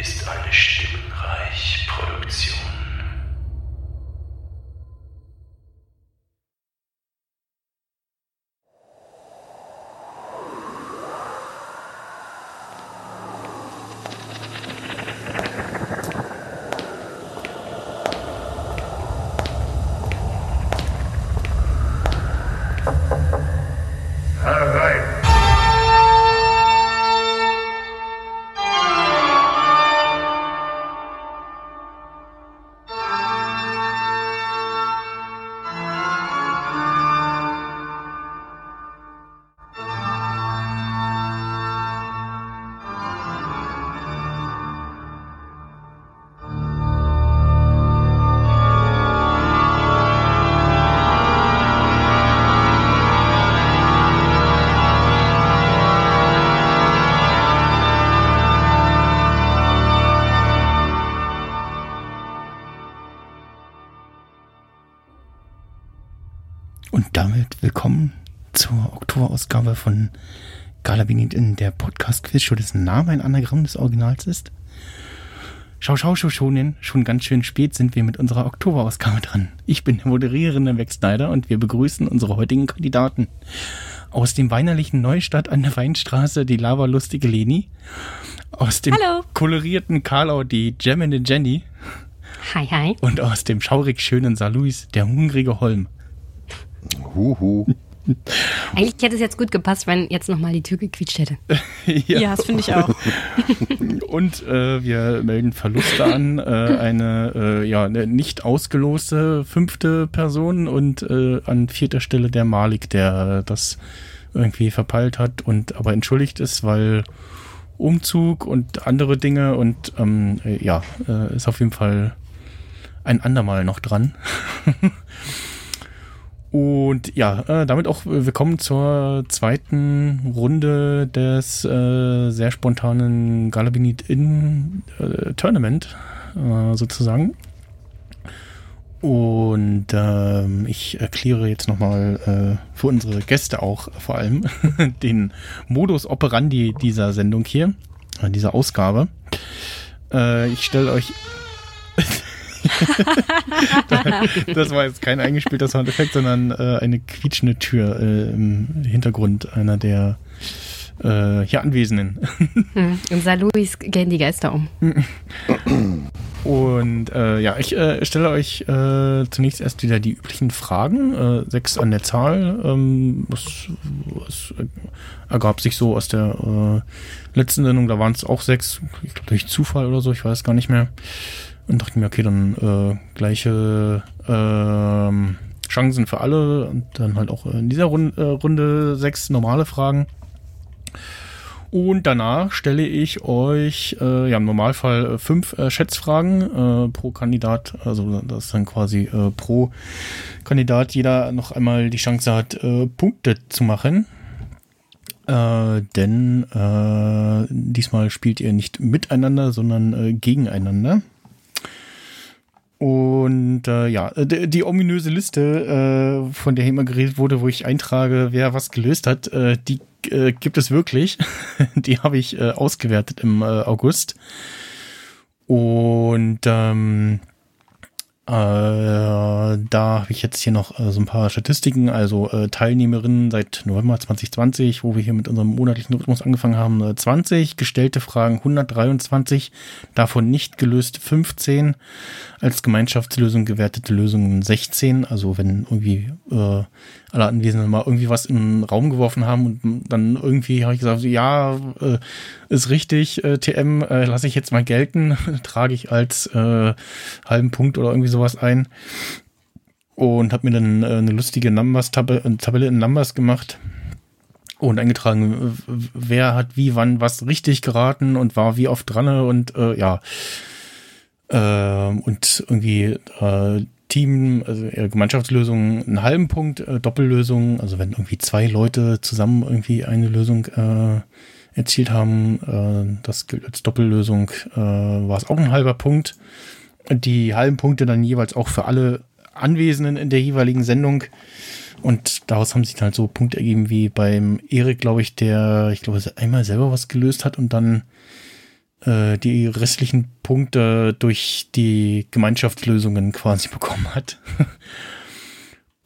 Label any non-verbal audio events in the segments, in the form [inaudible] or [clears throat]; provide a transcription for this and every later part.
ist eine Stimmenreich-Produktion. Herein! Oktoberausgabe von Galabinit in der Podcast-Quiz-Show, dessen Name ein Anagramm des Originals ist. Schau, schau, schau, schon, schon ganz schön spät sind wir mit unserer Oktoberausgabe dran. Ich bin der moderierende Max Snyder und wir begrüßen unsere heutigen Kandidaten. Aus dem weinerlichen Neustadt an der Weinstraße die lavalustige Leni. Aus dem Hallo. kolorierten Karlau die gemmende Jenny. Hi, hi. Und aus dem schaurig schönen Saarlouis der hungrige Holm. Huhu. Eigentlich hätte es jetzt gut gepasst, wenn jetzt nochmal die Tür gequietscht hätte. [laughs] Ja, das finde ich auch. [laughs] Und äh, wir melden Verluste an. Äh, eine äh, ja eine nicht ausgeloste fünfte Person und äh, an vierter Stelle der Malik, der das irgendwie verpeilt hat und aber entschuldigt ist, weil Umzug und andere Dinge und ähm, äh, ja, äh, ist auf jeden Fall ein andermal noch dran. [laughs] Und ja, äh, damit auch äh, willkommen zur zweiten Runde des äh, sehr spontanen Galabinit in äh, Tournament äh, sozusagen. Und ähm, ich erkläre jetzt nochmal äh, für unsere Gäste auch vor allem [laughs] den Modus operandi dieser Sendung hier, äh, dieser Ausgabe. Ich stelle euch [laughs] [laughs] das war jetzt kein eingespielter Soundeffekt, sondern äh, eine quietschende Tür äh, im Hintergrund einer der äh, hier Anwesenden. Hm. Und Saarlouis gehen die Geister um. Und äh, ja, ich äh, stelle euch äh, zunächst erst wieder die üblichen Fragen, äh, sechs an der Zahl. Ähm, das, das ergab sich so aus der äh, letzten Sendung, da waren es auch sechs, ich glaube durch Zufall oder so, ich weiß gar nicht mehr. Und dachte mir, okay, dann äh, gleiche ähm, Chancen für alle und dann halt auch in dieser Runde, äh, Runde sechs normale Fragen. Und danach stelle ich euch äh, ja im Normalfall äh, fünf äh, Schätzfragen äh, pro Kandidat. Also das ist dann quasi äh, pro Kandidat jeder noch einmal die Chance hat, äh, Punkte zu machen. Äh, denn äh, diesmal spielt ihr nicht miteinander, sondern äh, gegeneinander. Und äh, ja, die, die ominöse Liste, äh, von der immer geredet wurde, wo ich eintrage, wer was gelöst hat, äh, die äh, gibt es wirklich. [laughs] die habe ich äh, ausgewertet im äh, August. Und ähm, äh, da habe ich jetzt hier noch äh, so ein paar Statistiken, also äh, Teilnehmerinnen seit November 2020, wo wir hier mit unserem monatlichen Rhythmus angefangen haben, äh, 20, gestellte Fragen 123, davon nicht gelöst 15, als Gemeinschaftslösung gewertete Lösungen 16, also wenn irgendwie äh, alle Anwesenden mal irgendwie was in den Raum geworfen haben und dann irgendwie habe ich gesagt, ja, äh, ist richtig, äh, TM äh, lasse ich jetzt mal gelten, [laughs] trage ich als äh, halben Punkt oder irgendwie sowas ein. Und habe mir dann äh, eine lustige Numbers-Tabelle Tabelle in Numbers gemacht und eingetragen, wer hat wie, wann, was richtig geraten und war wie oft dran und äh, ja. Ähm, und irgendwie äh, Team, also eher Gemeinschaftslösung einen halben Punkt, äh, Doppellösung, also wenn irgendwie zwei Leute zusammen irgendwie eine Lösung äh, erzielt haben, äh, das gilt als Doppellösung, äh, war es auch ein halber Punkt. Die halben Punkte dann jeweils auch für alle Anwesenden in der jeweiligen Sendung. Und daraus haben sich dann halt so Punkte ergeben wie beim Erik, glaube ich, der, ich glaube, einmal selber was gelöst hat und dann äh, die restlichen Punkte durch die Gemeinschaftslösungen quasi [laughs] bekommen hat.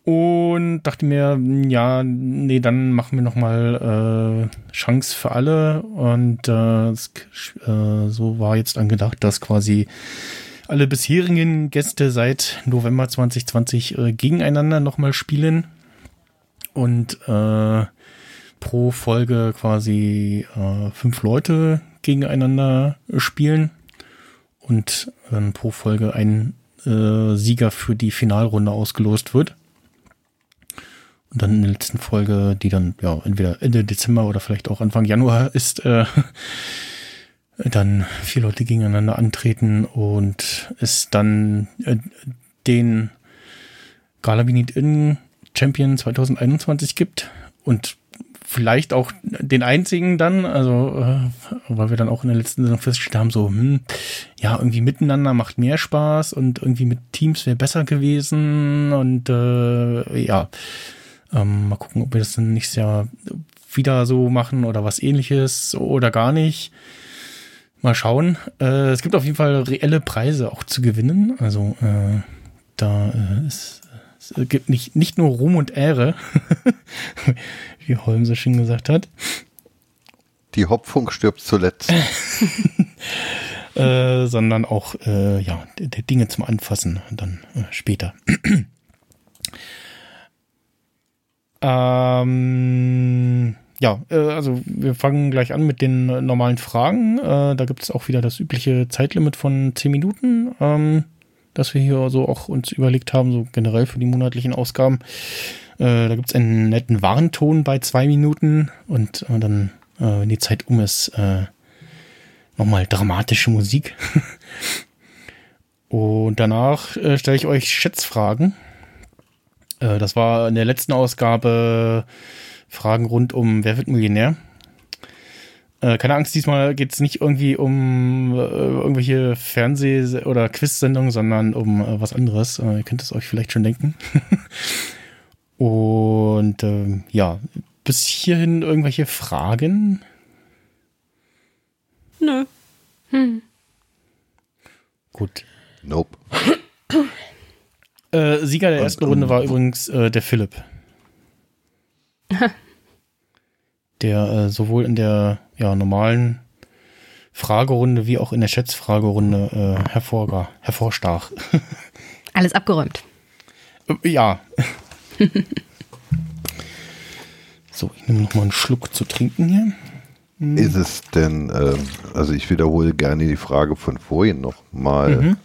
Und dachte mir, ja, nee, dann machen wir nochmal äh, Chance für alle. Und äh, äh, so war jetzt angedacht, dass quasi alle bisherigen Gäste seit November 2020 äh, gegeneinander nochmal spielen. Und äh, pro Folge quasi äh, fünf Leute gegeneinander spielen. Und äh, pro Folge ein äh, Sieger für die Finalrunde ausgelost wird. Und dann in der letzten Folge, die dann ja entweder Ende Dezember oder vielleicht auch Anfang Januar ist, äh, dann vier Leute gegeneinander antreten und es dann äh, den Galabinit In Champion 2021 gibt und vielleicht auch den einzigen dann, also äh, weil wir dann auch in der letzten Saison festgestellt haben, so, hm, ja, irgendwie miteinander macht mehr Spaß und irgendwie mit Teams wäre besser gewesen und äh, ja, ähm, mal gucken, ob wir das dann nächstes Jahr wieder so machen oder was ähnliches oder gar nicht. Mal schauen. Äh, es gibt auf jeden Fall reelle Preise auch zu gewinnen. Also äh, da äh, ist, es gibt nicht, nicht nur Ruhm und Ehre, [laughs] wie Holm so schön gesagt hat. Die Hopfung stirbt zuletzt. [laughs] äh, sondern auch äh, ja, der Dinge zum Anfassen dann äh, später. [clears throat] Ähm, ja, äh, also wir fangen gleich an mit den normalen Fragen. Äh, da gibt es auch wieder das übliche Zeitlimit von 10 Minuten, ähm, das wir hier so auch uns überlegt haben, so generell für die monatlichen Ausgaben. Äh, da gibt es einen netten Warnton bei zwei Minuten und äh, dann, äh, wenn die Zeit um ist, äh, nochmal dramatische Musik. [laughs] und danach stelle ich euch Schätzfragen äh, das war in der letzten Ausgabe Fragen rund um Wer wird Millionär? Äh, keine Angst, diesmal geht es nicht irgendwie um äh, irgendwelche Fernseh- oder Quiz-Sendungen, sondern um äh, was anderes. Äh, ihr könnt es euch vielleicht schon denken. [laughs] Und ähm, ja, bis hierhin irgendwelche Fragen? Nö. Hm. Gut. Nope. Äh, Sieger der ersten Runde war übrigens äh, der Philipp. [laughs] der äh, sowohl in der ja, normalen Fragerunde wie auch in der Schätzfragerunde äh, hervor, hervorstach. [laughs] Alles abgeräumt. Äh, ja. [laughs] so, ich nehme noch mal einen Schluck zu trinken hier. Hm. Ist es denn, ähm, also ich wiederhole gerne die Frage von vorhin noch mal. Mhm.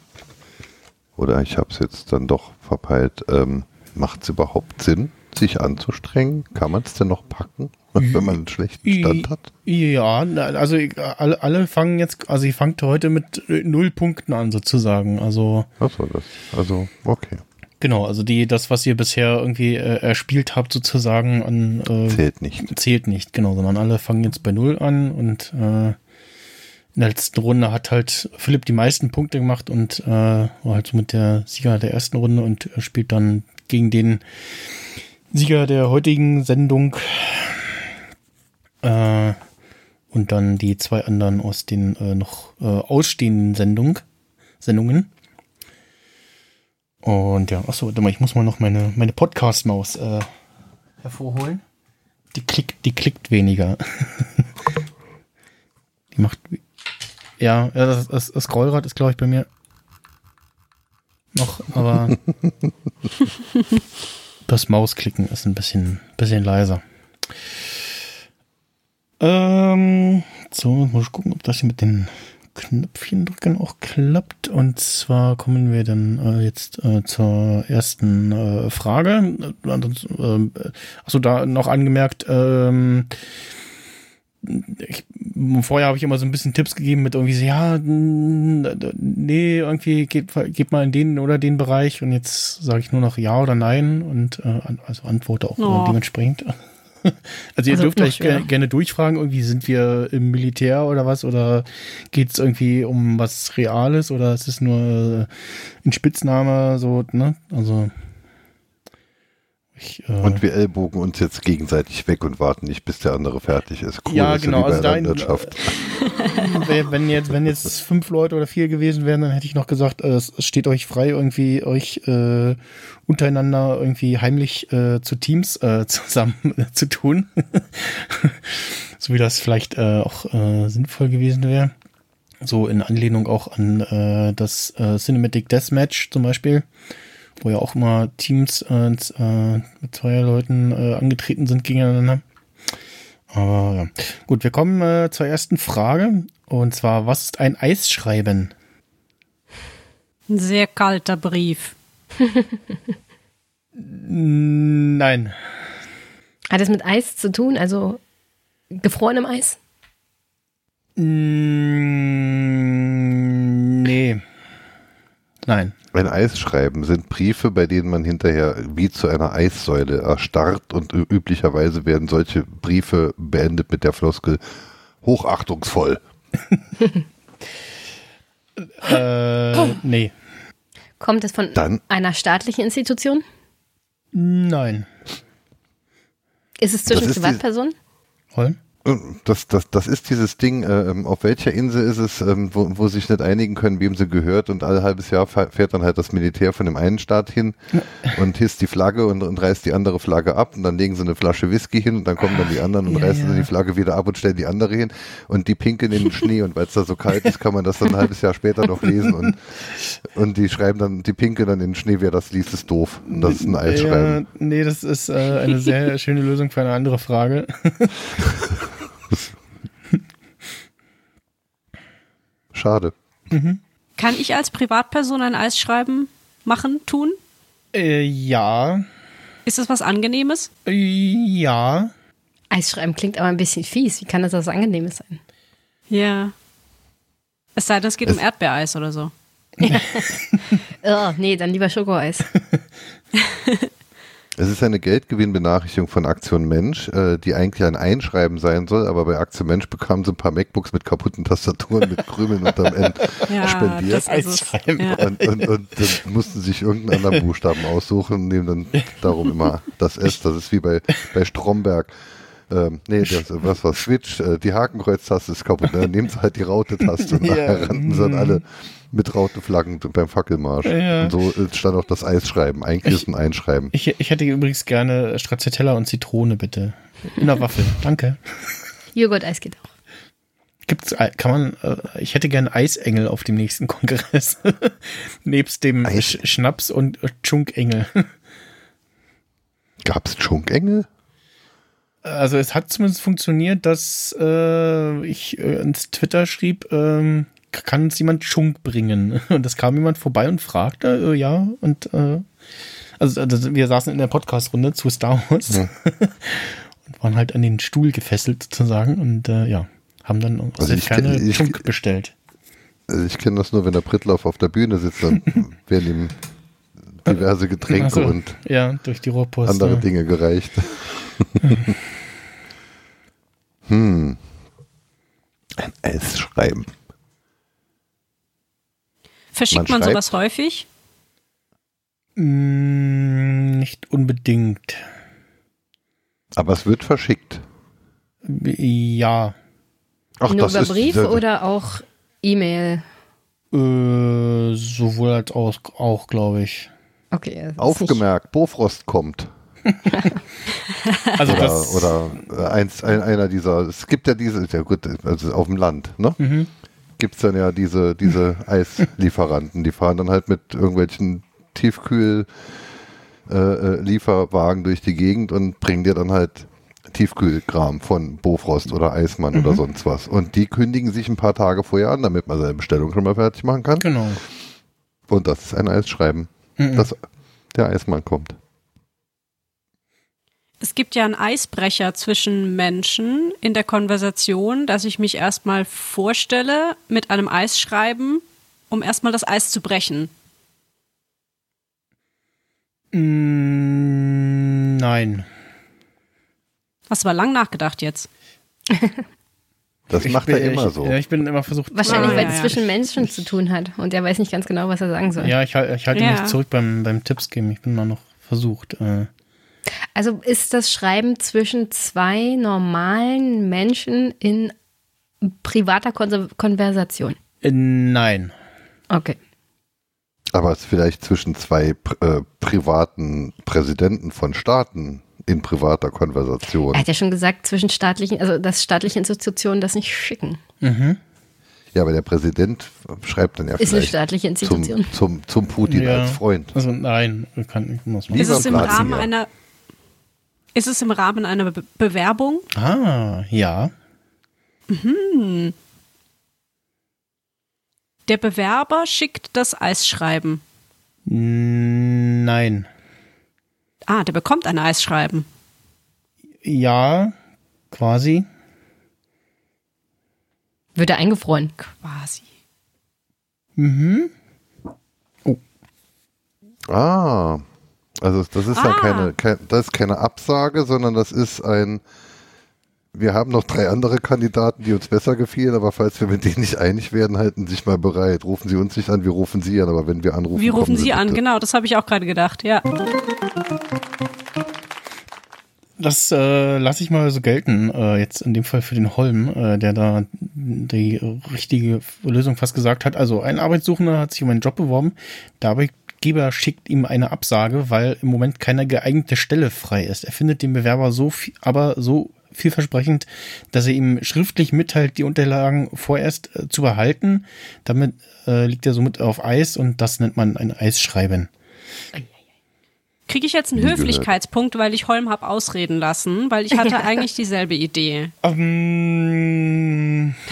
Oder ich habe es jetzt dann doch verpeilt. Ähm, Macht es überhaupt Sinn, sich anzustrengen? Kann man es denn noch packen, wenn man einen schlechten Stand hat? Ja, also alle, alle fangen jetzt, also ich fangt heute mit null Punkten an sozusagen. Also. Was war das? Also, okay. Genau, also die, das, was ihr bisher irgendwie äh, erspielt habt, sozusagen an äh, zählt nicht. Zählt nicht, genau, sondern alle fangen jetzt bei null an und äh, in der letzten Runde hat halt Philipp die meisten Punkte gemacht und äh, war halt so mit der Sieger der ersten Runde und spielt dann gegen den Sieger der heutigen Sendung äh, und dann die zwei anderen aus den äh, noch äh, ausstehenden Sendung, Sendungen. Und ja, achso, warte mal, ich muss mal noch meine, meine Podcast-Maus äh, hervorholen. Die klickt, die klickt weniger. [laughs] die macht ja, das, das, das Scrollrad ist, glaube ich, bei mir noch, aber [laughs] das Mausklicken ist ein bisschen, bisschen leiser. Ähm, so, muss ich gucken, ob das hier mit den Knöpfchen drücken auch klappt. Und zwar kommen wir dann äh, jetzt äh, zur ersten äh, Frage. Äh, achso, da noch angemerkt, ähm, ich, vorher habe ich immer so ein bisschen Tipps gegeben mit irgendwie so, ja, nee, irgendwie geht, geht mal in den oder den Bereich und jetzt sage ich nur noch ja oder nein und äh, also antworte auch oh. dementsprechend. [laughs] Also ihr also dürft euch ja. gerne durchfragen, irgendwie sind wir im Militär oder was oder geht es irgendwie um was Reales oder ist es nur äh, ein Spitzname so, ne? Also Ich, äh, Und wir ellbogen uns jetzt gegenseitig weg und warten nicht, bis der andere fertig ist. Cool, Ja, ist genau, wie bei also da in- [laughs] wenn jetzt, wenn jetzt fünf Leute oder vier gewesen wären, dann hätte ich noch gesagt, äh, es steht euch frei, irgendwie euch äh, untereinander irgendwie heimlich äh, zu Teams äh, [laughs] zusammen zu tun. [laughs] so wie das vielleicht auch sinnvoll gewesen wäre. So in Anlehnung auch an das Cinematic Deathmatch zum Beispiel, wo ja auch immer Teams äh, äh, mit zwei Leuten äh, angetreten sind gegeneinander. Aber ja. Gut, wir kommen äh, zur ersten Frage. Und zwar, was ist ein Eisschreiben? Ein sehr kalter Brief. [laughs] Nein. Hat es mit Eis zu tun? Also gefrorenem Eis? Mm, Nee. Nein. Ein Eisschreiben sind Briefe, bei denen man hinterher wie zu einer Eissäule erstarrt und üblicherweise werden solche Briefe beendet mit der Floskel hochachtungsvoll. [laughs] Äh, nee. Kommt es von Dann- einer staatlichen Institution? Nein. Ist es zwischen Privatpersonen? Holm? Das, das, das ist dieses Ding, ähm, auf welcher Insel ist es, ähm, wo, wo sich nicht einigen können, wem sie gehört und alle halbes Jahr fährt dann halt das Militär von dem einen Staat hin und hisst die Flagge und, und reißt die andere Flagge ab und dann legen sie eine Flasche Whisky hin und dann kommen dann die anderen und Ja, reißen ja. die Flagge wieder ab und stellen die andere hin und die pinkeln in den Schnee und weil es da so kalt ist, kann man das dann ein halbes Jahr später noch lesen und, und die schreiben dann, die pinkeln dann in den Schnee, wer das liest, ist doof. Und das ist ein Eisschreiben. Ja, nee, das ist äh, eine sehr schöne Lösung für eine andere Frage. [laughs] Schade. Kann ich als Privatperson ein Eisschreiben machen, tun? Äh, ja. Ist das was Angenehmes? Äh, Ja. Eisschreiben klingt aber ein bisschen fies. Wie kann das was Angenehmes sein? Ja. Es sei denn, es geht Es- um Erdbeereis oder so. [laughs] Oh, nee, dann lieber Schokoeis. [laughs] Es ist eine Geldgewinnbenachrichtigung von Aktion Mensch, äh, die eigentlich ein Einschreiben sein soll, aber bei Aktion Mensch bekamen sie ein paar MacBooks mit kaputten Tastaturen mit Krümeln unterm End [laughs] Ja, spendiert. das ist es. Eisschreiben. Ja. Und, und, und dann mussten sie sich irgendeinen anderen Buchstaben aussuchen und nehmen dann darum immer das S. Das ist wie bei, bei Stromberg. Ähm, nee, das, was war Switch? Äh, die Hakenkreuztaste ist kaputt. Dann nehmen sie halt die Raute-Taste und [laughs] Ja. nachher rannten sie dann alle mit Rauteflaggen beim Fackelmarsch. Ja. Und so äh, stand auch das Eisschreiben. Eigentlich ist ein Einschreiben. Ich, ich hätte übrigens gerne Stracciatella und Zitrone, bitte. In der Waffel. [laughs] Danke. Joghurt-Eis geht auch. Gibt's, äh, kann man, äh, ich hätte gerne Eisengel auf dem nächsten Kongress. [laughs] Nebst dem Eis- Sch Schnaps und Chunkengel. [laughs] Gab's Chunkengel? Also es hat zumindest funktioniert, dass äh, ich äh, ins Twitter schrieb, ähm, kann uns jemand Chunk bringen? [laughs] Und es kam jemand vorbei und fragte, äh, ja, und äh, also, also wir saßen in der Podcast-Runde zu Star Wars Ja. [laughs] und waren halt an den Stuhl gefesselt sozusagen und äh, ja, haben dann aus Also der Ferne kenn- ich- Chunk bestellt. Also ich kenne das nur, wenn der Prittlauf auf der Bühne sitzt, dann [laughs] werden ihm diverse Getränke so, und ja, durch die Rohrpost. andere ja. Dinge gereicht. hm. Ein Eisschreiben. Verschickt Man man, sowas häufig? Mm, nicht unbedingt. Aber es wird verschickt. Ja. Ach, Nur das über ist Brief oder auch E-Mail? Äh, sowohl als auch, auch glaube ich. Okay. Aufgemerkt, Bofrost kommt. [laughs] Also Oder, das, oder äh, eins, ein, einer dieser, es gibt ja diese, ja gut, also auf dem Land, ne? Mhm. Gibt es dann ja diese, diese [laughs] Eislieferanten, die fahren dann halt mit irgendwelchen Tiefkühl äh, äh, durch die Gegend und bringen dir dann halt Tiefkühlkram von Bofrost oder Eismann Mhm. oder sonst was. Und die kündigen sich ein paar Tage vorher an, damit man seine Bestellung schon mal fertig machen kann. Genau. Und das ist ein Eisschreiben, Mhm. dass der Eismann kommt. Es gibt ja einen Eisbrecher zwischen Menschen in der Konversation, dass ich mich erstmal vorstelle mit einem Eisschreiben, um erstmal das Eis zu brechen. Mm, nein. Hast du aber lang nachgedacht jetzt. Das Ich macht bin, er immer ich, so. Ja, ich bin immer versucht. Wahrscheinlich, Ah, weil es ja. zwischen Menschen zu tun hat und er weiß nicht ganz genau, was er sagen soll. Ja, ich, ich halte Ja. mich zurück beim, beim Tipps geben. Ich bin mal noch versucht. Äh, Also ist das Schreiben zwischen zwei normalen Menschen in privater Konse Konversation? Äh, nein. Okay. Aber es ist vielleicht zwischen zwei äh, privaten Präsidenten von Staaten in privater Konversation. Er hat ja schon gesagt, zwischen staatlichen, also dass staatliche Institutionen das nicht schicken. Mhm. Ja, aber der Präsident schreibt dann ja Ist eine vielleicht staatliche Institution. zum, zum, zum Putin Ja. als Freund. Also nein, kann ich muss man. Ist es im. Rahmen einer ist es im Rahmen einer Be Bewerbung? Ah, ja. Der Bewerber schickt das Eisschreiben. Nein. Ah, der bekommt ein Eisschreiben. Ja, quasi. Wird er eingefroren? Quasi. Mhm. Ah, also das ist dann Ah. keine, kein, das ist keine Absage, sondern das ist ein, wir haben noch drei andere Kandidaten, die uns besser gefielen, aber falls wir mit denen nicht einig werden, halten Sie sich mal bereit. Rufen Sie uns nicht an, wir rufen Sie an, aber wenn wir anrufen, Wir rufen kommen Sie an, bitte. genau, das habe ich auch gerade gedacht, ja. Das äh, lasse ich mal so gelten, äh, jetzt in dem Fall für den Holm, äh, der da die richtige Lösung fast gesagt hat. Also ein Arbeitssuchender hat sich um einen Job beworben. Der Arbeitgeber schickt ihm eine Absage, weil im Moment keine geeignete Stelle frei ist. Er findet den Bewerber so viel, aber so vielversprechend, dass er ihm schriftlich mitteilt, die Unterlagen vorerst äh, zu behalten. Damit äh, liegt er somit auf Eis und das nennt man ein Eisschreiben. Kriege ich jetzt einen Nie gehört. Höflichkeitspunkt, weil ich Holm habe ausreden lassen, weil ich hatte [laughs] eigentlich dieselbe Idee. Ähm, [laughs]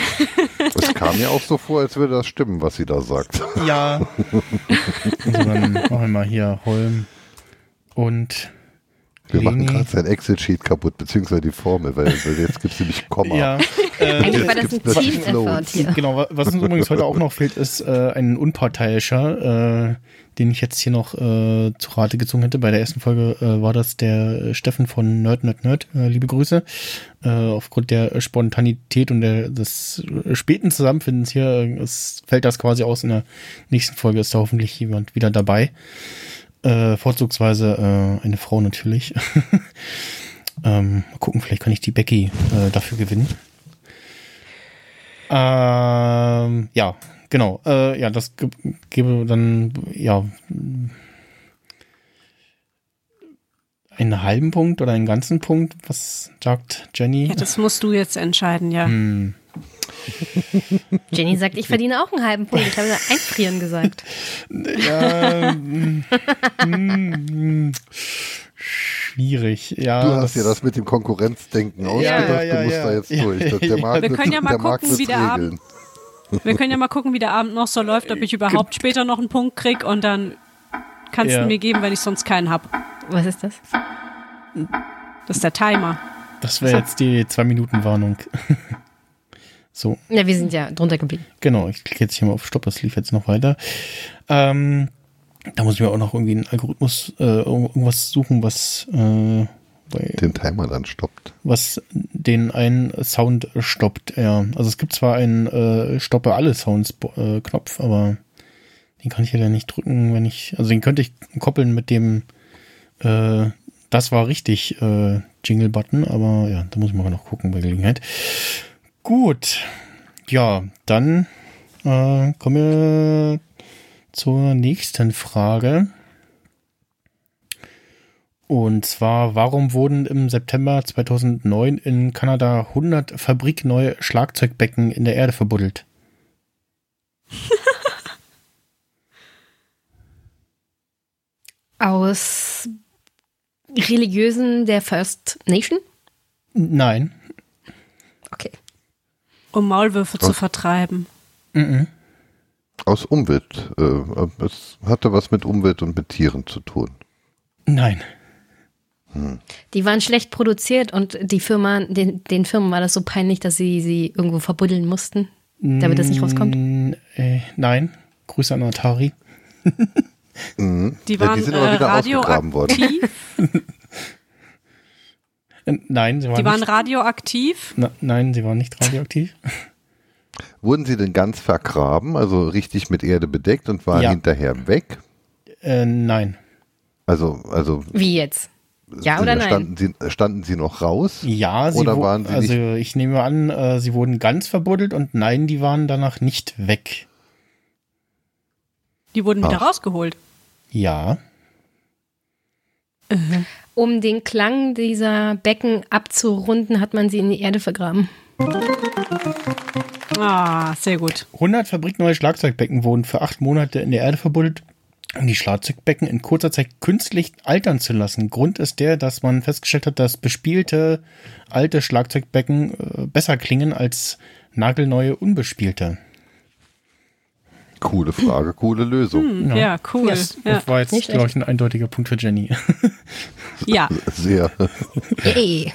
Es kam mir auch so vor, als würde das stimmen, was sie da sagt. Ja. [laughs] also dann machen wir mal hier Holm und Wir machen Leni. gerade sein Excel-Sheet kaputt, beziehungsweise die Formel, weil, weil jetzt gibt es nämlich Komma. Ja, äh, Eigentlich war das ein Team-Effort hier. genau, wa- was uns übrigens heute auch noch fehlt, ist äh, ein unparteiischer, äh, den ich jetzt hier noch äh, zu Rate gezogen hätte. Bei der ersten Folge äh, war das der Steffen von Nerd, Nerd, Nerd. Äh, liebe Grüße. Äh, aufgrund der Spontanität und der, des späten Zusammenfindens hier äh, es fällt das quasi aus. In der nächsten Folge ist da hoffentlich jemand wieder dabei. Äh, vorzugsweise äh, eine Frau natürlich. [laughs] ähm, mal gucken, vielleicht kann ich die Becky äh, dafür gewinnen. Ähm, ja, genau. Äh, ja, das ge gebe dann, ja, einen halben Punkt oder einen ganzen Punkt. Was sagt Jenny? Ja, das musst du jetzt entscheiden, ja. Hm, [laughs] Jenny sagt, ich verdiene auch einen halben Punkt. Ich habe einfrieren gesagt. ja, mm, schwierig. Ja, Du hast dir das mit dem Konkurrenzdenken ausgedacht, ja, ja, du musst ja. da jetzt Ja, [laughs] durch. ja, Der ja. Markt Wir können ja mal gucken, wie der regeln. Wir können ja mal gucken, wie der Abend noch so läuft, ob ich überhaupt später noch einen Punkt krieg und dann kannst Ja. du mir geben, wenn ich sonst keinen hab. Was ist das? Das ist der Timer. Das wäre jetzt die Zwei-Minuten-Warnung. [laughs] so, Ja, wir sind ja drunter geblieben. genau. Ich klicke jetzt hier mal auf Stopp, das lief jetzt noch weiter. Ähm, da muss ich mir auch noch irgendwie einen Algorithmus, äh, irgendwas suchen, was, äh, Den Timer dann stoppt. was den einen Sound stoppt. Ja, also es gibt zwar einen äh, Stoppe alle Sounds äh, Knopf, aber den kann ich ja dann nicht drücken, wenn ich, also den könnte ich koppeln mit dem äh, das war richtig äh, Jingle Button, aber ja, da muss ich mal noch gucken bei Gelegenheit. Gut, ja, dann äh, kommen wir zur nächsten Frage. Und zwar, warum wurden im September 2009 in Kanada 100 fabrikneue Schlagzeugbecken in der Erde verbuddelt? [laughs] Aus religiösen der First Nation? Nein. Okay. Um Maulwürfe zu Was? vertreiben. Mhm. Aus Umwelt. Äh, es hatte was mit Umwelt und mit Tieren zu tun. Nein. Die waren schlecht produziert und die Firma, den, den Firmen war das so peinlich, dass sie sie irgendwo verbuddeln mussten, damit das nicht rauskommt. Mm, Äh, nein. Grüße an Atari. Mhm. Die ja, waren die sind aber äh, wieder ausgegraben worden. radioaktiv. [laughs] Äh, nein, sie waren, Die waren nicht, radioaktiv. na, nein, sie waren nicht radioaktiv. Wurden sie denn ganz vergraben, also richtig mit Erde bedeckt und waren Ja. hinterher weg? Äh, nein. Also, also Wie jetzt? Ja oder nein? Standen sie, standen sie noch raus? Ja, sie Oder waren sie also nicht- ich nehme an, äh, sie wurden ganz verbuddelt und nein, die waren danach nicht weg. Die wurden wieder Ach. rausgeholt. Ja, Um den Klang dieser Becken abzurunden, hat man sie in die Erde vergraben. Ah, sehr gut. 100 fabrikneue Schlagzeugbecken wurden für acht Monate in der Erde verbuddelt, die Schlagzeugbecken in kurzer Zeit künstlich altern zu lassen. Grund ist der, dass man festgestellt hat, dass bespielte alte Schlagzeugbecken äh, besser klingen als nagelneue unbespielte. Coole Frage, coole Lösung. Ja, cool. Das, Ja. das war jetzt, Nicht glaube ich, ein eindeutiger Punkt für Jenny. [laughs] ja. Sehr. Ey.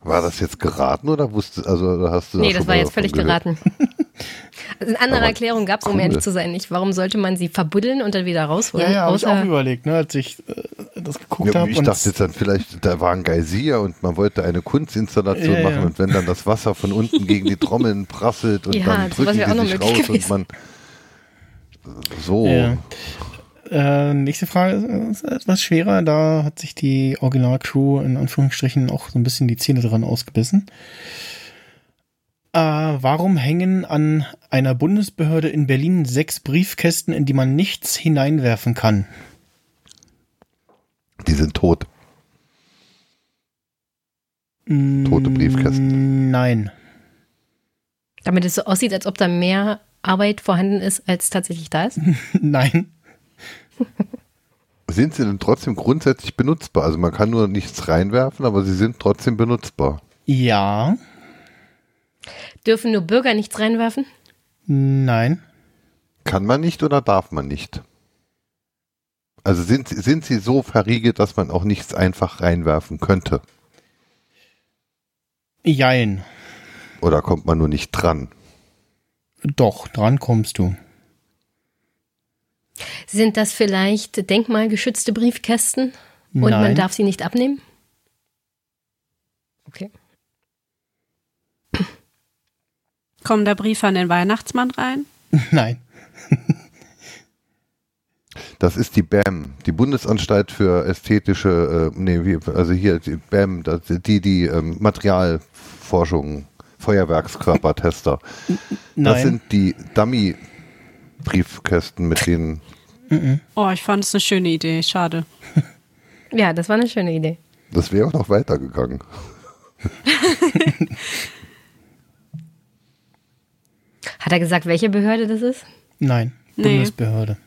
War das jetzt geraten oder wusste, also hast du Nee, schon das war jetzt völlig geraten. [laughs] Also eine andere Aber Erklärung gab es, um cool. ehrlich zu sein, nicht. Warum sollte man sie verbuddeln und dann wieder rausholen? Ja, ja, habe ich auch überlegt, ne, als ich äh, das geguckt Ja, habe. ich dachte jetzt dann vielleicht, da war ein Geysir und man wollte eine Kunstinstallation Ja, ja. machen und wenn dann das Wasser von unten gegen die Trommeln prasselt und [laughs] Ja, dann drücken die noch sich raus und gewesen. man so. Ja. Äh, nächste Frage ist etwas schwerer. Da hat sich die Originalcrew in Anführungsstrichen auch so ein bisschen die Zähne dran ausgebissen. Äh, warum hängen an einer Bundesbehörde in Berlin sechs Briefkästen, in die man nichts hineinwerfen kann? Die sind tot. Tote Briefkästen. Nein. damit es so aussieht, als ob da mehr Arbeit vorhanden ist, als tatsächlich da ist. [laughs] Nein. [laughs] Sind sie denn trotzdem grundsätzlich benutzbar? Also man kann nur nichts reinwerfen, aber sie sind trotzdem benutzbar. Ja. Dürfen nur Bürger nichts reinwerfen? Nein. Kann man nicht oder darf man nicht? Also sind, sie- sind sie so verriegelt, dass man auch nichts einfach reinwerfen könnte? Jein. Oder kommt man nur nicht dran? Doch, dran kommst du. Sind das vielleicht denkmalgeschützte Briefkästen und man darf sie nicht abnehmen? Okay. Kommen da Briefe an den Weihnachtsmann rein? [laughs] Nein. Das ist die BAM, die Bundesanstalt für ästhetische, äh, nee, wie, also hier die BAM, das, die die ähm, Materialforschung, Feuerwerkskörpertester. [laughs] Das Nein. sind die Dummy-Briefkästen mit denen. Oh, ich fand es eine schöne Idee. Schade. Ja, das war eine schöne Idee. Das wäre auch noch weitergegangen. [laughs] Hat er gesagt, welche Behörde das ist? Nein. Nee. Bundesbehörde.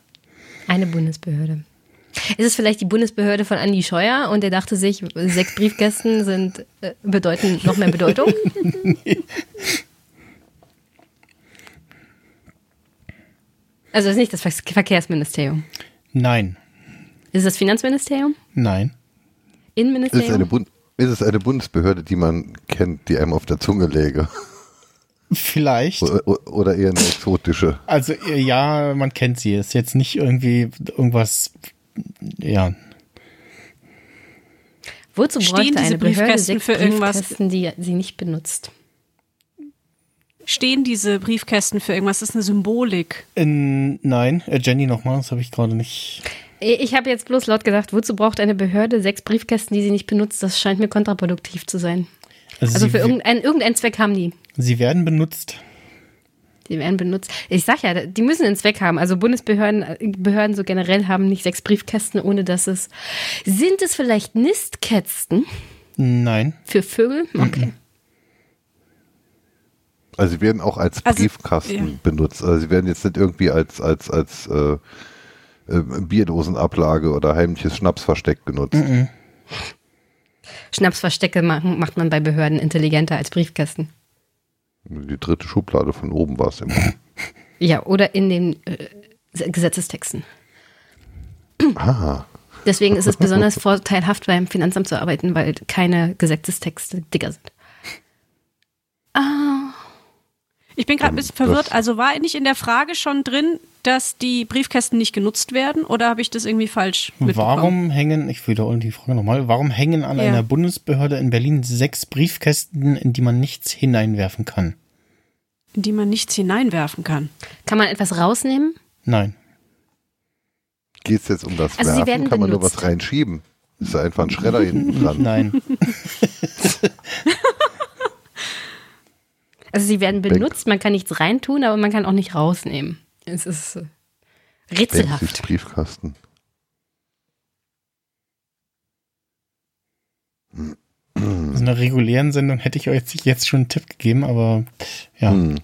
Eine Bundesbehörde. Ist es vielleicht die Bundesbehörde von Andi Scheuer und er dachte sich, sechs Briefkästen sind äh, bedeuten noch mehr Bedeutung? [laughs] Also es ist nicht das Ver Verkehrsministerium. Nein. Ist es das Finanzministerium? Nein. Ist es, eine Innenministerium? Bund ist es eine Bundesbehörde, die man kennt, die einem auf der Zunge läge? Vielleicht. Oder eher eine exotische? Also äh, ja, man kennt sie. Ist jetzt nicht irgendwie irgendwas. Ja. Wozu Stehen bräuchte diese eine Behörde sechs für irgendwas? Briefkästen, die sie nicht benutzt? Stehen diese Briefkästen für irgendwas? Das ist eine Symbolik. In, nein, äh, Jenny nochmal, das habe ich gerade nicht. Ich habe jetzt bloß laut gedacht, wozu braucht eine Behörde sechs Briefkästen, die sie nicht benutzt? Das scheint mir kontraproduktiv zu sein. Also sie, für irgendeinen irgendeinen Zweck haben die. sie werden benutzt. Die werden benutzt. Ich sag ja, die müssen einen Zweck haben. Also Bundesbehörden äh, Behörden so generell haben nicht sechs Briefkästen, ohne dass es. Sind es vielleicht Nistkästen Nein. für Vögel? Okay. Also sie werden auch als Also, Briefkasten ja. benutzt. Also sie werden jetzt nicht irgendwie als, als, als äh, äh, Bierdosenablage oder heimliches Schnapsversteck genutzt. Schnapsverstecke macht man bei Behörden intelligenter als Briefkästen. Die dritte Schublade von oben war es immer. [laughs] Ja, oder in den äh, Gesetzestexten. ah, Deswegen ist es besonders [laughs] vorteilhaft, beim Finanzamt zu arbeiten, weil keine Gesetzestexte dicker sind. Ah, Ich bin gerade ein bisschen Das- verwirrt. Also war nicht in der Frage schon drin, dass die Briefkästen nicht genutzt werden? Oder habe ich das irgendwie falsch mitbekommen? Warum hängen, ich wiederhole die Frage nochmal, warum hängen an Ja. einer Bundesbehörde in Berlin sechs Briefkästen, in die man nichts hineinwerfen kann? In die man nichts hineinwerfen kann. kann man etwas rausnehmen? Nein. Geht es jetzt um das Also sie Werfen? werden Kann man nur benutzt. was reinschieben? Ist da einfach ein Schredder hinten dran? [laughs] Nein. [laughs] [laughs] Also sie werden benutzt, man kann nichts reintun, aber man kann auch nicht rausnehmen. Es ist rätselhaft. Benzis Briefkasten. In einer regulären Sendung hätte ich euch jetzt schon einen Tipp gegeben, aber ja. Hm.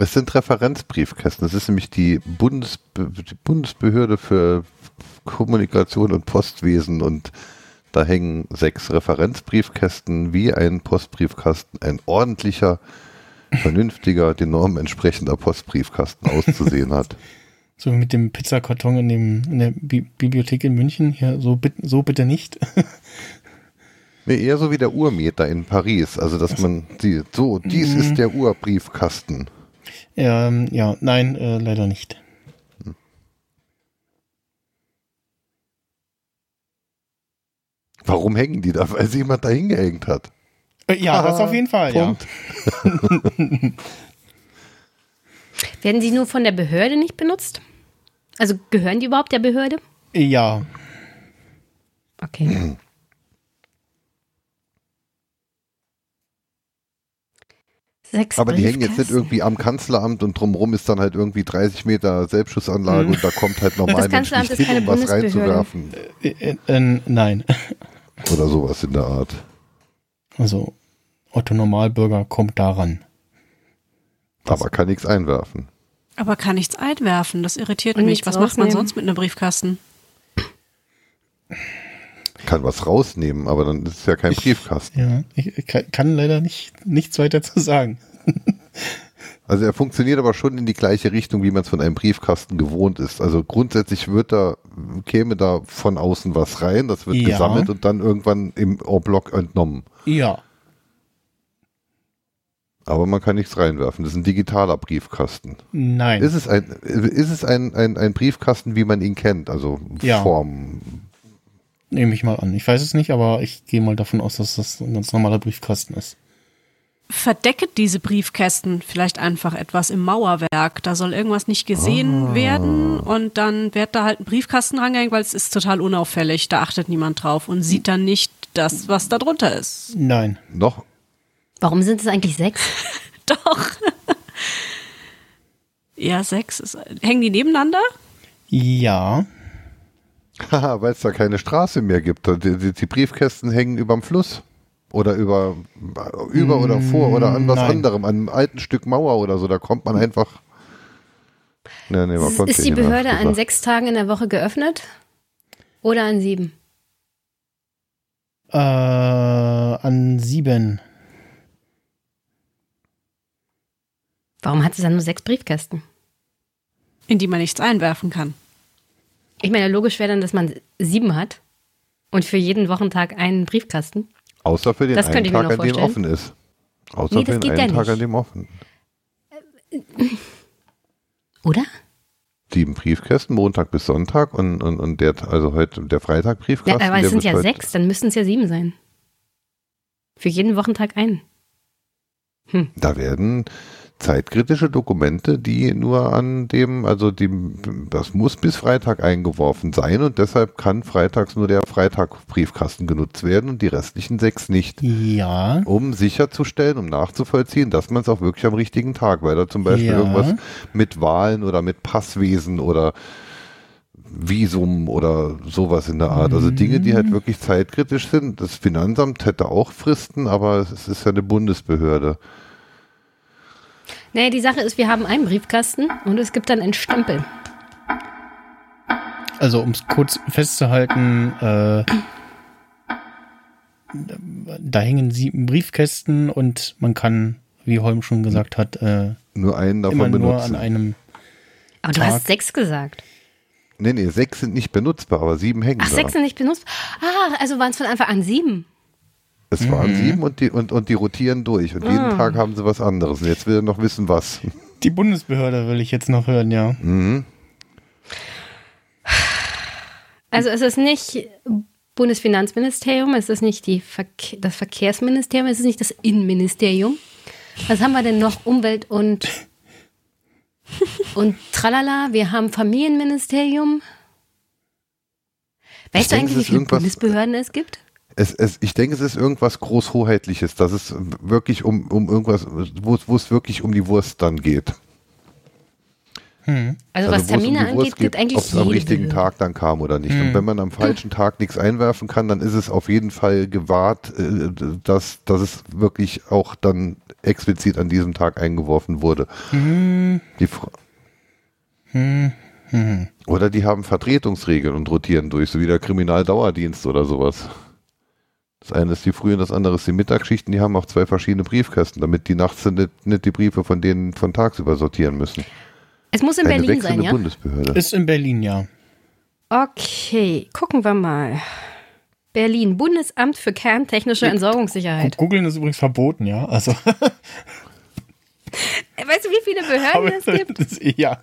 Es sind Referenzbriefkästen. Das ist nämlich die, Bundesbe die Bundesbehörde für Kommunikation und Postwesen und da hängen sechs Referenzbriefkästen wie ein Postbriefkasten, ein ordentlicher, vernünftiger, den Normen entsprechender Postbriefkasten auszusehen hat. [laughs] So wie mit dem Pizzakarton in, dem, in der Bi Bibliothek in München. Hier, so, so bitte nicht. [laughs] Nee, eher so wie der Urmeter in Paris. Also, dass man sieht, so, dies Mhm. ist der Urbriefkasten. ähm, ja, nein, äh, leider nicht. Warum hängen die da? Weil sie jemand da hingehängt hat. Äh, ja, das auf jeden Fall, Punkt. [laughs] Werden sie nur von der Behörde nicht benutzt? Also gehören die überhaupt der Behörde? ja. Ja, Okay. Sechs Aber die hängen jetzt nicht irgendwie am Kanzleramt und drumrum ist dann halt irgendwie 30 Meter Selbstschussanlage Mhm. und da kommt halt normal Das Mensch Kanzleramt nicht ist hin, keine um was reinzuwerfen. äh, äh, nein. Oder sowas in der Art. Also, Otto Normalbürger kommt daran. Aber kann nichts einwerfen. Aber kann nichts einwerfen. Das irritiert Und mich. Was macht man sonst mit einem Briefkasten? Kann was rausnehmen, aber dann ist es ja kein Briefkasten. Ja, ich kann, kann leider nicht, nichts weiter zu sagen. [laughs] Also er funktioniert aber schon in die gleiche Richtung, wie man es von einem Briefkasten gewohnt ist. Also grundsätzlich wird da, käme da von außen was rein, das wird Ja. gesammelt und dann irgendwann im En-Bloc entnommen. Ja. Aber man kann nichts reinwerfen. Das ist ein digitaler Briefkasten. Nein. Ist es ein, ist es ein, ein, ein Briefkasten, wie man ihn kennt? Also Ja. Form. Nehme ich mal an. Ich weiß es nicht, aber ich gehe mal davon aus, dass das ein ganz normaler Briefkasten ist. Verdecket diese Briefkästen vielleicht einfach etwas im Mauerwerk. Da soll irgendwas nicht gesehen werden und dann wird da halt ein Briefkasten rangehängt, weil es ist total unauffällig. Da achtet niemand drauf und sieht dann nicht das, was da drunter ist. Nein. Noch? Warum sind es eigentlich sechs? [laughs] Doch. ja, sechs. Ist, hängen die nebeneinander? Ja. [laughs] Haha, weil es da keine Straße mehr gibt. Die, die, die Briefkästen hängen überm Fluss. Oder über, über oder vor oder an was Nein. anderem, an einem alten Stück Mauer oder so. Da kommt man einfach. Nee, nee, man kommt Ist die Behörde an sechs Tagen in der Woche geöffnet? Oder an sieben? Äh, an sieben. Warum hat sie dann nur sechs Briefkästen? In die man nichts einwerfen kann. Ich meine, logisch wäre dann, dass man sieben hat und für jeden Wochentag einen Briefkasten. Außer für den Das einen Tag, an dem offen ist. Außer Nee, für den ja einen Tag, an dem offen. Oder? Sieben Briefkästen, Montag bis Sonntag und, und, und der, also heute der Freitag Ja, Briefkasten. aber es sind ja sechs, dann müssten es ja sieben sein. Für jeden Wochentag einen. Da werden zeitkritische Dokumente, die nur an dem, also dem, das muss bis Freitag eingeworfen sein und deshalb kann freitags nur der Freitag-Briefkasten genutzt werden und die restlichen sechs nicht. Ja. Um sicherzustellen, um nachzuvollziehen, dass man es auch wirklich am richtigen Tag, weil da zum Beispiel Ja. irgendwas mit Wahlen oder mit Passwesen oder Visum oder sowas in der Art. Also Dinge, die Mhm. halt wirklich zeitkritisch sind. Das Finanzamt hätte auch Fristen, aber es ist ja eine Bundesbehörde. Nee, die Sache ist, wir haben einen Briefkasten und es gibt dann einen Stempel. Also um es kurz festzuhalten, äh, da hängen sieben Briefkästen und man kann, wie Holm schon gesagt hat, äh, Nur einen davon immer nur benutzen. an einem. Aber du Tag. hast sechs gesagt. Nee, nee, sechs sind nicht benutzbar, aber sieben hängen Ach, da. sechs sind nicht benutzt. Ah, also waren es von Anfang an sieben. Es waren sieben und die, und, und die rotieren durch. Und jeden Tag haben sie was anderes. Und jetzt will er noch wissen, was. Die Bundesbehörde will ich jetzt noch hören, ja. Mhm. Also es ist nicht Bundesfinanzministerium, es ist nicht die Verke das Verkehrsministerium, es ist nicht das Innenministerium. Was haben wir denn noch? Umwelt und Und tralala, wir haben Familienministerium. Weißt Ich du denke, eigentlich, wie viele Bundesbehörden es gibt? Es, es, ich denke, es ist irgendwas Großhoheitliches, dass es wirklich um, um irgendwas, wo es, wo es wirklich um die Wurst dann geht. Also, was wo es um Termine Wurst angeht, gibt geht, eigentlich ob es am richtigen Behörde. Tag dann kam oder nicht. Und wenn man am falschen Tag nichts einwerfen kann, dann ist es auf jeden Fall gewahrt, äh, dass, dass es wirklich auch dann explizit an diesem Tag eingeworfen wurde. Die Fra Oder die haben Vertretungsregeln und rotieren durch, so wie der Kriminaldauerdienst oder sowas. Das eine ist die Früh- und das andere ist die Mittagsschichten, die haben auch zwei verschiedene Briefkästen, damit die nachts nicht, nicht die Briefe von denen von tagsüber sortieren müssen. Es muss in Eine Berlin sein, ja? Bundesbehörde. Ist in Berlin, ja. Okay, gucken wir mal. Berlin, Bundesamt für kerntechnische Entsorgungssicherheit. Googeln ist übrigens verboten, ja. Also, Weißt du, wie viele Behörden es gibt? das, [laughs] ja.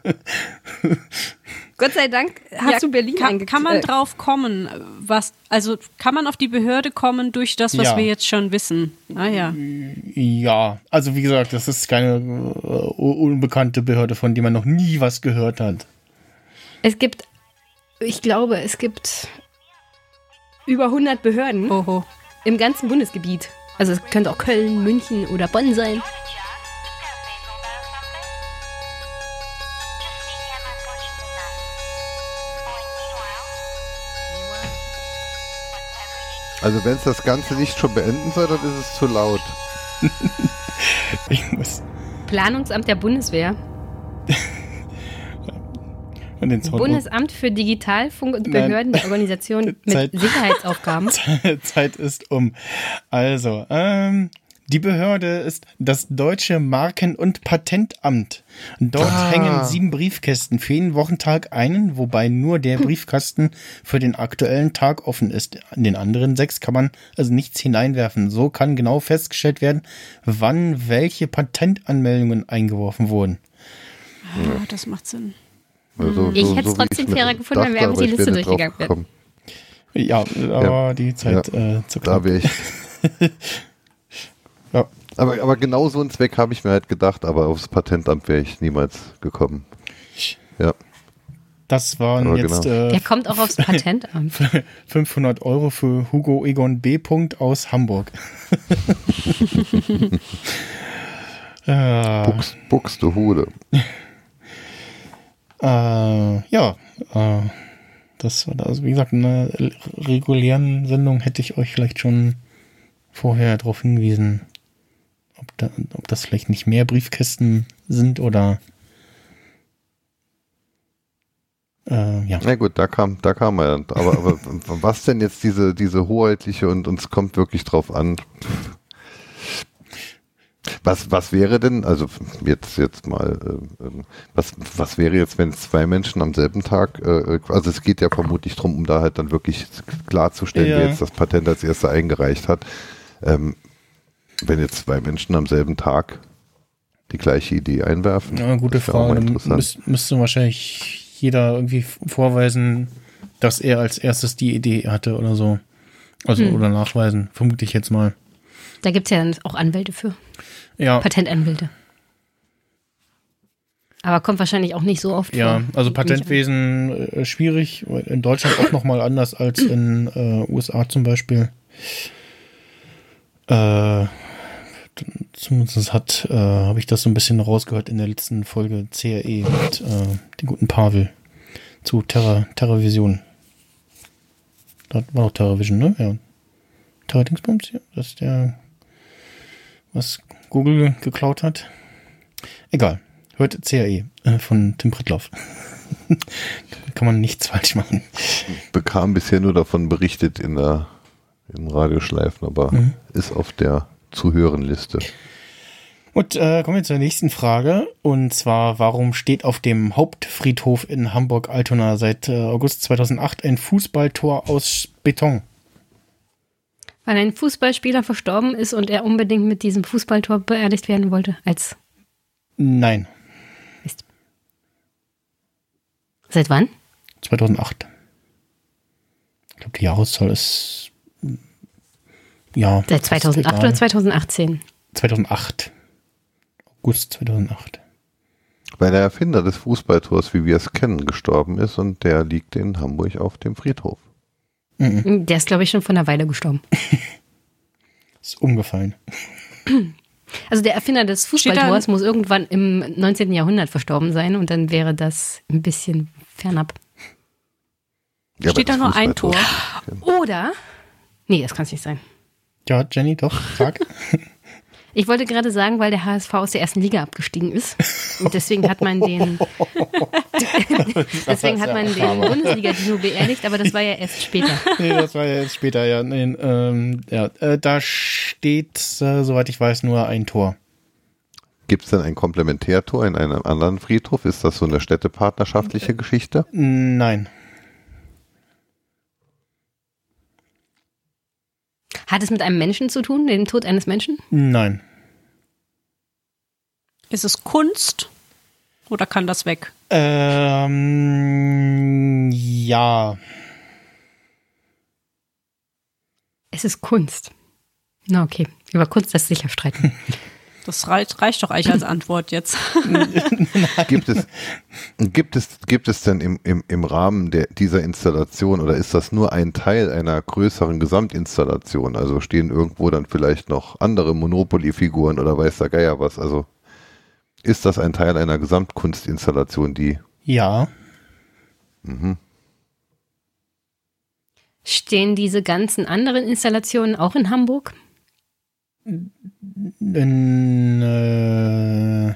Gott sei Dank hast Ja, du Berlin kann, kann man äh, drauf kommen, was, also kann man auf die Behörde kommen durch das, was Ja. wir jetzt schon wissen? Naja. Ja, also wie gesagt, das ist keine äh, unbekannte Behörde, von der man noch nie was gehört hat. Es gibt, ich glaube, es gibt über 100 Behörden Oho. im ganzen Bundesgebiet. Also es könnte auch Köln, München oder Bonn sein. Also wenn es das Ganze nicht schon beenden soll, dann ist es zu laut. [laughs] Ich muss Planungsamt der Bundeswehr. [laughs] von den Sound Bundesamt für Digitalfunk und Nein. Behörden der Organisation [laughs] mit Zeit. Sicherheitsaufgaben. Zeit ist um. Also, ähm, die Behörde ist das Deutsche Marken- und Patentamt. Dort Ah. hängen sieben Briefkästen für jeden Wochentag einen, wobei nur der Briefkasten für den aktuellen Tag offen ist. In den anderen sechs kann man also nichts hineinwerfen. So kann genau festgestellt werden, wann welche Patentanmeldungen eingeworfen wurden. Ah, das macht Sinn. Also, Ich hätte es wie trotzdem fairer gefunden, wenn wir dachte, einfach die Liste durchgegangen wären. Ja, aber die Zeit äh, zu Da knapp. wäre ich. [laughs] Ja. Aber, aber genau so einen Zweck habe ich mir halt gedacht, aber aufs Patentamt wäre ich niemals gekommen. Ja. Das waren Aber jetzt genau. äh, Der kommt auch aufs Patentamt. [laughs] 500 Euro für Hugo Egon B. Punkt aus Hamburg. [laughs] äh, Buchs, Buxtehude. äh, ja, äh, das war da, also wie gesagt, in einer regulären Sendung hätte ich euch vielleicht schon vorher darauf hingewiesen, da, ob das vielleicht nicht mehr Briefkästen sind oder äh, ja. Na gut, da kam, da kam er. Aber, aber [laughs] was denn jetzt diese, diese hoheitliche und uns kommt wirklich drauf an. Was, was wäre denn, also jetzt, jetzt mal, äh, ähm, was, was wäre jetzt, wenn zwei Menschen am selben Tag, äh, also es geht ja vermutlich drum, um da halt dann wirklich klarzustellen, Ja. wer jetzt das Patent als erster eingereicht hat. Ähm, wenn jetzt zwei Menschen am selben Tag die gleiche Idee einwerfen. Ja, gute Frage. Müß, müsste wahrscheinlich jeder irgendwie vorweisen, dass er als erstes die Idee hatte oder so. Also Hm. oder nachweisen, vermute ich jetzt mal. Da gibt es ja dann auch Anwälte für. Ja, Patentanwälte. Aber kommt wahrscheinlich auch nicht so oft ja, vor. also Patentwesen äh, schwierig. In Deutschland auch nochmal anders als in äh, USA zum Beispiel. Äh, zumindest hat, äh, habe ich das so ein bisschen rausgehört in der letzten Folge CRE mit äh, dem guten Pavel zu Terra, Terravision. Das war doch Terravision, ne? Ja. Terra Dingsbums, ja. Das ist der, was Google geklaut hat. Egal. Hört CRE äh, von Tim Prittloff. [laughs] Kann man nichts falsch machen. bekam bisher nur davon berichtet in der in Radioschleifen, aber Mhm. ist auf der Zuhörenliste. Und äh, kommen wir zur nächsten Frage. Und zwar, warum steht auf dem Hauptfriedhof in Hamburg-Altona seit äh, August 2008 ein Fußballtor aus Beton? Weil ein Fußballspieler verstorben ist und er unbedingt mit diesem Fußballtor beerdigt werden wollte. Als Nein, seit wann? 2008. Ich glaube, die Jahreszahl ist ja Seit ist 2008 egal. oder 2018? 2008. August 2008. Weil der Erfinder des Fußballtors, wie wir es kennen, gestorben ist und der liegt in Hamburg auf dem Friedhof. Der ist, glaube ich, schon vor einer Weile gestorben. [laughs] Ist umgefallen. [clears throat] Also der Erfinder des Fußballtors muss irgendwann im 19. Jahrhundert verstorben sein und dann wäre das ein bisschen fernab. Ja, Steht da nur ein Tor? Oder, nee, das kann es nicht sein. Ja, Jenny, doch, sag. [laughs] Ich wollte gerade sagen, weil der HSV aus der ersten Liga abgestiegen ist. Und deswegen hat man den, [laughs] deswegen hat man den Bundesliga-Dino beerdigt, aber das war ja erst später. [laughs] nee, das war ja jetzt später, ja. Nee, ähm, ja äh, da steht, äh, soweit ich weiß, nur ein Tor. Gibt es denn ein Komplementärtor in einem anderen Friedhof? Ist das so eine städtepartnerschaftliche Geschichte? Nein. Hat es mit einem Menschen zu tun, dem Tod eines Menschen? Nein. Ist es Kunst oder kann das weg? Ähm, ja. Es ist Kunst. Na okay, über Kunst lässt sich ja streiten. [laughs] Das reicht, reicht doch eigentlich als [clears throat] Antwort jetzt. [laughs] Gibt es, gibt es, gibt es denn im, im, im Rahmen der, dieser Installation oder ist das nur ein Teil einer größeren Gesamtinstallation? Also stehen irgendwo dann vielleicht noch andere Monopoly-Figuren oder weiß der Geier was? Also ist das ein Teil einer Gesamtkunstinstallation, die Ja. Stehen diese ganzen anderen Installationen auch in Hamburg? In, äh,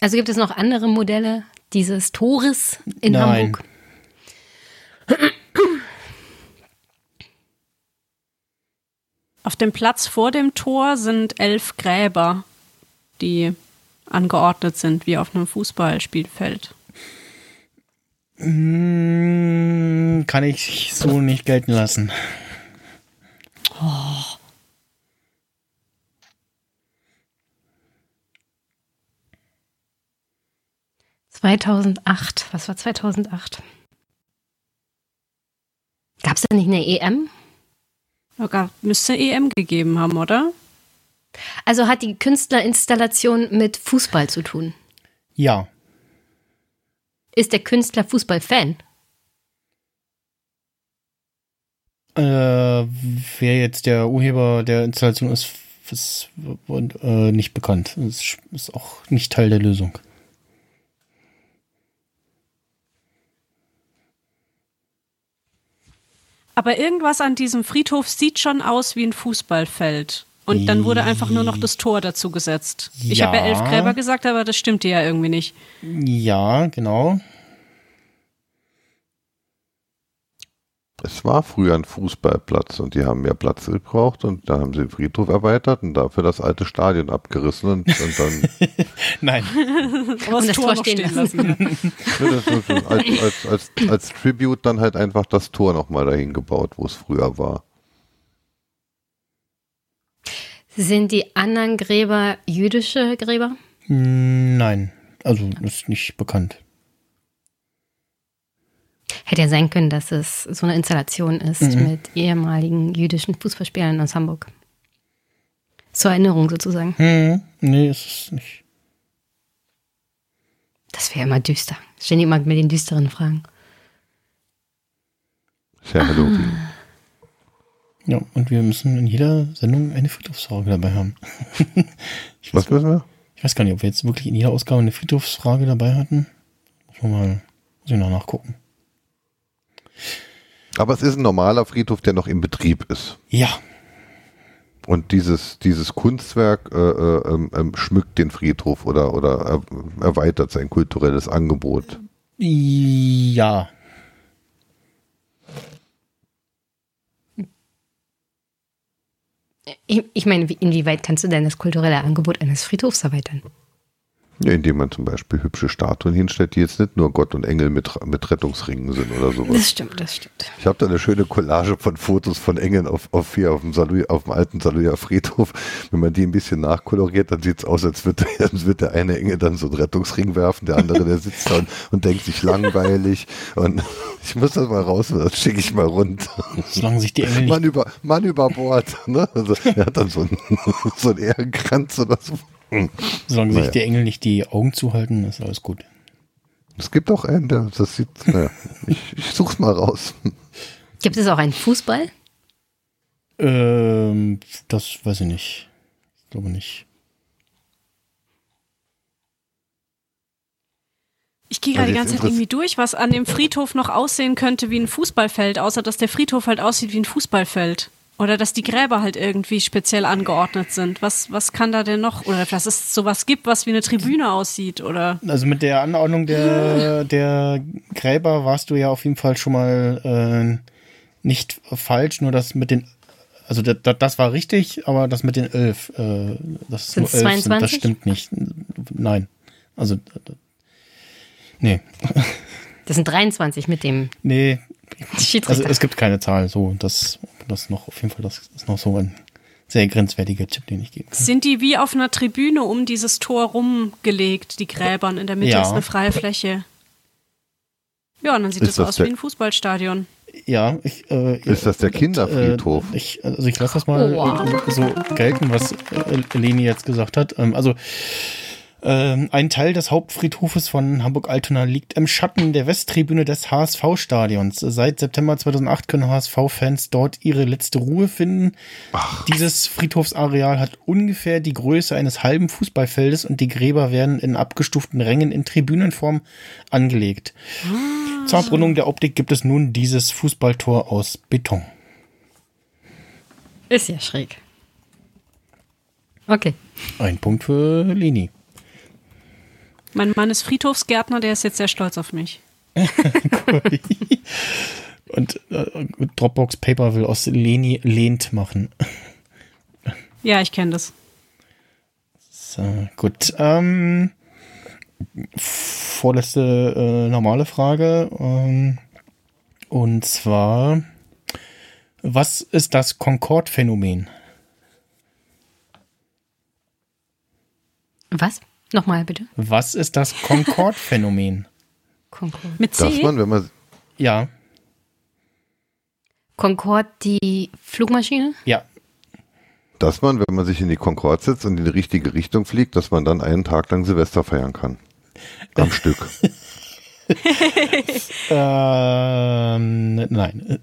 Also gibt es noch andere Modelle dieses Tores in Nein. Hamburg? Auf dem Platz vor dem Tor sind elf Gräber, die angeordnet sind wie auf einem Fußballspielfeld. mm, kann ich so nicht gelten lassen. 2008. Was war 2008? Gab es da nicht eine E EM? Sogar müsste EM gegeben haben, oder? Also hat die Künstlerinstallation mit Fußball zu tun. Ja. Ist der Künstler Fußballfan? Äh, wer jetzt der Urheber der Installation ist, ist äh, nicht bekannt. Ist, ist auch nicht Teil der Lösung. Aber irgendwas an diesem Friedhof sieht schon aus wie ein Fußballfeld. Und dann wurde einfach nur noch das Tor dazu gesetzt. Ich habe ja elf. Gräber gesagt, aber das stimmte ja irgendwie nicht. Ja, genau. Es war früher ein Fußballplatz und die haben mehr Platz gebraucht und da haben sie den Friedhof erweitert und dafür das alte Stadion abgerissen und, und dann [laughs] Nein. Aber das Tor stehen lassen. Das so als, [laughs] als, als, als Tribute dann halt einfach das Tor nochmal dahin gebaut, wo es früher war. Sind die anderen Gräber jüdische Gräber? Nein. Also ist nicht bekannt. Hätte ja sein können, dass es so eine Installation ist mit ehemaligen jüdischen Fußballspielern aus Hamburg. Zur Erinnerung sozusagen. Hm, nee, ist es nicht. Das wäre immer düster. Stehen immer mit den düsteren Fragen. Ist ja Halloween. Ja, und wir müssen in jeder Sendung eine Friedhofsfrage dabei haben. [laughs] ich, weiß, Was müssen wir? ich weiß gar nicht, ob wir jetzt wirklich in jeder Ausgabe eine Friedhofsfrage dabei hatten. Muss man mal, muss ich noch nachgucken. Aber es ist ein normaler Friedhof, der noch im Betrieb ist. Ja, Und dieses, dieses Kunstwerk äh, äh, ähm, schmückt den Friedhof oder, oder er, erweitert sein kulturelles Angebot. ja. Ich, ich meine, wie- inwieweit kannst du denn das kulturelle Angebot eines Friedhofs erweitern? Ja, indem man zum Beispiel hübsche Statuen hinstellt, die jetzt nicht nur Gott und Engel mit, mit Rettungsringen sind oder sowas. Das stimmt, das stimmt. Ich habe da eine schöne Collage von Fotos von Engeln auf, auf hier auf dem, Salu, auf dem alten Saluja Friedhof. Wenn man die ein bisschen nachkoloriert, dann sieht's aus, als würde, [laughs] als würde der eine Engel dann so einen Rettungsring werfen, der andere, der sitzt da und, und denkt sich langweilig. Und [laughs] ich muss das mal raus, das schicke ich mal runter. Solange sich die Engel nicht Mann über, Mann über Bord. Ne? Also, er hat dann so einen, [laughs] so einen Ehrenkranz oder so. Solange Naja. sich die Engel nicht die Augen zuhalten, ist alles gut. Es gibt auch einen, der, das sieht, naja, [laughs] ich, ich such's mal raus. Gibt es auch einen Fußball? Ähm, das weiß ich nicht. Ich glaube nicht. Ich gehe gerade die ganze Zeit irgendwie durch, was an dem Friedhof noch aussehen könnte wie ein Fußballfeld, außer dass der Friedhof halt aussieht wie ein Fußballfeld. Oder dass die Gräber halt irgendwie speziell angeordnet sind. Was, was kann da denn noch? Oder dass es sowas gibt, was wie eine Tribüne aussieht, oder? Also mit der Anordnung der, [laughs] der Gräber warst du ja auf jeden Fall schon mal äh, nicht falsch, nur das mit den, also das, das war richtig, aber das mit den elf, äh, das Sind's nur elf sind, das 22? stimmt nicht. Nein. Also, nee, Das sind 23 mit dem nee, also es gibt keine Zahl, so, das, das noch, auf jeden Fall, das ist noch so ein sehr grenzwertiger Tipp, den ich geben kann. Sind die wie auf einer Tribüne um dieses Tor rumgelegt, die Gräbern? In der Mitte Ja. ist eine freie Fläche. Ja, und dann sieht Ist es das aus wie ein Fußballstadion. Ja, ich, äh, Ist das der Kinderfriedhof? Äh, ich, also ich lasse das mal Oh, wow. äh, so gelten, was äh, Leni jetzt gesagt hat. Ähm, also ähm, ein Teil des Hauptfriedhofes von Hamburg-Altona liegt im Schatten der Westtribüne des HSV-Stadions. Seit September 2008 können HSV-Fans dort ihre letzte Ruhe finden. Dieses Friedhofsareal hat ungefähr die Größe eines halben Fußballfeldes und die Gräber werden in abgestuften Rängen in Tribünenform angelegt. Zur Abrundung der Optik gibt es nun dieses Fußballtor aus Beton. Ist ja schräg. Okay. Ein Punkt für Leni. Mein Mann ist Friedhofsgärtner, der ist jetzt sehr stolz auf mich. [laughs] Und äh, Dropbox Paper will aus Leni lehnt machen. Ja, ich kenne das. So, gut. Ähm, vorletzte äh, normale Frage. Ähm, und zwar, was ist das Concorde-Phänomen? Was? Nochmal bitte. Was ist das Concorde-Phänomen? [laughs] Concorde. Mit C? Dass man, wenn man, Ja, Concorde, die Flugmaschine? ja. dass man, wenn man sich in die Concorde setzt und in die richtige Richtung fliegt, dass man dann einen Tag lang Silvester feiern kann. Am Stück. [laughs] [laughs] Ähm, nein.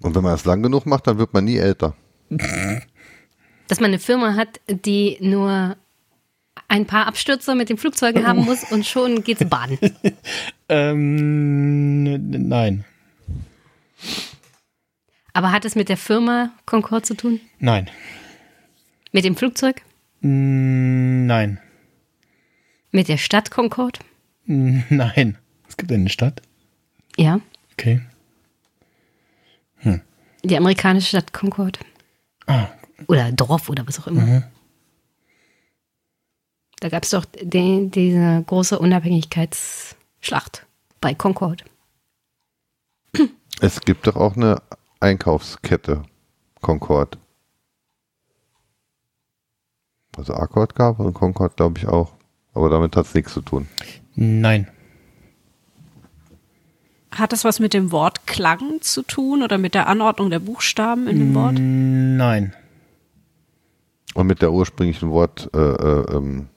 Und wenn man es lang genug macht, dann wird man nie älter. Dass man eine Firma hat, die nur ein paar Abstürze mit den Flugzeugen haben muss und schon geht's baden. [laughs] Ähm, nein. Aber hat es mit der Firma Concorde zu tun? Nein. Mit dem Flugzeug? Mm, Nein. Mit der Stadt Concorde? Mm, Nein. Es gibt eine Stadt. Ja. Okay. Die amerikanische Stadt Concorde. Ah, Oder Dorf oder was auch immer. Da gab es doch die, diese große Unabhängigkeitsschlacht bei Concorde. Es gibt doch auch eine Einkaufskette, Concord. Also Accord gab und Concord glaube ich auch. Aber damit hat es nichts zu tun. nein. Hat das was mit dem Wort Klang zu tun oder mit der Anordnung der Buchstaben in dem Wort? Nein. Und mit der ursprünglichen Wort, äh, äh, ähm,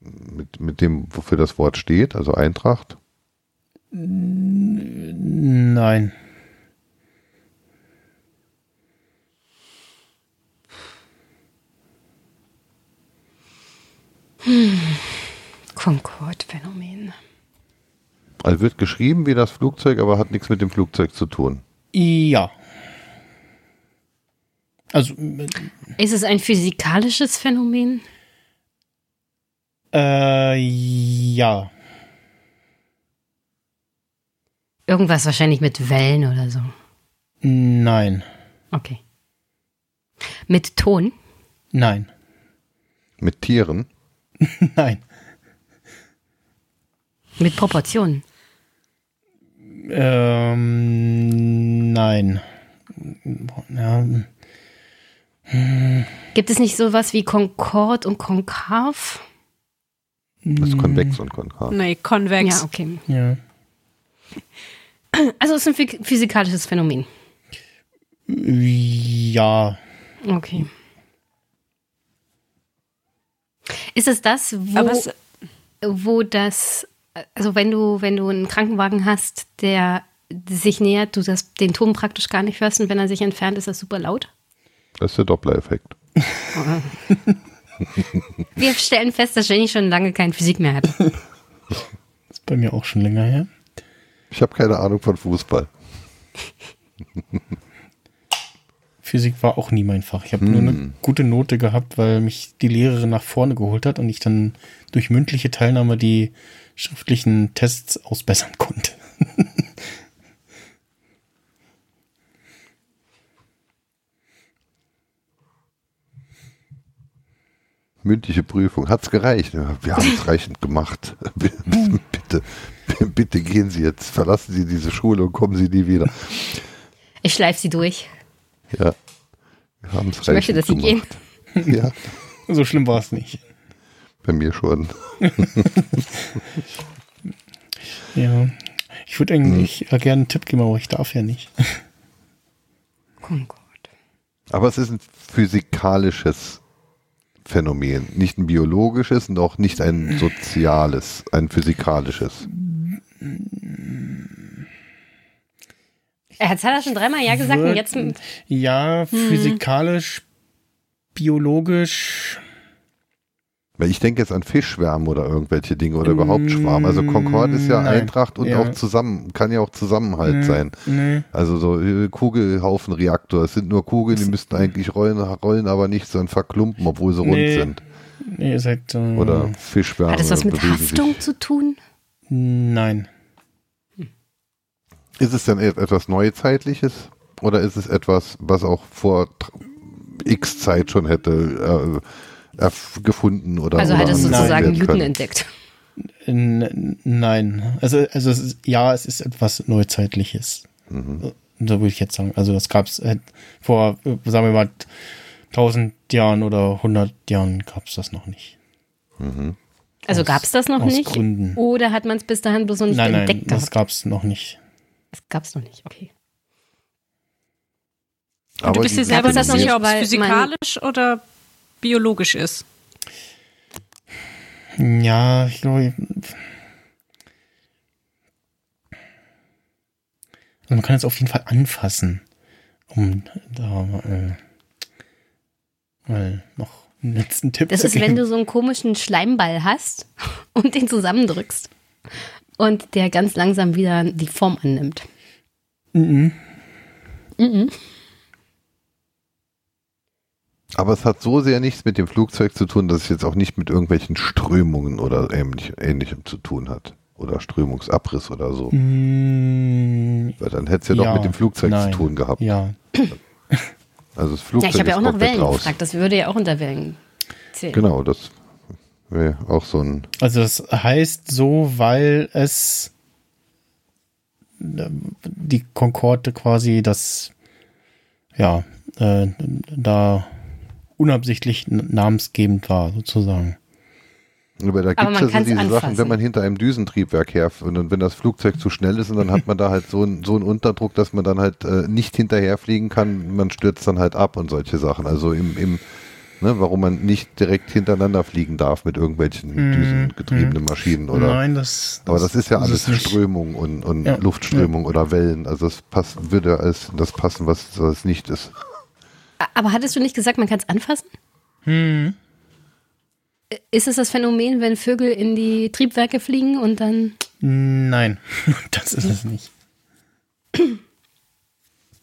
mit, mit dem, wofür das Wort steht, also Eintracht. Nein. Concorde-Phänomen. Also wird geschrieben wie das Flugzeug, aber hat nichts mit dem Flugzeug zu tun. Ja. Also, äh, Ist es ein physikalisches Phänomen? Äh, ja. Irgendwas wahrscheinlich mit Wellen oder so. Nein. Okay. Mit Ton? Nein. Mit Tieren. [laughs] Nein. Mit Proportionen? Ähm, nein. Ja, Gibt es nicht sowas wie Concorde und Konkav? Das ist konvex und konkav. Nee, konvex. Ja, okay. ja. [clears throat] Also es ist ein phy- physikalisches Phänomen. Ja. Okay. Ist es das, wo, es, wo das, also wenn du, wenn du einen Krankenwagen hast, der sich nähert, du das, den Ton praktisch gar nicht hörst und wenn er sich entfernt, ist das super laut? Das ist der Doppler-Effekt. [laughs] [laughs] Wir stellen fest, dass Jenny schon lange keine Physik mehr hat. [laughs] Ist bei mir auch schon länger her. Ich habe keine Ahnung von Fußball. [laughs] Physik war auch nie mein Fach. Ich habe nur eine gute Note gehabt, weil mich die Lehrerin nach vorne geholt hat und ich dann durch mündliche Teilnahme die schriftlichen Tests ausbessern konnte. Mündliche Prüfung. Hat's gereicht? Ja, Wir haben es reichend gemacht. [laughs] bitte, [laughs] bitte gehen Sie jetzt. Verlassen Sie diese Schule und kommen Sie nie wieder. Ich schleife sie durch. Ja. Wir haben es Ich möchte, dass sie gehen. gehen. Ja, So schlimm war es nicht. bei mir schon. [laughs] Ja. Ich würde eigentlich äh, gerne einen Tipp geben, aber ich darf ja nicht. Oh Gott. Aber es ist ein physikalisches Phänomen. Nicht ein biologisches und auch nicht ein soziales, ein physikalisches. Jetzt hat er schon dreimal Ja gesagt und jetzt. Ja, physikalisch, biologisch. Weil ich denke jetzt an Fischschwärme oder irgendwelche Dinge oder überhaupt Schwarm. Also Concorde ist ja Nein. Eintracht und Ja. auch zusammen, kann ja auch Zusammenhalt Nee, sein. Nee. Also so äh, Kugelhaufenreaktor. Es sind nur Kugeln, die müssten eigentlich rollen, rollen aber nicht, sondern verklumpen, obwohl sie rund Nee. sind. Nee, ihr seid. Äh, Oder Fischschwärme. Hat das was mit Haftung zu tun? Nein. Sich. Ist es denn et- etwas Neuzeitliches oder ist es etwas, was auch vor x Zeit schon hätte äh, gefunden oder Also oder hat es angewandt sozusagen Newton entdeckt. N nein. Also, also es ist, ja, es ist etwas Neuzeitliches. Mhm. So würde ich jetzt sagen. Also das gab es vor, äh, sagen wir mal, 1000 Jahren oder 100 Jahren gab es das noch nicht. Also Aus- gab es das noch aus nicht? Gründen. Oder hat man es bis dahin bloß noch nicht nein, nein, entdeckt das gehabt? gab es noch nicht. Das gab es noch nicht, okay. und Aber du bist dir selber das nicht noch sicher, ob es physikalisch oder biologisch ist. Ja, ich glaube. Also man kann es auf jeden Fall anfassen, um da mal, äh, mal noch einen letzten Tipp Das zu ist, geben. wenn du so einen komischen Schleimball hast [laughs] und den zusammendrückst und der ganz langsam wieder die Form annimmt. Mhm. Mhm. Aber es hat so sehr nichts mit dem Flugzeug zu tun, dass es jetzt auch nicht mit irgendwelchen Strömungen oder ähnlich, ähnlichem zu tun hat. Oder Strömungsabriss oder so. Mm, Weil dann hätte es ja doch ja, mit dem Flugzeug nein. zu tun gehabt. Ja, Also das Ja, Flugzeug ich habe ja auch komplett Wellen raus. gefragt. Das würde ja auch unter Wellen zählen. Genau, das wäre auch so ein. also das heißt so, weil es ähm, die Concorde quasi das ja äh, da unabsichtlich namensgebend war sozusagen. Aber da gibt es ja so diese Sachen, anfassen. wenn man hinter einem Düsentriebwerk herfährt und wenn das Flugzeug zu schnell ist und dann hat man da halt so, einen so einen Unterdruck, dass man dann halt äh, nicht hinterherfliegen kann, man stürzt dann halt ab und solche Sachen. Also im, im ne, warum man nicht direkt hintereinander fliegen darf mit irgendwelchen Mhm. düsengetriebenen Maschinen oder. Nein, das, Aber das ist ja alles es nicht. Strömung und, und Ja. Luftströmung oder Wellen. Also das passt, würde als das passen, was, was es nicht ist. Aber hattest du nicht gesagt, man kann es anfassen? Hm. Ist es das Phänomen, wenn Vögel in die Triebwerke fliegen und dann Nein, [laughs] das ist es nicht.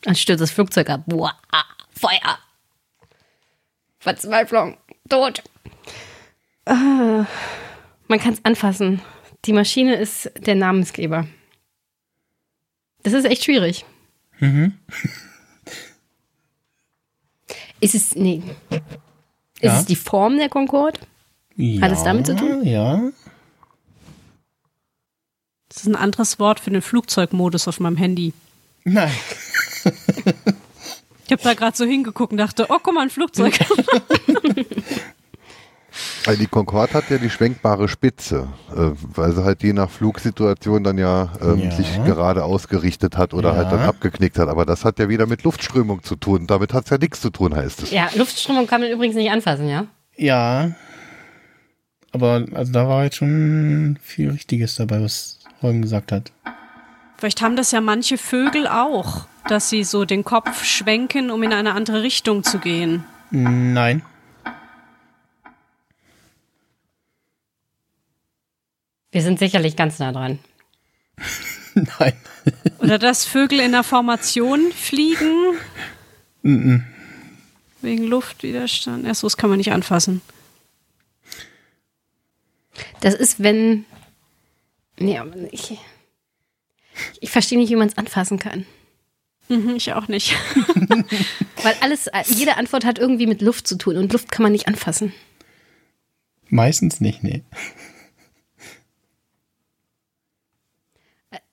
dann stürzt das Flugzeug ab? Boah, ah, Feuer! Verzweiflung, Tod! Ah, man kann es anfassen. Die Maschine ist der Namensgeber. Das ist echt schwierig. Mhm. Ist es, nee. Ist Ja. es die Form der Concorde? Hat es damit zu tun? Ja. Das ist ein anderes Wort für den Flugzeugmodus auf meinem Handy. Nein. Ich habe da gerade so hingeguckt und dachte, oh, guck mal, ein Flugzeug. [laughs] Also die Concorde hat ja die schwenkbare Spitze, äh, weil sie halt je nach Flugsituation dann ja, ähm, Ja. sich gerade ausgerichtet hat oder Ja. halt dann abgeknickt hat. Aber das hat ja wieder mit Luftströmung zu tun. Damit hat es ja nichts zu tun, heißt es. Ja, Luftströmung kann man übrigens nicht anfassen, ja? Ja. aber also da war jetzt schon viel Richtiges dabei, was Holm gesagt hat. Vielleicht haben das ja manche Vögel auch, dass sie so den Kopf schwenken, um in eine andere Richtung zu gehen. Nein. Wir sind sicherlich ganz nah dran. [laughs] Nein. Oder dass Vögel in der Formation fliegen. Wegen Luftwiderstand. Erst so, das kann man nicht anfassen. Das ist, wenn. Nee, aber ich. Ich verstehe nicht, wie man es anfassen kann. Mhm, ich auch nicht. [laughs] [laughs] Weil alles, jede Antwort hat irgendwie mit Luft zu tun und Luft kann man nicht anfassen. Meistens nicht, nee.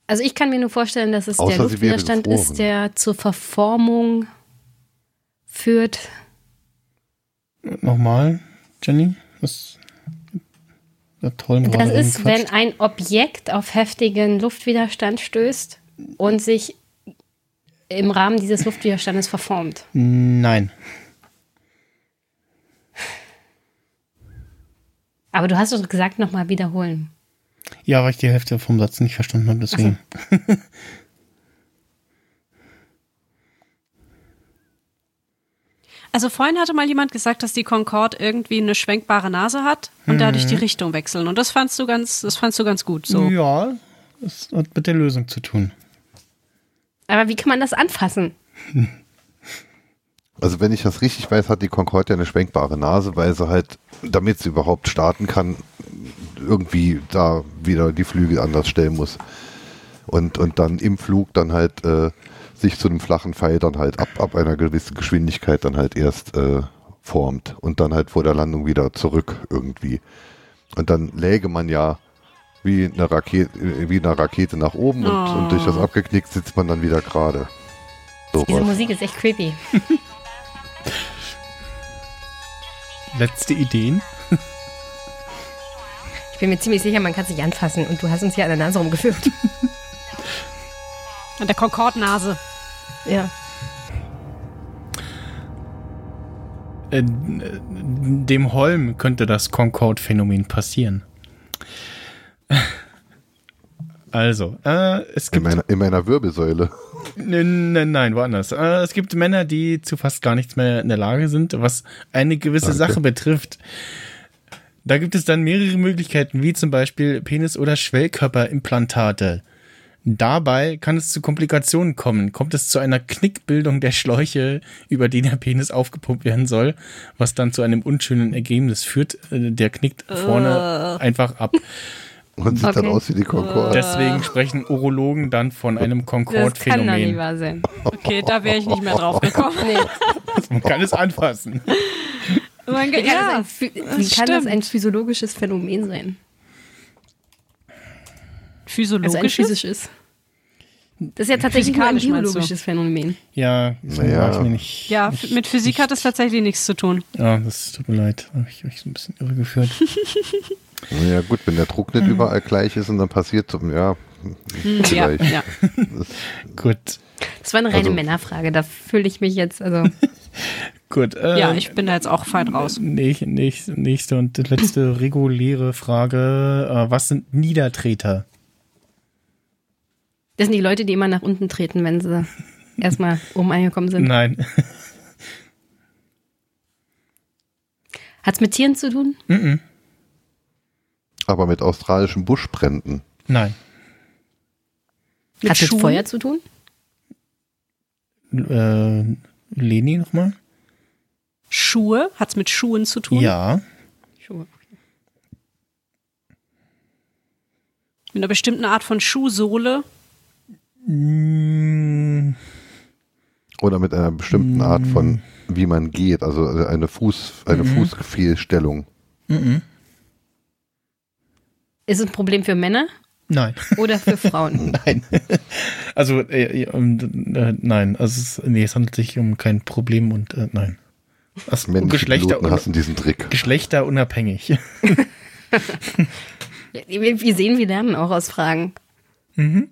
Also ich kann mir nur vorstellen, dass es Außer der Luftwiderstand ist, der zur Verformung führt. Nochmal, Jenny? Was? Das ist, wenn ein Objekt auf heftigen Luftwiderstand stößt und sich im Rahmen dieses Luftwiderstandes verformt. Nein. Aber du hast doch gesagt, nochmal wiederholen. Ja, weil ich die Hälfte vom Satz nicht verstanden habe, deswegen. [laughs] Also vorhin hatte mal jemand gesagt, dass die Concorde irgendwie eine schwenkbare Nase hat und dadurch die Richtung wechseln. Und das fandst du ganz, das fandst du ganz gut. So. Ja, das hat mit der Lösung zu tun. Aber wie kann man das anfassen? [laughs] Also wenn ich das richtig weiß, hat die Concorde ja eine schwenkbare Nase, weil sie halt, damit sie überhaupt starten kann, irgendwie da wieder die Flügel anders stellen muss. Und, und dann im Flug dann halt äh, sich zu einem flachen Pfeil dann halt ab, ab einer gewissen Geschwindigkeit dann halt erst äh, formt und dann halt vor der Landung wieder zurück irgendwie. Und dann läge man ja wie eine Rakete, wie eine Rakete nach oben und, Oh. und durch das abgeknickt sitzt man dann wieder gerade. Diese Sowas. Musik ist echt creepy. [laughs] Letzte Ideen? Ich bin mir ziemlich sicher, man kann sich anfassen und du hast uns hier an der Nase rumgeführt. An der Concorde-Nase. Ja. Äh, dem Holm könnte das Concorde-Phänomen passieren. [laughs] Also, äh, es In gibt. meiner, in meiner Wirbelsäule. Nein, nein, nein, woanders. Äh, es gibt Männer, die zu fast gar nichts mehr in der Lage sind, was eine gewisse Danke. Sache betrifft. Da gibt es dann mehrere Möglichkeiten, wie zum Beispiel Penis- oder Schwellkörperimplantate. Dabei kann es zu Komplikationen kommen. Kommt es zu einer Knickbildung der Schläuche, über die der Penis aufgepumpt werden soll, was dann zu einem unschönen Ergebnis führt. Äh, Der knickt vorne einfach ab. [laughs] Und sieht dann Okay. aus wie die Concorde. Deswegen sprechen Urologen dann von einem Das kann doch nicht Concorde-Phänomen. wahr sein. Okay, da wäre ich nicht mehr drauf gekommen. Nee. [laughs] Man kann es anfassen. [laughs] Mein Wie Gott, kann, ja, das, ein, wie kann das ein physiologisches Phänomen sein? Also ein physiologisch. physisches. Das ist ja tatsächlich nur ein Physikalisch meinst du? biologisches Phänomen. Ja, so ich mir nicht. ja, nicht, mit Physik hat das tatsächlich nichts zu tun. Ja, das tut mir leid. Habe ich euch so ein bisschen irregeführt. [laughs] Ja gut, wenn der Druck nicht überall gleich ist und dann passiert so, ja, Ja, vielleicht. ja. [laughs] gut. Das war eine reine Also- Männerfrage. Da fühle ich mich jetzt, also [laughs] Gut. Äh, ja, ich bin da jetzt auch fein raus. Näch, näch, nächste und letzte [laughs] reguläre Frage. Äh, was sind Niedertreter? das sind die Leute, die immer nach unten treten, wenn sie erstmal [laughs] oben angekommen sind. Nein. [laughs] Hat es mit Tieren zu tun? Aber mit australischen Buschbränden. Nein. Mit Hat es mit? Feuer zu tun? Äh, Leni nochmal? Schuhe? Hat es mit Schuhen zu tun? Ja. Schuhe. Mit einer bestimmten Art von Schuhsohle? Mm, Oder mit einer bestimmten Art von, wie man geht, also eine Fuß, eine Mhm. Fußfehlstellung. mm, Ist es ein Problem für Männer Nein. oder für Frauen? [laughs] Nein. Also, äh, ähm, äh, nein. Also, es, nee, es handelt sich um kein Problem und äh, nein. Das Männliche Geschlechter, Piloten hassen diesen Trick. geschlechterunabhängig. wir, sehen, wir lernen auch aus Fragen. [laughs]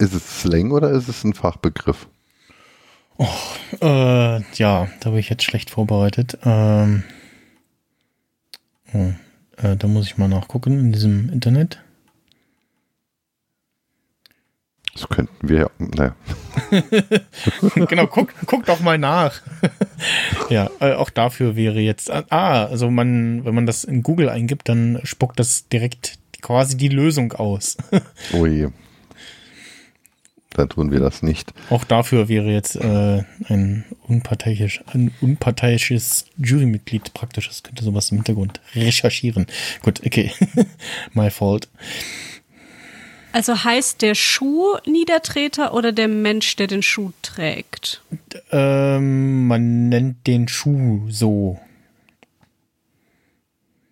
Ist es Slang oder ist es ein Fachbegriff? Äh, ja, da bin ich jetzt schlecht vorbereitet. Ähm, oh, äh, da muss ich mal nachgucken in diesem Internet. Das könnten wir ja. Naja. [laughs] genau, guck, guck doch mal nach. [laughs] ja, äh, auch dafür wäre jetzt. Ah, also man, wenn man das in Google eingibt, dann spuckt das direkt quasi die Lösung aus. [laughs] Oh je. Dann tun wir das nicht. Auch dafür wäre jetzt äh, ein, unparteiisch, ein unparteiisches Jurymitglied praktisch. Das könnte sowas im Hintergrund recherchieren. Gut, okay. My fault. Also heißt der Schuh Niedertreter oder der Mensch, der den Schuh trägt? Ähm, man nennt den Schuh so.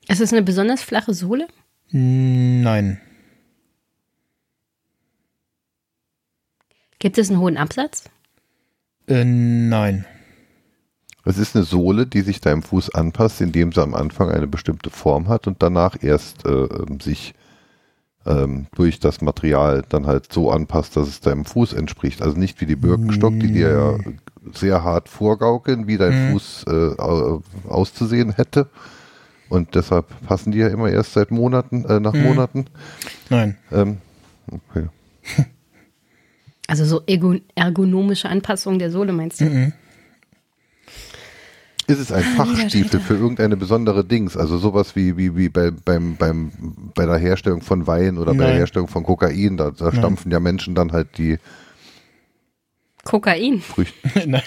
Ist es eine besonders flache Sohle? Nein. Gibt es einen hohen Absatz? Äh, nein. Es ist eine Sohle, die sich deinem Fuß anpasst, indem sie am Anfang eine bestimmte Form hat und danach erst äh, sich ähm, durch das Material dann halt so anpasst, dass es deinem Fuß entspricht. Also nicht wie die Birkenstock, die dir ja sehr hart vorgaukeln, wie dein Mhm. Fuß äh, au- auszusehen hätte. Und deshalb passen die ja immer erst seit Monaten, äh, nach Mhm. Monaten. Nein. Ähm, okay. [laughs] Also so ergo ergonomische Anpassung der Sohle meinst du? Mhm. Ist es ein Fachstiefel für irgendeine besondere Dings? Also sowas wie, wie, wie bei, beim, beim, bei der Herstellung von Wein oder bei der Nein. Herstellung von Kokain, da, da stampfen ja Menschen dann halt die Kokain. Früchte. [laughs] Nein.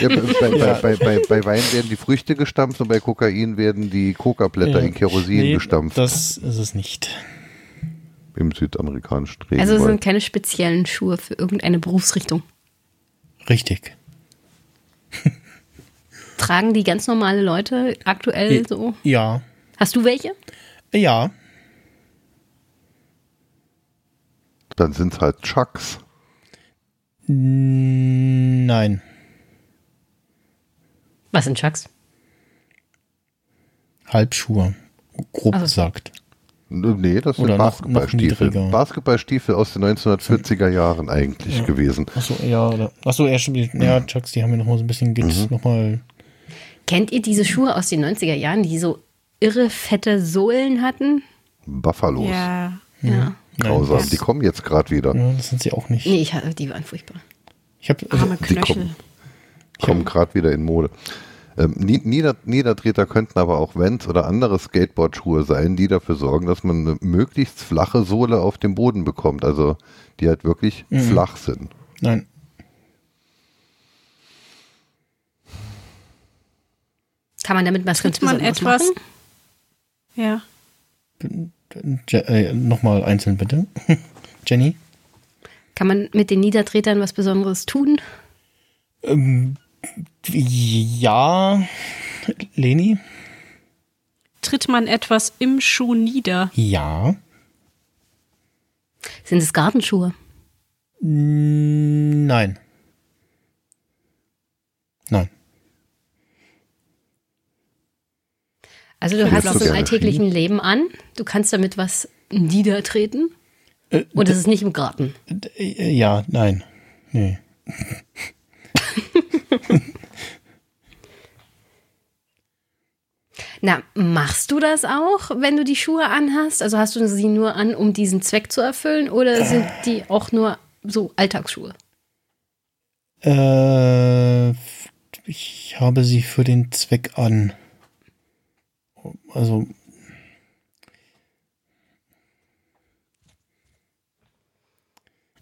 Ja, bei, bei, bei, bei, bei Wein werden die Früchte gestampft und bei Kokain werden die Kokablätter in Kerosin Nee, gestampft Das ist es nicht. im südamerikanischen Also es sind Regenwald. keine speziellen Schuhe für irgendeine Berufsrichtung. Richtig. [laughs] Tragen die ganz normale Leute aktuell Ja. so? Ja. Hast du welche? Ja. Dann sind es halt Chucks. Nein. Was sind Chucks? Halbschuhe. Grob Also- gesagt. Nee, das sind Oder noch- noch Basketballstiefel. Basketballstiefel aus den 1940er Jahren eigentlich gewesen. Achso, ja, oder. Achso, er spielt. Ja, Chucks, die haben ja nochmal so ein bisschen Mhm. noch mal. Kennt ihr diese Schuhe aus den 90er Jahren, die so irre fette Sohlen hatten? Buffalos. Ja. Ja. Grausam. Die kommen jetzt gerade wieder. Ja, das sind sie auch nicht. Nee, ich, die waren furchtbar. Ich habe also, Arme die Knöchel. kommen. Kommen gerade wieder in Mode. Ähm, Ni- Nieder Niedertreter könnten aber auch Vans oder andere Skateboardschuhe sein, die dafür sorgen, dass man eine möglichst flache Sohle auf dem Boden bekommt. Also die halt wirklich Mhm. flach sind. nein. Kann man damit was ganz Tritt man Besonderes etwas? machen? Ja. Je, äh, Nochmal einzeln bitte. [laughs] Jenny? Kann man mit den Niedertretern was Besonderes tun? Ähm, ja. Leni? Tritt man etwas im Schuh nieder? Ja. Sind es Gartenschuhe? Nein. Nein. Also du hast es im alltäglichen Leben an. Du kannst damit was niedertreten. Äh, Und es ist nicht im Garten. äh, ja, nein. Nee. [laughs] Na, machst du das auch, wenn du die Schuhe anhast? Also hast du sie nur an, um diesen Zweck zu erfüllen? Oder sind die auch nur so Alltagsschuhe? Äh, ich habe sie für den Zweck an. Also.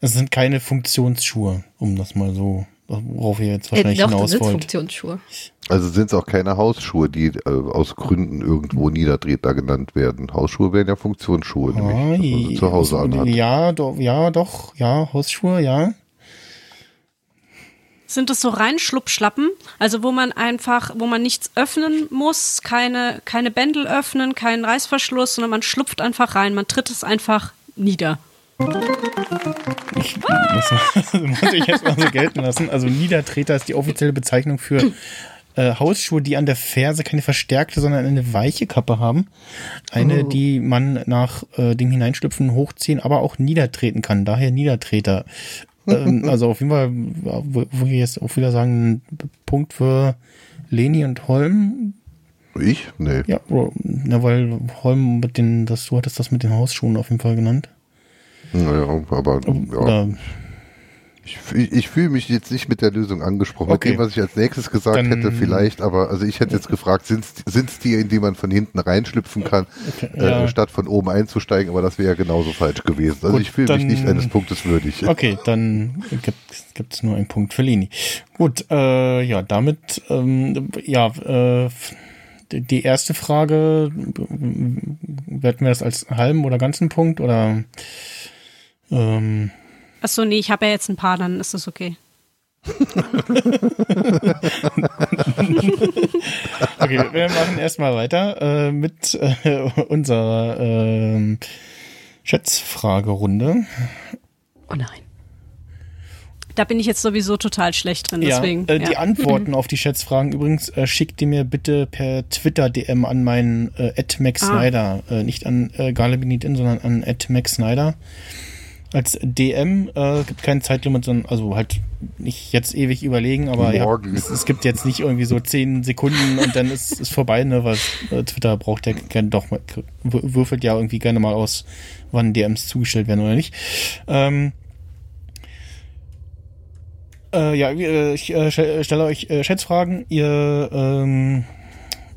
Es sind keine Funktionsschuhe, um das mal so, worauf ihr jetzt wahrscheinlich Äh, doch, hinaus sind wollt. Funktionsschuhe. Also sind es auch keine Hausschuhe, die äh, aus Gründen irgendwo Niedertreter genannt werden. Hausschuhe wären ja Funktionsschuhe, Ah, nämlich, sie zu Hause anhat. ja, doch, ja, doch, ja, Hausschuhe, ja. Sind es so Reinschlupfschlappen? Also wo man einfach, wo man nichts öffnen muss, keine, keine Bändel öffnen, keinen Reißverschluss, sondern man schlupft einfach rein, man tritt es einfach nieder. Ich muss, [laughs] muss ich jetzt mal so gelten lassen. Also Niedertreter ist die offizielle Bezeichnung für äh, Hausschuhe, die an der Ferse keine verstärkte, sondern eine weiche Kappe haben. Eine, die man nach äh, dem Hineinschlüpfen hochziehen, aber auch niedertreten kann. Daher Niedertreter. Ähm, also auf jeden Fall, wo, wo ich jetzt auch wieder sagen, Punkt für Leni und Holm. Ich? Nee. Ja, na, weil Holm mit den, das, du hattest das mit den Hausschuhen auf jeden Fall genannt. Naja, aber ja. Oder Ich, ich fühle mich jetzt nicht mit der Lösung angesprochen. Okay. Mit dem, was ich als nächstes gesagt Dann- hätte, vielleicht, aber also ich hätte jetzt gefragt, sind es die, in die man von hinten reinschlüpfen kann, Okay, äh, ja. statt von oben einzusteigen, aber das wäre ja genauso falsch gewesen. Also Gut, ich fühle mich nicht eines Punktes würdig. Okay, dann gibt es nur einen Punkt für Leni. Gut, äh, ja, damit, ähm, ja, äh, die- die erste Frage, werten wir das als halben oder ganzen Punkt oder ähm, Achso, nee, ich habe ja jetzt ein paar, dann ist das okay. [laughs] Okay, wir machen erstmal weiter äh, mit äh, unserer ähm, Schätzfragerunde. Oh nein. Da bin ich jetzt sowieso total schlecht drin, deswegen. äh, die ja. Antworten [laughs] auf die Schätzfragen übrigens äh, schickt ihr mir bitte per Twitter DM an meinen äh, Max Ah. Snyder, äh, nicht an äh, Galebinitin, sondern an Max Snyder. Als DM äh, gibt kein Zeitlimit, sondern also halt nicht jetzt ewig überlegen, aber ja, es, es gibt jetzt nicht irgendwie so zehn Sekunden und dann ist es vorbei, ne, weil äh, Twitter braucht ja gerne doch mal, wür- würfelt ja irgendwie gerne mal aus, wann DMs zugestellt werden oder nicht. Ähm, äh, ja, äh, ich äh, stell- stelle euch äh, Schätzfragen. Ihr ähm,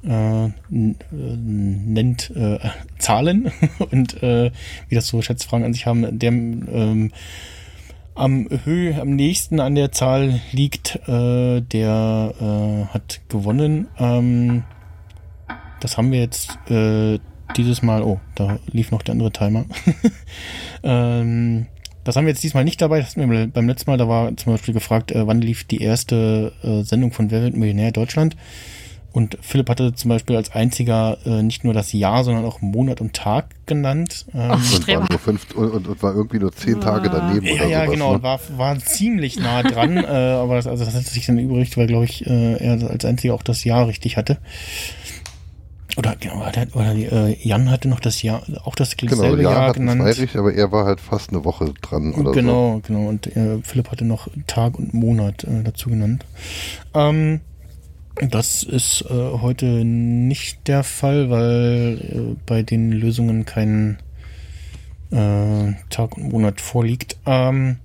äh, äh, nennt äh, Zahlen [laughs] und äh, wie das so Schätzfragen an sich haben, der ähm, am Höhe, am nächsten an der Zahl liegt, äh, der äh, hat gewonnen. Ähm, das haben wir jetzt dieses Mal. Oh, da lief noch der andere Timer. [laughs] ähm, das haben wir jetzt diesmal nicht dabei. Das hatten wir beim letzten Mal. Da war zum Beispiel gefragt, wann lief die erste Sendung von Wer wird Millionär Deutschland? Und Philipp hatte zum Beispiel als einziger äh, nicht nur das Jahr, sondern auch Monat und Tag genannt. Ähm, Und Streber. war, nur fünf, und, und, und war irgendwie nur zehn Tage daneben ja, oder ja, sowas. genau. Ne? War, war ziemlich nah dran, [laughs] äh, aber das, also das hat sich dann übrig, weil, glaube ich, äh, er als einziger auch das Jahr richtig hatte. Oder, genau, oder, oder äh, Jan hatte noch das Jahr, auch das Genau, selbe ja, Jahr hatten genannt. richtig, aber er war halt fast eine Woche dran oder so. genau, genau. Und äh, Philipp hatte noch Tag und Monat äh, dazu genannt. Ähm, das ist äh, heute nicht der Fall, weil äh, bei den Lösungen kein äh, Tag und Monat vorliegt. Ähm,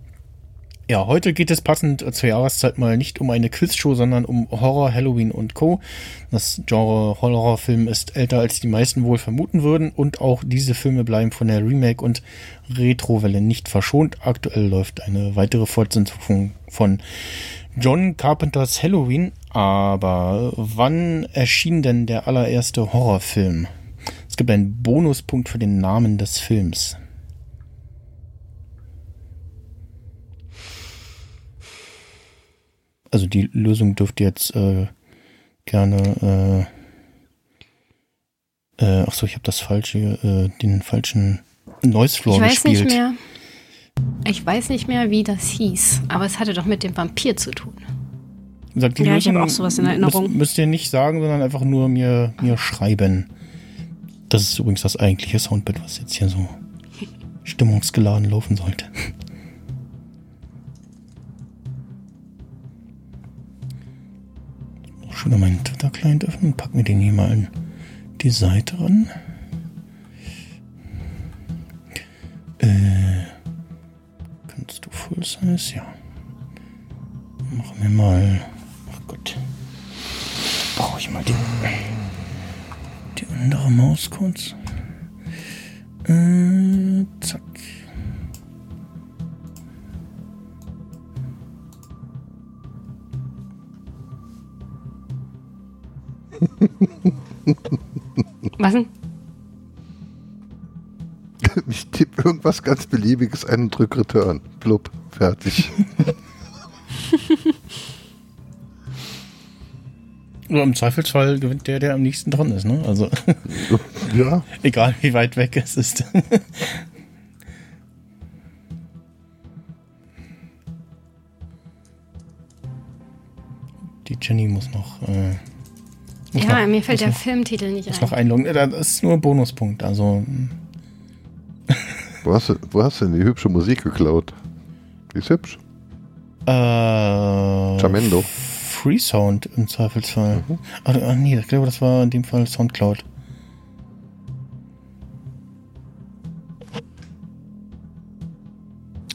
ja, heute geht es passend zur Jahreszeit mal nicht um eine Quizshow, sondern um Horror, Halloween und Co. Das Genre Horrorfilm ist älter als die meisten wohl vermuten würden und auch diese Filme bleiben von der Remake- und Retrowelle nicht verschont. Aktuell läuft eine weitere Fortsetzung von John Carpenters Halloween, aber wann erschien denn der allererste Horrorfilm? Es gibt einen Bonuspunkt für den Namen des Films. Also die Lösung dürft ihr jetzt äh, gerne. Äh, äh, ach so, ich habe das falsche, äh, den falschen Noise Floor Ich weiß gespielt. nicht mehr. Ich weiß nicht mehr, wie das hieß, aber es hatte doch mit dem Vampir zu tun. Gesagt, die Ja, ich Lösung habe auch sowas in Erinnerung. Müsst, müsst ihr nicht sagen, sondern einfach nur mir, mir schreiben. Das ist übrigens das eigentliche Soundbit, was jetzt hier so stimmungsgeladen laufen sollte. Schon mal meinen Twitter-Client öffnen und pack mir den hier mal an die Seite ran. Äh, kannst du Full Size? Ja. Machen wir mal. Ach Gott. Brauche ich mal die, die andere Maus kurz. Äh, zack. Was denn? [laughs] Ich tippe irgendwas ganz Beliebiges ein und drück Return. Blub, fertig. [laughs] Oder im Zweifelsfall gewinnt der, der am nächsten dran ist, ne? Also, [laughs] ja, egal wie weit weg es ist. Die Jenny muss noch. Äh, muss Ja, noch, mir fällt der noch, Filmtitel nicht muss ein. noch einloggen. Das ist nur ein Bonuspunkt. Also, wo hast, du, wo hast du denn die hübsche Musik geklaut? Die ist hübsch. Äh, Jamendo. Freesound im Zweifelsfall. Ach, ach nee, ich glaube, das war in dem Fall Soundcloud.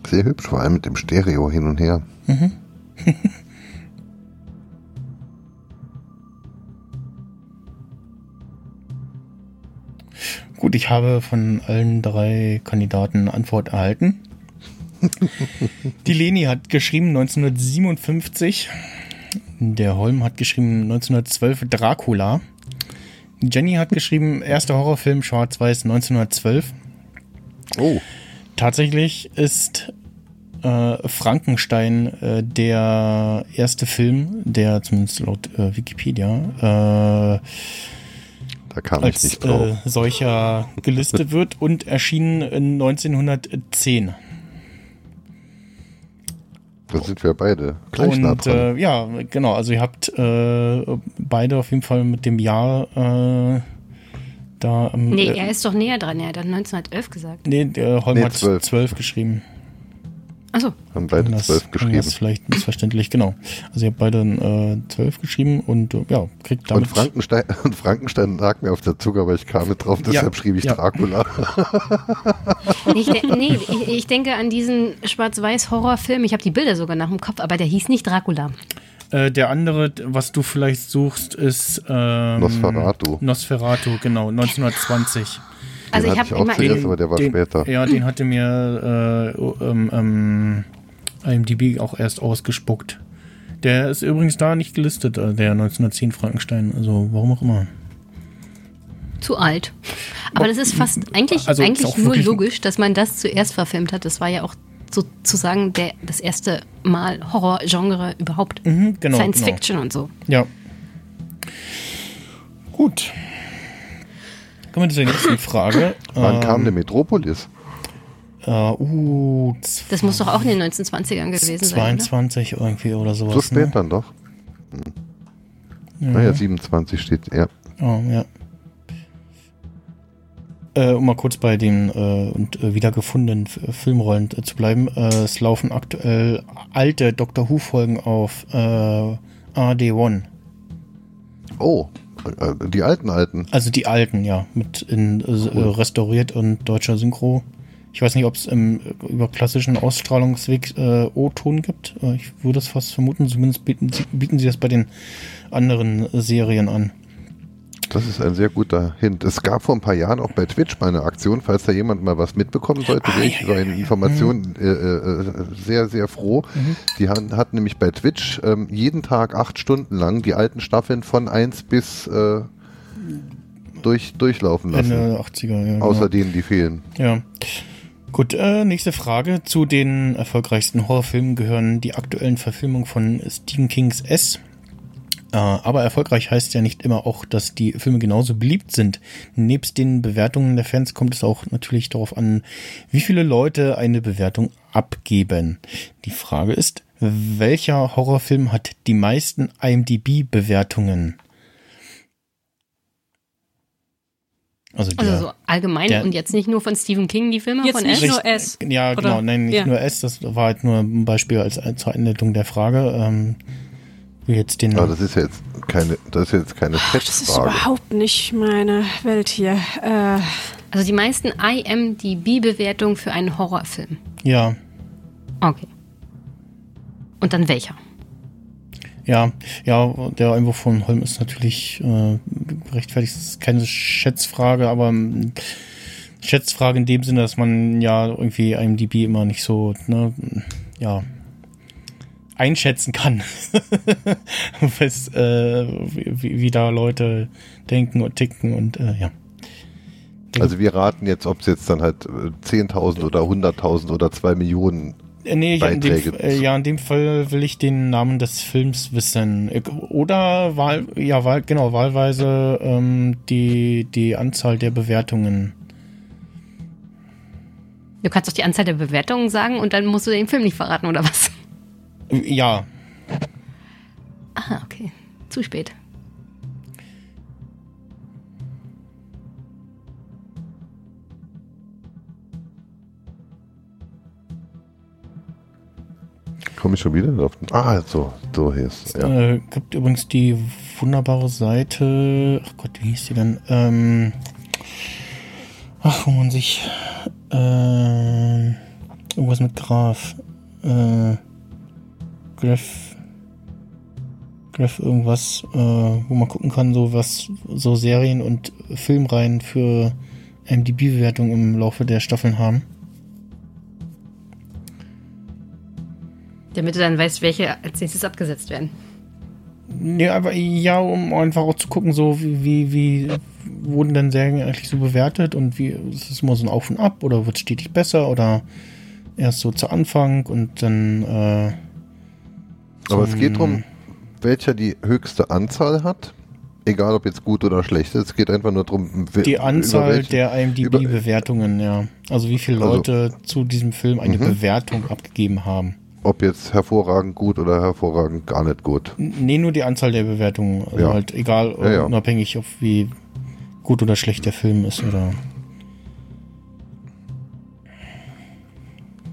Sehr hübsch, vor allem mit dem Stereo hin und her. [laughs] Gut, ich habe von allen drei Kandidaten Antwort erhalten. [laughs] Die Leni hat geschrieben 1957. Der Holm hat geschrieben 1912 Dracula. Jenny hat geschrieben erster Horrorfilm Schwarz-Weiß 1912. Oh, Tatsächlich ist äh, Frankenstein äh, der erste Film, der zumindest laut äh, Wikipedia äh, da kam ich als nicht drauf. äh, solcher gelistet wird und erschien in 1910. da sind wir beide gleich nah und dran. äh, ja, genau, also ihr habt äh, beide auf jeden Fall mit dem Jahr äh, da. Ähm, Nee, äh, er ist doch näher dran. Er hat dann 1911 gesagt. nee, der Holm Nee, hat zwölf. zwölf geschrieben. Achso, Haben beide Das- zwölf geschrieben. Das ist vielleicht missverständlich, genau. Also ihr habt beide äh, zwölf geschrieben und äh, ja, kriegt damit. Und Frankenstein, [laughs] und Frankenstein lag mir auf der Zunge, aber ich kam nicht drauf, deshalb schrieb ich ja. Dracula. ich, de nee, ich, ich denke an diesen Schwarz-Weiß-Horrorfilm. Ich habe die Bilder sogar nach dem Kopf, aber der hieß nicht Dracula. Äh, der andere, was du vielleicht suchst, ist ähm, Nosferatu. Nosferatu, genau, 1920. Also Den ich hatte habe ich auch immer. zuerst, aber der war den, später. Ja, den hatte mir äh, ähm, ähm, IMDb auch erst ausgespuckt. Der ist übrigens da nicht gelistet, äh, der 1910 Frankenstein. Also warum auch immer. Zu alt. Aber das ist fast eigentlich, Also eigentlich nur logisch, dass man das zuerst verfilmt hat. Das war ja auch sozusagen der, das erste Mal Horror-Genre überhaupt. Mhm, genau, Science genau. Fiction und so. Ja. Gut. Kommen wir zur nächsten Frage. Wann Ähm, kam der Metropolis? Äh, uh, Das muss doch auch in den 1920ern gewesen sein. 22 irgendwie oder sowas. So spät Ne? dann doch. Hm. Naja, 27 steht, ja. Oh, ja. Äh, um mal kurz bei den äh, und äh, wiedergefundenen F- Filmrollen äh, zu bleiben. Äh, es laufen aktuell alte Doctor Who-Folgen auf äh, AD1. Oh, die alten alten. Also die alten, ja, mit in, äh, äh, restauriert und deutscher Synchro. Ich weiß nicht, ob es im äh, über klassischen Ausstrahlungsweg äh, O-Ton gibt. Äh, ich würde es fast vermuten. Zumindest bieten sie, bieten sie das bei den anderen Serien an. Das ist ein sehr guter Hint. Es gab vor ein paar Jahren auch bei Twitch mal eine Aktion, falls da jemand mal was mitbekommen sollte, wäre ich über eine Information äh, äh, sehr, sehr froh. Die hat, hat nämlich bei Twitch ähm, jeden Tag acht Stunden lang die alten Staffeln von 1 bis äh, durch, durchlaufen lassen. Ende 80er, ja. Außer genau. denen, die fehlen. Ja. Gut, äh, nächste Frage. Zu den erfolgreichsten Horrorfilmen gehören die aktuellen Verfilmungen von Stephen Kings S. Äh, aber erfolgreich heißt ja nicht immer auch, dass die Filme genauso beliebt sind. Nebst den Bewertungen der Fans kommt es auch natürlich darauf an, wie viele Leute eine Bewertung abgeben. Die Frage ist, welcher Horrorfilm hat die meisten IMDb-Bewertungen? Also, der, Also so allgemein der- und jetzt nicht nur von Stephen King, die Filme Jetzt von nicht S. nur S. Ja, Oder? genau, nein, nicht Ja. nur S, das war halt nur ein Beispiel als, als zur Einleitung der Frage. Ähm, jetzt den. Aber das ist ja jetzt keine, das ist jetzt keine Das ist überhaupt nicht meine Welt hier. Äh, Also die meisten IMDb-Bewertungen für einen Horrorfilm. ja, Okay. Und dann welcher? ja, ja, der Einwurf von Holm ist natürlich äh, gerechtfertigt. Das ist keine Schätzfrage, aber ähm, Schätzfrage in dem Sinne, dass man ja irgendwie IMDb immer nicht so, ne, ja, einschätzen kann, [laughs] was, äh, wie, wie da Leute denken und ticken und äh, ja. Also wir raten jetzt, ob es jetzt dann halt äh, 10.000 oder 100.000 oder 2 Millionen Äh, Nee, ja, in dem, Beiträge äh, ja, in dem Fall will ich den Namen des Films wissen. Äh, Oder Wahl, ja, Wahl, genau, wahlweise ähm, die, die Anzahl der Bewertungen. Du kannst doch die Anzahl der Bewertungen sagen und dann musst du den Film nicht verraten, oder was? Ja, Ah, okay. Zu spät. Komme ich schon wieder drauf? Ah, so, so hier ist ja. Äh, gibt übrigens die wunderbare Seite. Ach Gott, wie hieß die denn? Ähm, ach, wo man sich äh, irgendwas mit Graf. Äh, Graph. Graph irgendwas, äh, wo man gucken kann, so was so Serien und Filmreihen für MDB-Bewertung im Laufe der Staffeln haben. Damit du dann weißt, welche als nächstes abgesetzt werden. Ja, aber ja, um einfach auch zu gucken, so wie, wie, wie wurden denn Serien eigentlich so bewertet und wie ist es immer so ein Auf und Ab oder wird stetig besser oder erst so zu Anfang und dann äh, Aber es geht darum, welcher die höchste Anzahl hat. Egal ob jetzt gut oder schlecht. Es geht einfach nur darum, die Anzahl der über- IMDb-Bewertungen, ja. Also wie viele Also- Leute zu diesem Film eine Mhm. Bewertung abgegeben haben. ob jetzt hervorragend gut oder hervorragend gar nicht gut. Nee, nur die Anzahl der Bewertungen. Also Ja. halt egal, Ja, ja. unabhängig, ob wie gut oder schlecht der Film ist oder.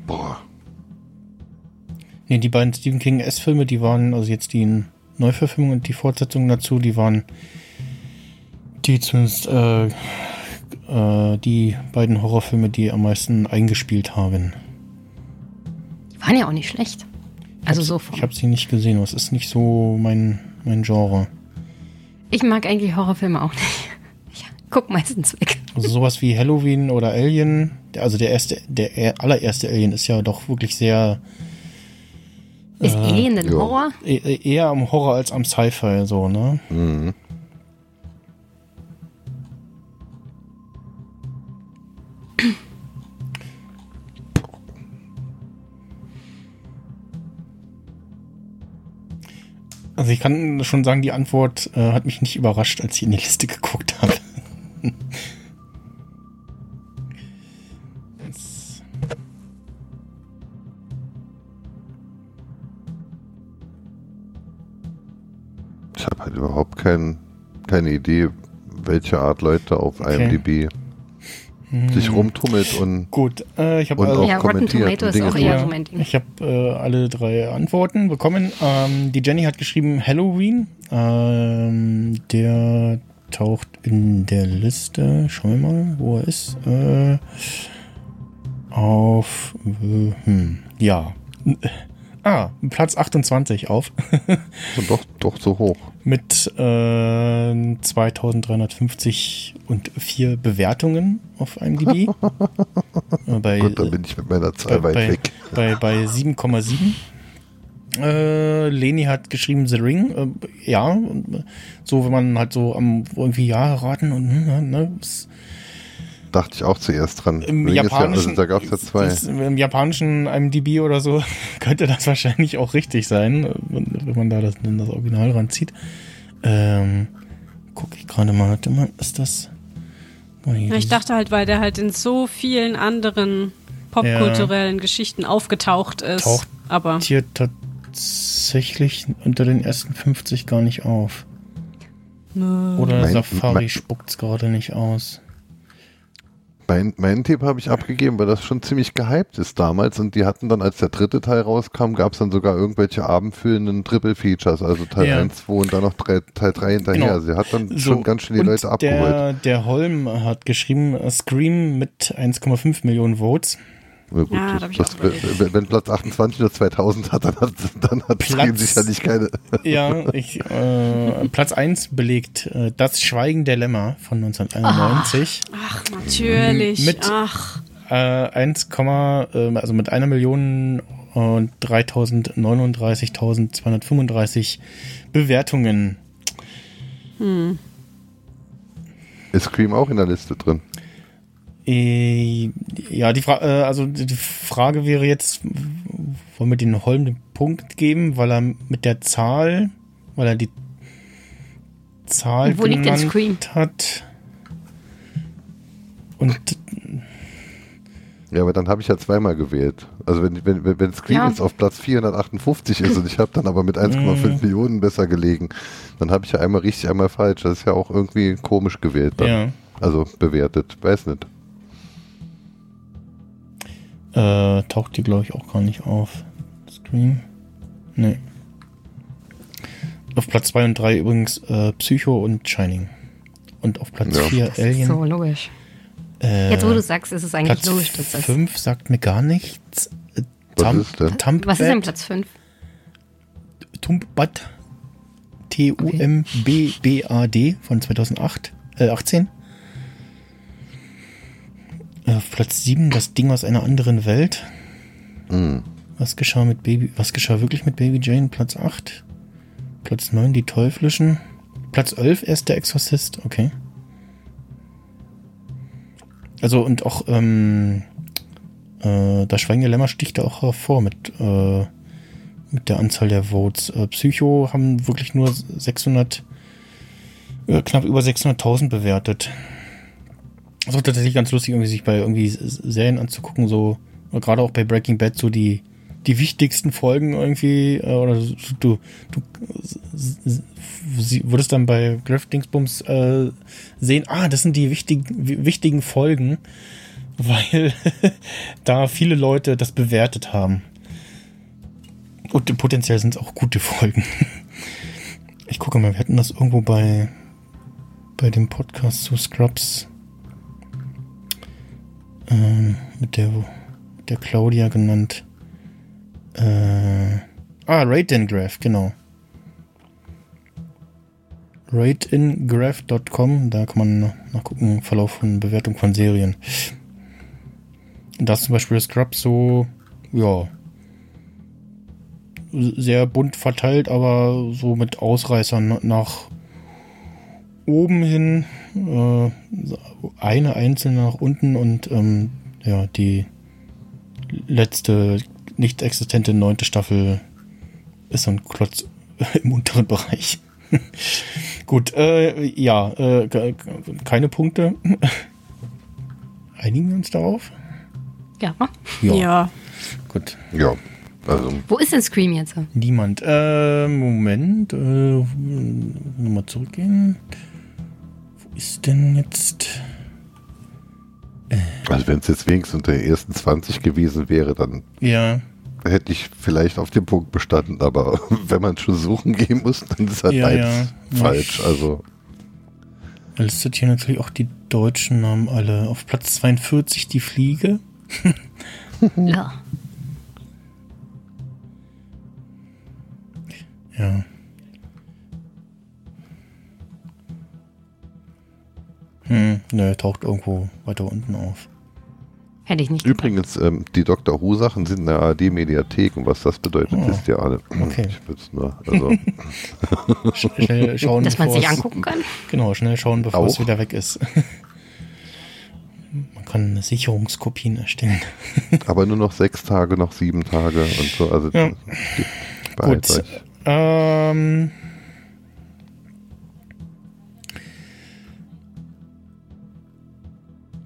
Boah. Nee, die beiden Stephen King S-Filme, die waren, also jetzt die Neuverfilmung und die Fortsetzung dazu, die waren die zumindest äh, äh, die beiden Horrorfilme, die am meisten eingespielt haben. Die waren ja auch nicht schlecht. Also so Ich habe sie nicht gesehen, das ist nicht so mein, mein Genre. Ich mag eigentlich Horrorfilme auch nicht. Ich guck meistens weg. Also sowas wie Halloween oder Alien, also der erste, der allererste Alien ist ja doch wirklich sehr Ist Alien denn ja. Horror? e- eher am Horror als am Sci-Fi so, ne? Mhm. Also ich kann schon sagen, die Antwort äh, hat mich nicht überrascht, als ich in die Liste geguckt habe. Ich habe halt überhaupt kein, keine Idee, welche Art Leute auf Okay. IMDb sich rumtummelt und, Gut, äh, ich habe also, auch Ja, Rotten kommentiert. Tomato ist Dinge auch eher Ja, so. Ich habe äh, alle drei Antworten bekommen. Ähm, die Jenny hat geschrieben Halloween. Ähm, der taucht in der Liste. Schauen wir mal, wo er ist. Äh, auf. Äh, hm, ja. Ah, Platz 28 auf. Und doch, doch so hoch. Mit äh, 2350 und vier Bewertungen auf IMDb. [laughs] Äh, bei, Gut, dann bin ich mit meiner Zahl bei, weit bei, weg. Bei, bei 7,7. Äh, Leni hat geschrieben The Ring. Äh, ja, so wenn man halt so am irgendwie ja raten und ne, ne, es- Dachte ich auch zuerst dran. im ist ja, japanischen also da es ja zwei. das, im japanischen IMDb oder so [laughs] könnte das wahrscheinlich auch richtig sein, wenn man da das, das Original ranzieht. Ähm, gucke ich gerade mal, warte mal, ist das? Ja, ich dachte halt, weil der halt in so vielen anderen popkulturellen Geschichten aufgetaucht ist. Taucht aber hier tatsächlich unter den ersten 50 gar nicht auf. Oder Mein- Safari mein- spuckt's gerade nicht aus. Mein, meinen Tipp habe ich abgegeben, weil das schon ziemlich gehypt ist damals. Und die hatten dann, als der dritte Teil rauskam, gab es dann sogar irgendwelche abendfüllenden Triple-Features. Also Teil Ja. 1, 2 und dann noch drei, Teil 3 hinterher. Genau. Sie hat dann So, schon ganz schön die Leute abgeholt. Der, der Holm hat geschrieben, Scream mit 1,5 Millionen Votes. Gut, Ja, das, das, wenn, wenn Platz 28 nur 2000 hat, dann hat, dann hat Platz- Scream sicherlich keine. [laughs] Ja, ich, äh, Platz 1 belegt äh, Das Schweigen der Lämmer von 1991. ach, natürlich. Mit- ach, Äh, 1, äh, also mit einer Million und 3039.235 Bewertungen. Ist Scream auch in der Liste drin? Äh, ja, die Frage, äh, also die Frage wäre jetzt, wollen wir den Holm den Punkt geben, weil er mit der Zahl, weil er die Zahl Und wo liegt Scream? hat. Und Ja, aber dann habe ich ja zweimal gewählt. Also wenn, wenn, wenn- Scream Ja. jetzt auf Platz 458 ist und ich habe dann aber mit 1,5 Mhm. Millionen besser gelegen, dann habe ich ja einmal richtig, einmal falsch. Das ist ja auch irgendwie komisch gewählt dann. ja, Also bewertet. Weiß nicht. Äh, taucht die glaube ich auch gar nicht auf. Scream. Nee. Auf Platz 2 und 3 übrigens äh, Psycho und Shining. Und auf Platz Ja. 4 Alien. So, logisch. Äh, Jetzt, wo du sagst, ist es eigentlich Platz logisch, dass das. 5 sagt mir gar nichts. Äh, Was Tam- ist denn? Tumbad, Was ist denn Platz 5? Tumbad. T-U-M-B-B-A-D von 2008, äh, 18. Äh, Auf Platz 7 das Ding aus einer anderen Welt. Hm. Was geschah mit Baby, was geschah wirklich mit Baby Jane? Platz 8. Platz 9 die Teuflischen. Platz 11 erst der Exorzist, okay. Also und auch ähm, äh, das Schweigen der Lämmer sticht da auch hervor mit, äh, mit der Anzahl der Votes. Äh, Psycho haben wirklich nur 600, äh, knapp über 600.000 bewertet. Das war tatsächlich ganz lustig, irgendwie sich bei irgendwie Serien anzugucken, so gerade auch bei Breaking Bad so die die wichtigsten Folgen irgendwie äh, oder du du sie- würdest dann bei Griff äh, sehen, ah, das sind die wichtigen wi- wichtigen Folgen, [laughs] weil [laughs] da viele Leute das bewertet haben. Und potenziell sind es auch gute Folgen. [laughs] Ich gucke mal, wir hatten das irgendwo bei bei dem Podcast zu Scrubs ähm, mit der der Claudia genannt. Äh, ah, Ratingraph, genau. Ratingraph.com, da kann man nachgucken, Verlauf von Bewertung von Serien. Und da ist zum Beispiel Scrubs so, ja, sehr bunt verteilt, aber so mit Ausreißern nach oben hin, äh, eine einzelne nach unten und ähm, ja, die letzte nicht existente neunte Staffel ist so ein Klotz [laughs] im unteren Bereich. [laughs] Gut, äh, ja, äh, ke- keine Punkte. [laughs] Einigen wir uns darauf? Ja. Ja. Gut. Ja, also Wo ist denn Scream jetzt? Niemand. Äh, Moment. Äh, nochmal zurückgehen. Ist denn jetzt. Also wenn es jetzt wenigstens unter den ersten 20 gewesen wäre, dann Ja. hätte ich vielleicht auf den Punkt bestanden, aber [laughs] wenn man schon suchen gehen muss, dann ist halt Ja, eins ja. falsch. Also es sind hier natürlich auch die deutschen Namen alle. Auf Platz 42 die Fliege. [laughs] Ja. Ja. Hm, ne, taucht irgendwo weiter unten auf. Hätte ich nicht. übrigens, ähm, die Dr. Who-Sachen sind in der ARD-Mediathek und was das bedeutet, Oh. wisst ihr alle. Okay. Ich würde es nur, also [laughs] Sch schnell schauen, Dass man bevor sich es- angucken kann. Genau, schnell schauen, bevor es Auch? wieder weg ist. [laughs] Man kann Sicherungskopien erstellen. [laughs] aber nur noch sechs Tage, noch sieben Tage und so. Also Ja. Gut. euch. Ähm,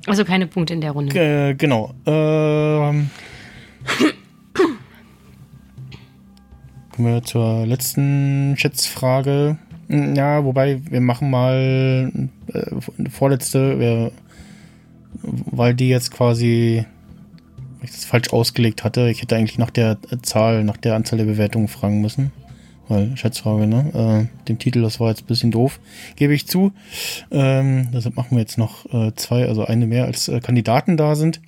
Also keine Punkte in der Runde. äh, genau. Ähm, kommen wir zur letzten Schätzfrage. Hm, Ja, wobei wir machen mal äh, vorletzte, wir, weil die jetzt quasi ich das falsch ausgelegt hatte. Ich hätte eigentlich nach der Zahl, nach der Anzahl der Bewertungen fragen müssen. Weil, Schätzfrage, ne? Äh, dem Titel, das war jetzt ein bisschen doof, gebe ich zu. Ähm, deshalb machen wir jetzt noch äh, zwei, also eine mehr als äh, Kandidaten da sind.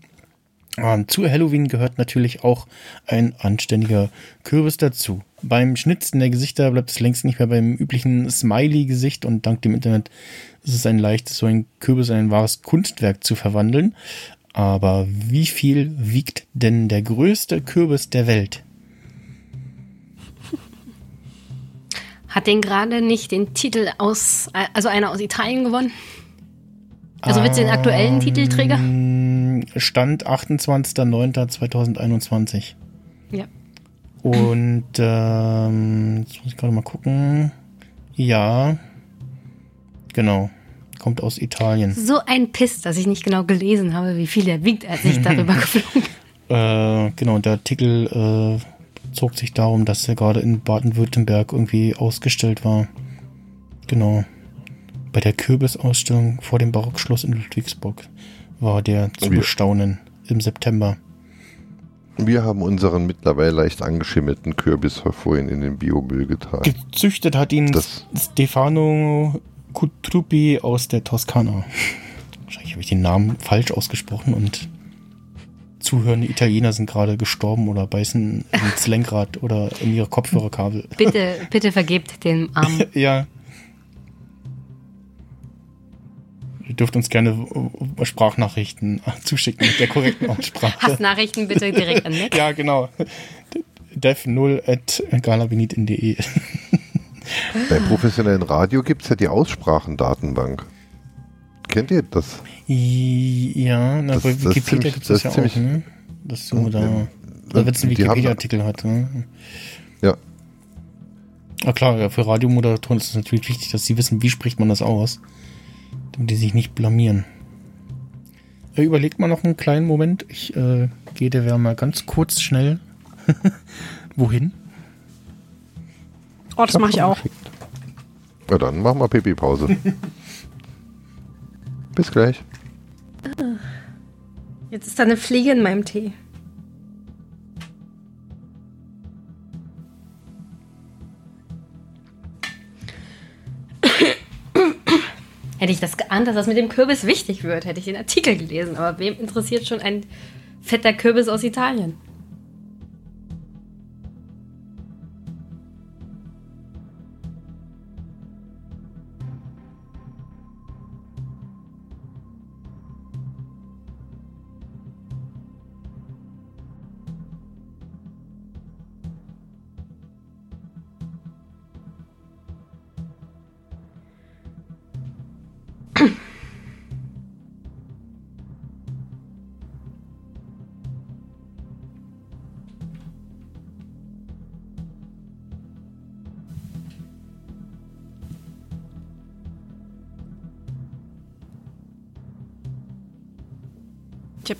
Ähm, zu Halloween gehört natürlich auch ein anständiger Kürbis dazu. Beim Schnitzen der Gesichter bleibt es längst nicht mehr beim üblichen Smiley-Gesicht und dank dem Internet ist es ein leichtes, so ein Kürbis in ein wahres Kunstwerk zu verwandeln. Aber wie viel wiegt denn der größte Kürbis der Welt? Hat den gerade nicht den Titel aus, also einer aus Italien gewonnen? Also wird sie den aktuellen Titelträger? Ähm, Stand 28.09.2021. Ja. Und ähm, jetzt muss ich gerade mal gucken. Ja, genau. Kommt aus Italien. So ein Piss, dass ich nicht genau gelesen habe, wie viel er wiegt, als ich [laughs] darüber geflogen bin. Äh, genau, der Artikel äh, zog sich darum, dass er gerade in Baden-Württemberg irgendwie ausgestellt war. Genau. Bei der Kürbisausstellung vor dem Barockschloss in Ludwigsburg war der zu bestaunen im September. Wir haben unseren mittlerweile leicht angeschimmelten Kürbis vorhin in den Biomüll getan. Gezüchtet hat ihn Das- Stefano Cutrupi aus der Toskana. Wahrscheinlich habe ich den Namen falsch ausgesprochen und zuhörende Italiener sind gerade gestorben oder beißen ins [laughs] Lenkrad oder in ihre Kopfhörerkabel. Bitte, [laughs] bitte vergebt dem Armen. [laughs] Ja. Ihr dürft uns gerne Sprachnachrichten zuschicken mit der korrekten Aussprache. Hassnachrichten bitte direkt an Nick. Ja, genau. dev0 at galabinitin.de. Bei professionellen Radio gibt es ja die Aussprachendatenbank. Kennt ihr das? Ja, na, Das- bei Wikipedia ziemlich- gibt es das das ja ist auch, ne? Dass du Ja, da, ja. da wenn es einen Wikipedia-Artikel hat. Ne? Ja. Na klar, ja, für Radiomoderatoren ist es natürlich wichtig, dass sie wissen, wie spricht man das aus, damit die sich nicht blamieren. Äh, überlegt mal noch einen kleinen Moment. Ich äh, gehe der mal ganz kurz schnell. [laughs] Wohin? Oh, das mache ich auch. Ja, dann machen wir Pipi-Pause. [laughs] Bis gleich. Jetzt ist da eine Fliege in meinem Tee. Hätte ich das geahnt, dass das mit dem Kürbis wichtig wird, hätte ich den Artikel gelesen. Aber wem interessiert schon ein fetter Kürbis aus Italien?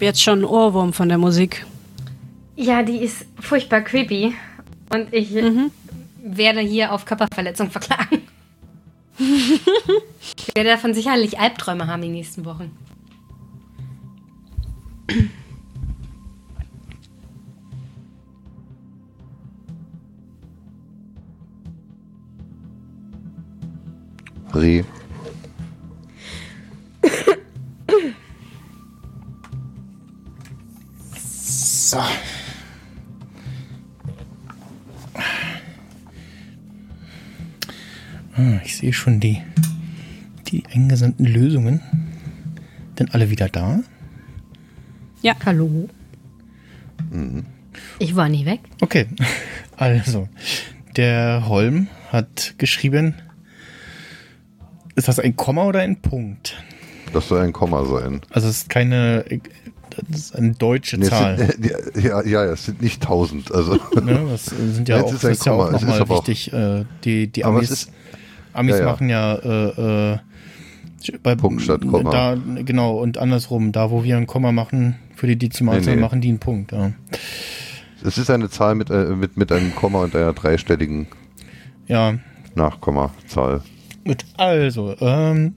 Habe jetzt schon einen Ohrwurm von der Musik. Ja, die ist furchtbar creepy. Und ich werde hier auf Körperverletzung verklagen. [laughs] ich werde davon sicherlich Albträume haben die nächsten Wochen. Reh. So. Ah, ich sehe schon die, die eingesandten Lösungen. Denn alle wieder da? Hallo? Ich war nie weg. Okay, also, der Holm hat geschrieben, ist das ein Komma oder ein Punkt? Das soll ein Komma sein. Also es ist keine, das ist eine deutsche Nee, Zahl. [laughs] Sind, ja, ja, ja, es sind nicht tausend. Also, Ne? Das sind ja Ja, auch, ist das ist ja auch nochmal aber auch- wichtig. Äh, die die Amis, ist- Amis ja, ja. machen ja äh, äh, bei, Punkt statt Komma. Da, genau, und andersrum, da wo wir ein Komma machen für die Dezimalzahl, Nee, nee. machen die einen Punkt. Ja, es ist eine Zahl mit, äh, mit, mit einem Komma und einer dreistelligen ja Nachkommazahl. Gut, also, ähm,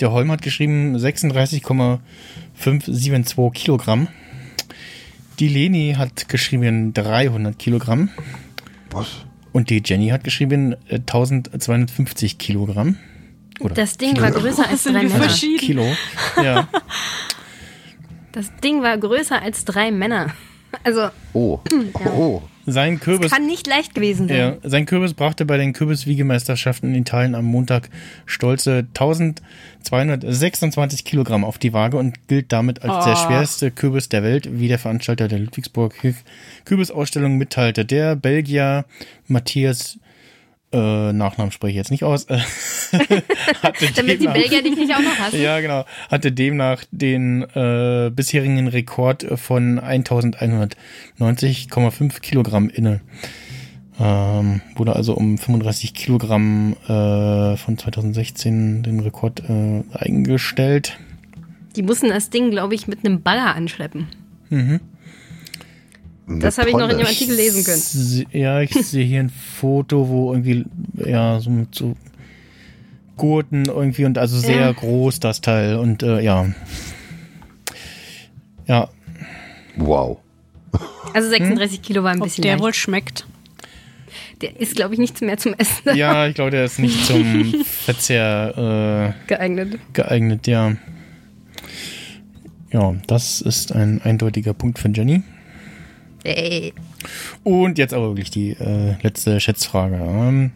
der Holm hat geschrieben 36,572 Kilogramm. Die Leni hat geschrieben 300 Kilogramm. Was? Und die Jenny hat geschrieben äh, 1250 Kilogramm. Oder Das Ding war größer als drei Männer. Kilo. Ja, Das Ding war größer als drei Männer. Also, Oh. Oh. Sein Kürbis. kann nicht leicht gewesen sein. Ja, sein Kürbis brachte bei den Kürbiswiegemeisterschaften in Italien am Montag stolze 1226 Kilogramm auf die Waage und gilt damit als der Oh. schwerste Kürbis der Welt, wie der Veranstalter der Ludwigsburg Kürbisausstellung mitteilte. Der Belgier Matthias, äh, Nachnamen spreche ich jetzt nicht aus, [laughs] hatte Damit die demnach- Belgier dich nicht auch noch hassen. ja, genau. Hatte demnach den äh, bisherigen Rekord von 1190,5 Kilogramm inne. Ähm, wurde also um 35 Kilogramm äh, von 2016 den Rekord äh, eingestellt. Die mussten das Ding, glaube ich, mit einem Bagger anschleppen. Das habe ich noch in dem. Artikel lesen können. Ja, ich sehe hier ein Foto, wo irgendwie, ja, so mit so Gurten irgendwie und also sehr Ja. groß das Teil und äh, ja. Ja, Wow. Also 36 Kilo war ein Ob bisschen der leicht. wohl schmeckt. Der ist, glaube ich, nichts mehr zum Essen Ja, ich glaube, der ist nicht [laughs] zum Verzehr äh, geeignet. geeignet, ja. Ja, das ist ein eindeutiger Punkt für Jenny. Ey. Und jetzt aber wirklich die äh, letzte Schätzfrage. Ähm,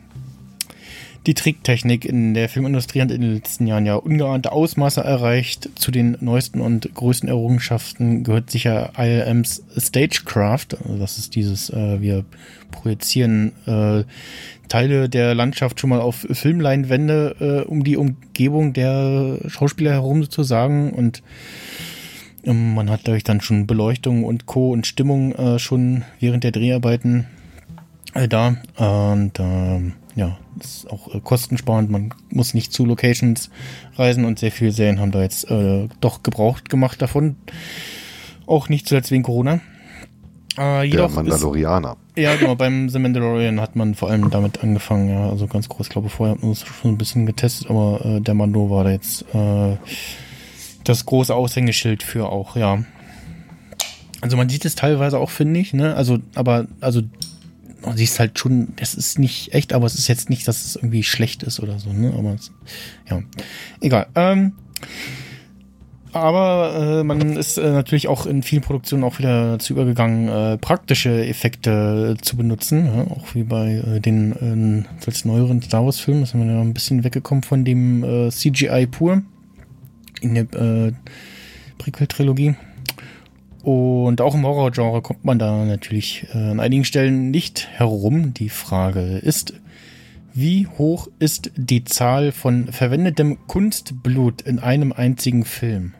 die Tricktechnik in der Filmindustrie hat in den letzten Jahren ja ungeahnte Ausmaße erreicht. Zu den neuesten und größten Errungenschaften gehört sicher ILMs Stagecraft. Also das ist dieses, äh, wir projizieren äh, Teile der Landschaft schon mal auf Filmleinwände äh, um die Umgebung der Schauspieler herum sozusagen und man hat dadurch dann schon Beleuchtung und Co. und Stimmung äh, schon während der Dreharbeiten äh, da. Und ähm, ja, ist auch äh, kostensparend. Man muss nicht zu Locations reisen und sehr viele Serien haben da jetzt äh, doch Gebrauch gemacht davon. Auch nicht zuletzt wegen Corona. Äh, Der jedoch ist, Mandalorianer. ja, genau, beim The Mandalorian hat man vor allem damit angefangen, ja, also ganz groß, ich glaube, vorher hat man es schon ein bisschen getestet, aber äh, der Mando war da jetzt äh, das große Aushängeschild für auch, ja. Also man sieht es teilweise auch, finde ich, ne, also, aber, also, man sieht es halt schon, es ist nicht echt, aber es ist jetzt nicht, dass es irgendwie schlecht ist oder so, ne, aber, es, ja, egal, ähm, aber äh, man ist äh, natürlich auch in vielen Produktionen auch wieder dazu übergegangen, äh, praktische Effekte äh, zu benutzen. Ja? Auch wie bei äh, den äh, als neueren Star Wars-Filmen. Da sind wir ja ein bisschen weggekommen von dem äh, CGI pur in der äh, Prequel-Trilogie. Und auch im Horror-Genre kommt man da natürlich äh, an einigen Stellen nicht herum. Die Frage ist, wie hoch ist die Zahl von verwendetem Kunstblut in einem einzigen Film?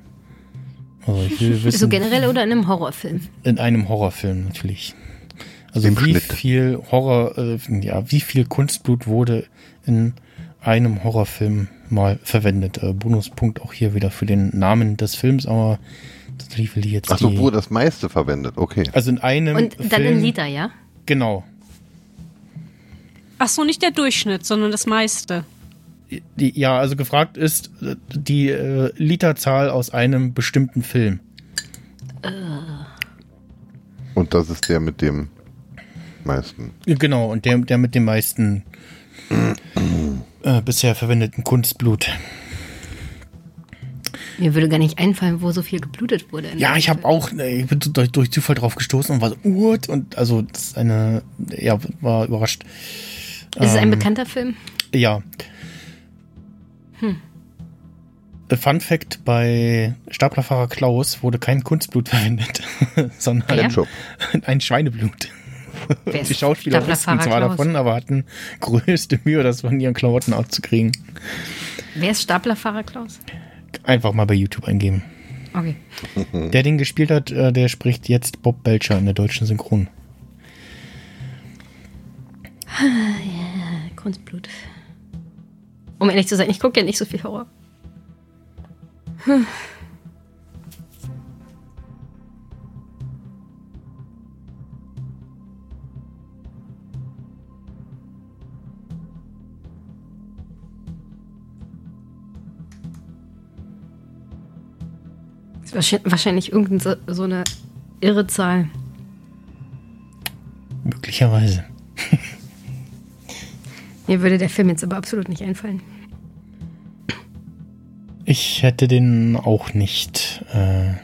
Also ich will [laughs] wissen, So generell oder in einem Horrorfilm? in einem Horrorfilm natürlich. Also Im wie Schnitt. viel Horror, äh, ja, wie viel Kunstblut wurde in einem Horrorfilm mal verwendet? Äh, Bonuspunkt auch hier wieder für den Namen des Films, aber tatsächlich will ich jetzt Achso, wo das meiste verwendet. Okay. also in einem Und dann Film, in Liter, ja? Genau. Ach so, nicht der Durchschnitt, sondern das meiste. Die, ja, also gefragt ist äh, die äh, Literzahl aus einem bestimmten Film. Und das ist der mit dem meisten. Genau, und der, der mit dem meisten äh, bisher verwendeten Kunstblut. Mir würde gar nicht einfallen, wo so viel geblutet wurde. Ja, ich habe auch, äh, ich bin durch, durch Zufall drauf gestoßen und war so, what? Und also, das ist eine, ja, war überrascht. Ist es ein Ähm, bekannter Film? Ja. Hm. Fun Fact: Bei Staplerfahrer Klaus wurde kein Kunstblut [laughs] verwendet, sondern Ja? Ein Schweineblut. Die Schauspieler wussten zwar Klaus? davon, aber hatten größte Mühe, das von ihren Klamotten auszukriegen. Wer ist Staplerfahrer Klaus? Einfach mal bei YouTube eingeben. Okay. [laughs] Der den gespielt hat, äh, der spricht jetzt Bob Belcher in der deutschen Synchron. Kunstblut. Um ehrlich zu sein, ich gucke ja nicht so viel Horror. Das wahrscheinlich- irgendeine so, eine irre Zahl. Möglicherweise. [laughs] Mir würde der Film jetzt aber absolut nicht einfallen. Ich hätte den auch nicht, äh,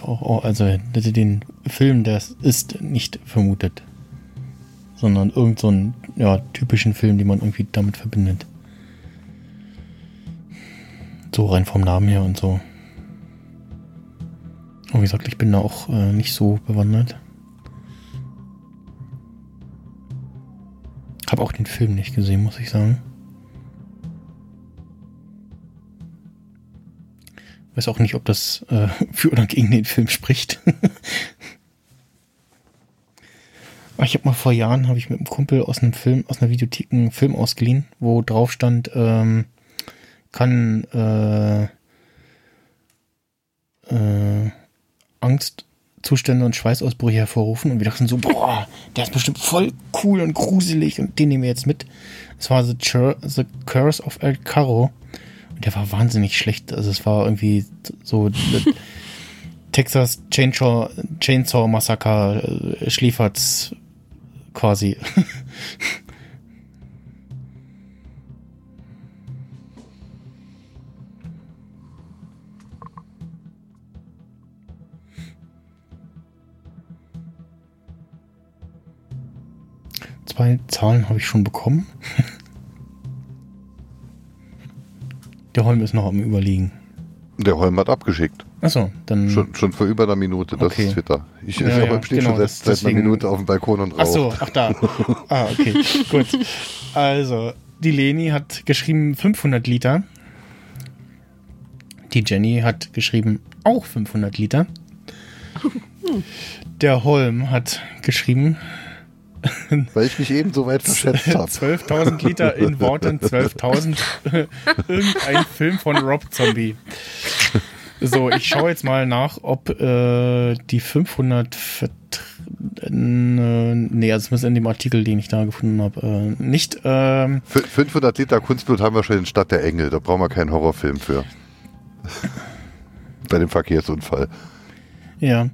auch, also hätte den Film, der es ist, nicht vermutet. Sondern irgend so einen ja, typischen Film, den man irgendwie damit verbindet. So rein vom Namen her und so. Und wie gesagt, ich bin da auch äh, nicht so bewandert. Habe auch den Film nicht gesehen, muss ich sagen. Weiß auch nicht, ob das äh, [laughs] für oder gegen den Film spricht. [laughs] Ich habe mal vor Jahren, habe ich mit einem Kumpel aus einem Film, aus einer Videothek einen Film ausgeliehen, wo drauf stand, ähm, kann äh, äh, Angstzustände und Schweißausbrüche hervorrufen. Und wir dachten so, boah, der ist bestimmt voll cool und gruselig und den nehmen wir jetzt mit. Es war The, Chur The Curse of El Carro. Und der war wahnsinnig schlecht. Also es war irgendwie so [laughs] Texas Chainsaw, Chainsaw Massaker äh, quasi. [laughs] Zwei Zahlen habe ich schon bekommen. Der Holm ist noch am Überlegen. Der Holm hat abgeschickt. Achso, dann. Schon, schon vor über einer Minute, das Okay. ist Twitter. Ich, Ja, ich ja, stehe genau, schon seit, das- seit einer Minute auf dem Balkon und raucht. Ach so, ach da. [laughs] Ah, okay, gut. Also, die Leni hat geschrieben 500 Liter. Die Jenny hat geschrieben auch 500 Liter. [laughs] Der Holm hat geschrieben [laughs] Weil ich mich eben so weit verschätzt habe. 12.000 Liter in Worten [laughs] 12.000 irgendein Film von Rob Zombie. So, ich schaue jetzt mal nach, ob äh, die 500 Vert äh, nee, also es muss in dem Artikel, den ich da gefunden habe, äh, nicht ähm, 500 Liter Kunstblut haben wir schon in Stadt der Engel. Da brauchen wir keinen Horrorfilm für. [laughs] Bei dem Verkehrsunfall. ja.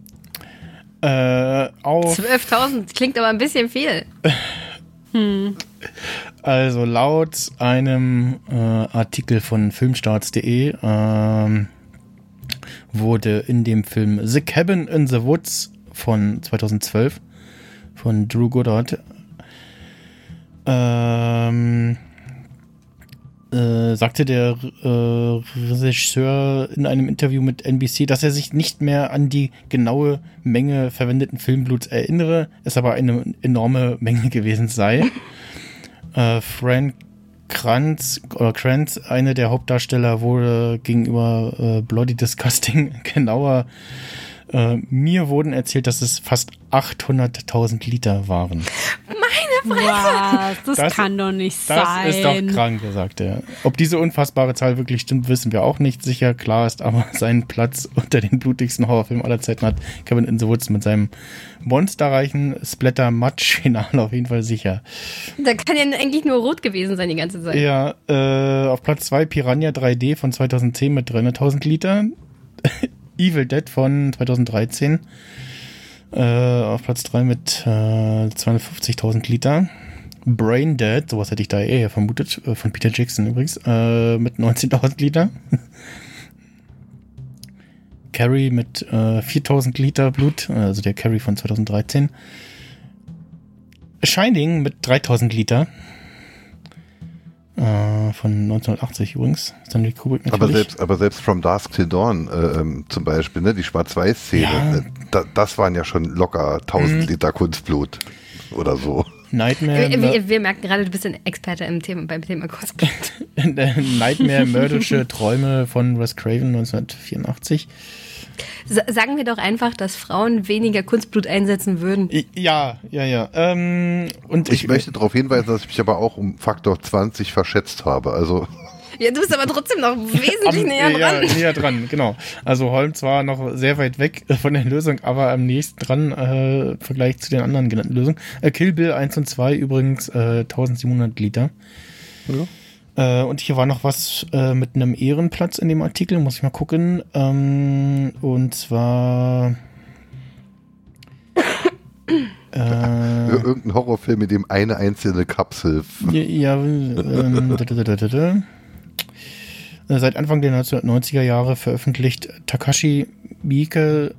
Äh, auf, 12.000 klingt aber ein bisschen viel. also laut einem äh, Artikel von filmstarts.de ähm, wurde in dem Film The Cabin in the Woods von 2012 von Drew Goddard ähm, äh, sagte der äh, Regisseur in einem Interview mit NBC, dass er sich nicht mehr an die genaue Menge verwendeten Filmbluts erinnere, es aber eine enorme Menge gewesen sei. [laughs] äh, Frank Kranz oder Kranz, einer der Hauptdarsteller, wurde gegenüber äh, Bloody Disgusting [laughs] genauer. Äh, mir wurden erzählt, dass es fast 800.000 Liter waren. Was? Das, Das- kann doch nicht Das sein. ist doch krank, sagt er. Ob diese unfassbare Zahl wirklich stimmt, wissen wir auch nicht sicher. Klar ist aber, [laughs] seinen Platz unter den blutigsten Horrorfilmen aller Zeiten hat Kevin in the Woods mit seinem monsterreichen Splatter-Match-Finale auf jeden Fall sicher. Da kann ja eigentlich nur rot gewesen sein die ganze Zeit. Ja, äh, auf Platz 2 Piranha 3D von 2010 mit 300.000 Liter. Evil Dead von 2013. Äh, auf Platz 3 mit äh, 250.000 Liter. Brain Dead, sowas hätte ich da eher vermutet, äh, von Peter Jackson übrigens, äh, mit 19.000 Liter. [laughs] Carrie mit äh, 4.000 Liter Blut, also der Carrie von 2013. Shining mit 3.000 Liter. Äh, von 1980 übrigens. Stanley Kubrick natürlich. Aber selbst, aber selbst From Dusk Till Dawn äh, ähm, zum Beispiel, ne, die Schwarz-Weiß-Szene, Ja. Mhm. äh, da, das waren ja schon locker 1000 Liter Kunstblut oder so. Nightmare, Wir, wir, wir merken gerade, du bist ein Experte im Thema, beim Thema Cosplay. [laughs] Nightmare mörderische Träume von Wes Craven 1984. Sa- Sagen wir doch einfach, dass Frauen weniger Kunstblut einsetzen würden. Ja, ja, ja. Ähm, und Ich möchte darauf hinweisen, dass ich mich aber auch um Faktor 20 verschätzt habe. Also Ja, du bist aber trotzdem noch [laughs] wesentlich am, näher ja, dran. näher dran, genau. Also Holm zwar noch sehr weit weg von der Lösung, aber am nächsten dran äh, im Vergleich zu den anderen genannten Lösungen. Äh, Kill Bill 1 und 2 übrigens äh, 1700 Liter. Äh, und hier war noch was äh, mit einem Ehrenplatz in dem Artikel, muss ich mal gucken. Ähm, und zwar äh, irgendein Horrorfilm, in dem eine einzelne Kapsel. Ja, ja ähm, da, da, da, da. Äh, Seit Anfang der 1990er Jahre veröffentlicht Takashi Miike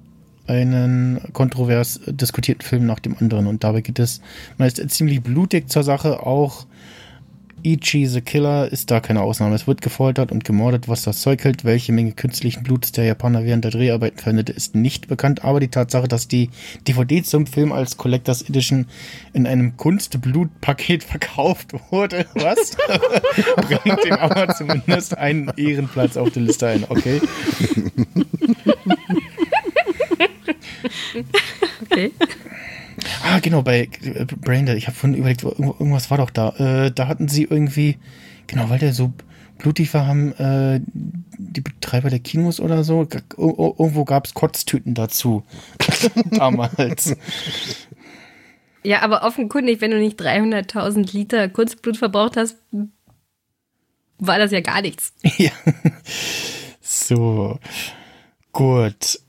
einen kontrovers diskutierten Film nach dem anderen und dabei geht es meist ziemlich blutig zur Sache. Auch Ichi the Killer ist da keine Ausnahme. Es wird gefoltert und gemordet, was das Zeug hält. Welche Menge künstlichen Bluts der Japaner während der Dreharbeiten verwendete, ist nicht bekannt. Aber die Tatsache, dass die DVD zum Film als Collectors Edition in einem Kunstblutpaket [laughs] verkauft wurde, was? [laughs] Bringt dem aber zumindest einen Ehrenplatz auf der Liste ein, okay? [laughs] Okay. Ah, genau, bei äh, Braindead. Ich habe vorhin überlegt, irgendwas war doch da. Äh, da hatten sie irgendwie, genau, weil der so blutig war, haben äh, die Betreiber der Kinos oder so, irgendwo gab es Kotztüten dazu. [laughs] Damals. Ja, aber offenkundig, wenn du nicht 300.000 Liter Kunstblut verbraucht hast, war das ja gar nichts. [laughs] ja. So. Gut.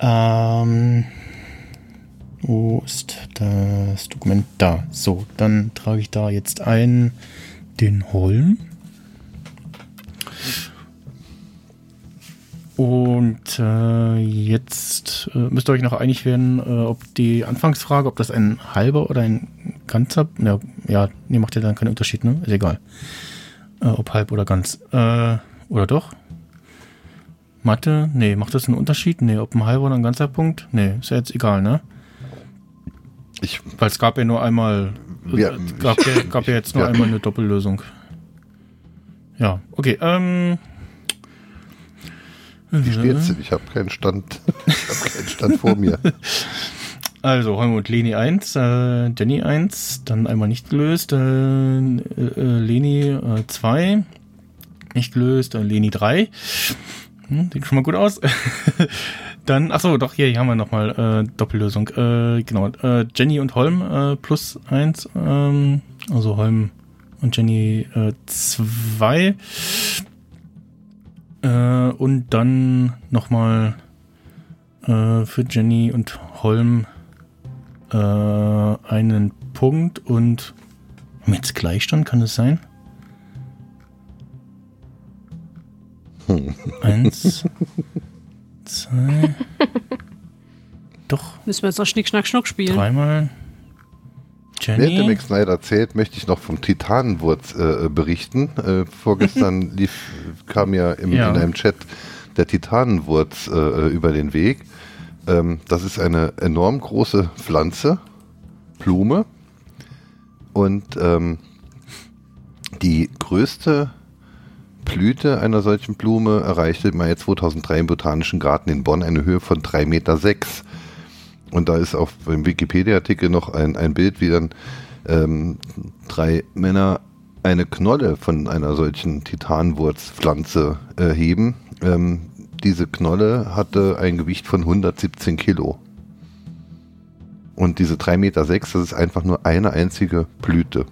Ähm, wo ist das Dokument? Da. So, dann trage ich da jetzt ein den Holm. Und äh, jetzt äh, müsst ihr euch noch einig werden, äh, ob die Anfangsfrage, ob das ein halber oder ein ganzer, ja, ja nee, macht ja dann keinen Unterschied, ne? Ist egal. Äh, ob halb oder ganz. Äh, oder doch? Mathe? Nee, macht das einen Unterschied? Nee, ob ein halber oder ein ganzer Punkt? Nee, ist ja jetzt egal, ne? Ich, Weil es gab ja nur einmal, Ja, äh, gab, ja, gab ja jetzt nur Ja. einmal eine Doppellösung. Ja, okay. Ähm, wie steht's denn? Ich habe keinen Stand. Ich habe keinen Stand vor mir. [laughs] Also Holm und Leni 1, äh, Jenny 1, dann einmal nicht gelöst, äh, äh, äh, Leni äh, 2, nicht gelöst, äh, Leni 3. Hm, sieht schon mal gut aus. [laughs] dann, ach so, doch, hier, hier haben wir nochmal äh, Doppellösung. Äh, genau, äh, Jenny und Holm äh, plus 1, ähm, also Holm und Jenny 2. Äh, und dann nochmal äh, für Jenny und Holm äh, einen Punkt und jetzt Gleichstand, kann es sein? Eins, [laughs] zwei, [laughs] doch, Müssen wir jetzt noch Schnick, Schnack, Schnuck spielen. dreimal. Während der Jenny. Max Snyder erzählt, möchte ich noch vom Titanenwurz äh, berichten. Äh, vorgestern [laughs] lief, kam ja, im, Ja. in einem Chat der Titanenwurz äh, über den Weg. Ähm, das ist eine enorm große Pflanze, Blume. Und ähm, die größte Blüte einer solchen Blume erreichte im Mai 2003 im Botanischen Garten in Bonn eine Höhe von 3,6 Meter. Und da ist auf dem Wikipedia-Artikel noch ein, ein Bild, wie dann ähm, drei Männer eine Knolle von einer solchen Titanwurzpflanze äh, heben. Ähm, diese Knolle hatte ein Gewicht von 117 Kilo. Und diese 3,6 Meter, das ist einfach nur eine einzige Blüte.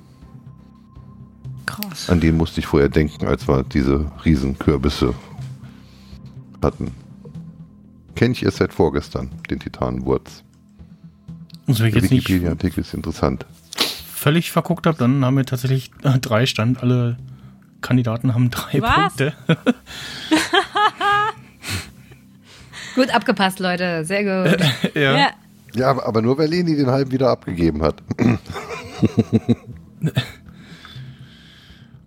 Krass. An den musste ich vorher denken, als wir diese Riesenkürbisse hatten. Kenne ich erst seit vorgestern, den Titanwurz. Also wenn ich Der jetzt Wikipedia-Artikel ist interessant. völlig verguckt habe, dann haben wir tatsächlich äh, drei Stand. Alle Kandidaten haben drei Was? Punkte. [laughs] Gut abgepasst, Leute. Sehr gut. [laughs] ja. Ja. Ja, aber, aber nur weil Leni den halben wieder abgegeben hat. [laughs]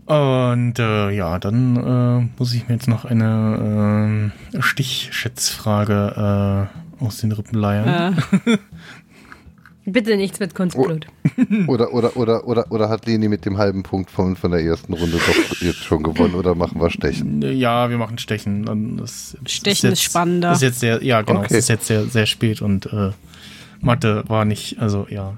Und äh, ja, dann äh, muss ich mir jetzt noch eine äh, Stichschätzfrage äh, aus den Rippen leiern. Äh, [laughs] Bitte nichts mit Kunstblut. Oder, oder, oder, oder, oder hat Leni mit dem halben Punkt von, von der ersten Runde doch jetzt schon gewonnen oder machen wir Stechen? Ja, wir machen Stechen. Dann das, Stechen ist jetzt, spannender. Ist jetzt sehr, ja, genau. Okay. Es ist jetzt sehr, sehr spät und äh, Mathe war nicht, also ja.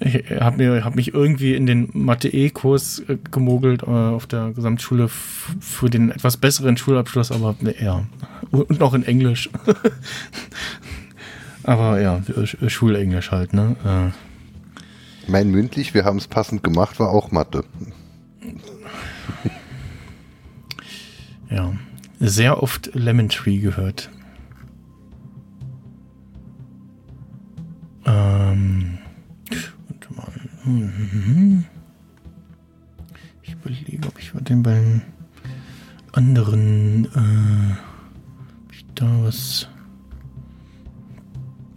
Ich habe mir hab mich irgendwie in den Mathe-E-Kurs äh, gemogelt äh, auf der Gesamtschule f- für den etwas besseren Schulabschluss, aber ne, ja. Und noch in Englisch. [laughs] aber ja, Sch- Schulenglisch halt, ne? Äh, Mein mündlich, wir haben es passend gemacht, war auch Mathe. [laughs] Ja, sehr oft Lemon Tree gehört. Ähm. Ich überlege, ob ich den beiden anderen, äh, ich da was.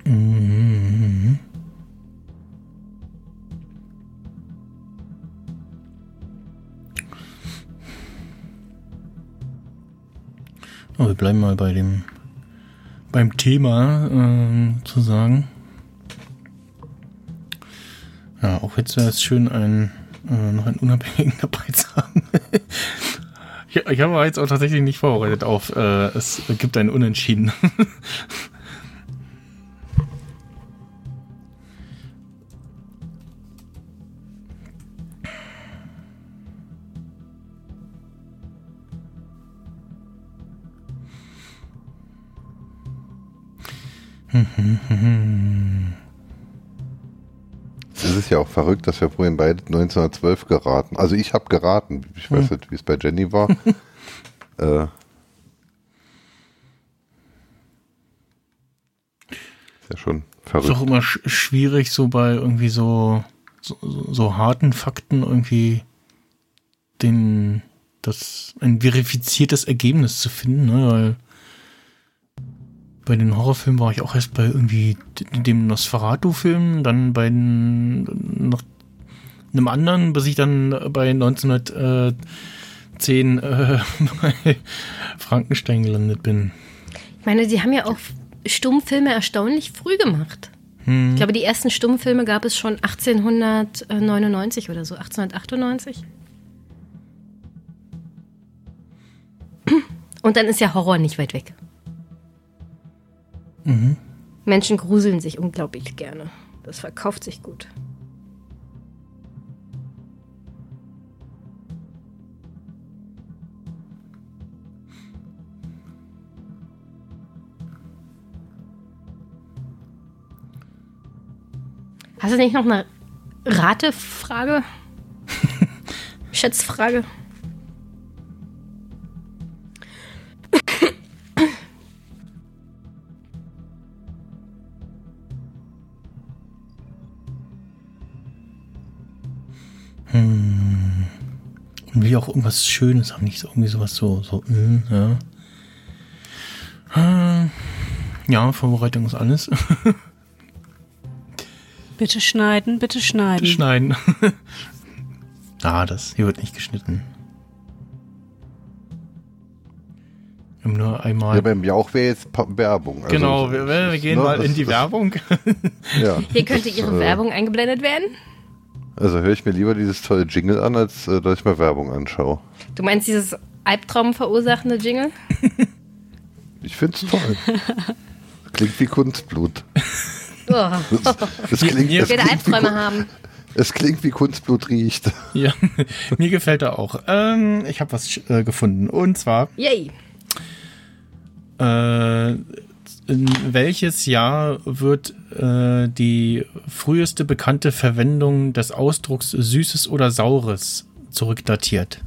Mhm. Aber wir bleiben mal bei dem beim Thema ähm, zu sagen. Ja, auch jetzt wäre es schön, ein, äh, noch einen Unabhängigen [laughs] dabei zu haben. ich, ich habe aber jetzt auch tatsächlich nicht vorbereitet auf, äh, es gibt einen Unentschieden. [laughs] Es ist ja auch verrückt, dass wir vorhin beide 1912 geraten. Also ich habe geraten. Ich weiß nicht, wie es bei Jenny war. [laughs] äh, 嗯 hm. ja schon Ist verrückt. auch immer sch schwierig, so bei irgendwie so, so, so so harten Fakten irgendwie den, das, ein verifiziertes Ergebnis zu finden, ne? Weil bei den Horrorfilmen war ich auch erst bei irgendwie dem Nosferatu-Film, dann bei noch einem anderen, bis ich dann bei 1910 äh, [laughs] bei Frankenstein gelandet bin. Ich meine, die haben ja auch Stummfilme erstaunlich früh gemacht. Ich glaube, die ersten Stummfilme gab es schon 1899 oder so, 1898. Und dann ist ja Horror nicht weit weg. Menschen gruseln sich unglaublich gerne. Das verkauft sich gut. Hast du nicht noch eine Ratefrage? [laughs] Schätzfrage? Und will auch irgendwas Schönes haben, nicht so irgendwie sowas so, so, mm, ja. Äh, Ja, Vorbereitung ist alles. [laughs] Bitte schneiden, bitte schneiden. Schneiden. [laughs] ah, das hier wird nicht geschnitten. Wir haben nur einmal. Ja, beim Jauch wäre jetzt Werbung. Also, genau, wir, wir gehen ne, mal in die das- Werbung. [laughs] Ja. Hier könnte Ihre äh, Werbung eingeblendet werden. Also höre ich mir lieber dieses tolle Jingle an, als äh, dass ich mir Werbung anschaue. Du meinst dieses Albtraum verursachende Jingle? [laughs] Ich finde es toll. Klingt wie Kunstblut. Oh, Es klingt, Hier- es, wir da klingt wie, Albträume Kun- haben. es klingt wie Kunstblut riecht. ja, [laughs] mir gefällt er auch. Ähm, ich habe was äh, gefunden. Und zwar, Yay. äh, in welches Jahr wird äh, die früheste bekannte Verwendung des Ausdrucks Süßes oder Saures zurückdatiert?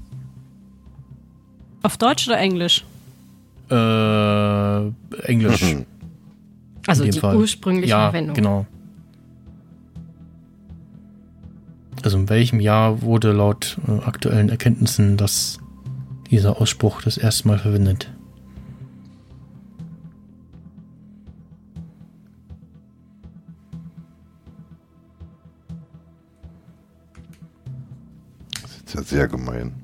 Auf Deutsch oder Englisch? Äh, Englisch. Also in dem die Fall. ursprüngliche ja, Verwendung. genau. Also in welchem Jahr wurde laut äh, aktuellen Erkenntnissen das, dieser Ausspruch das erste Mal verwendet? Ja sehr gemein.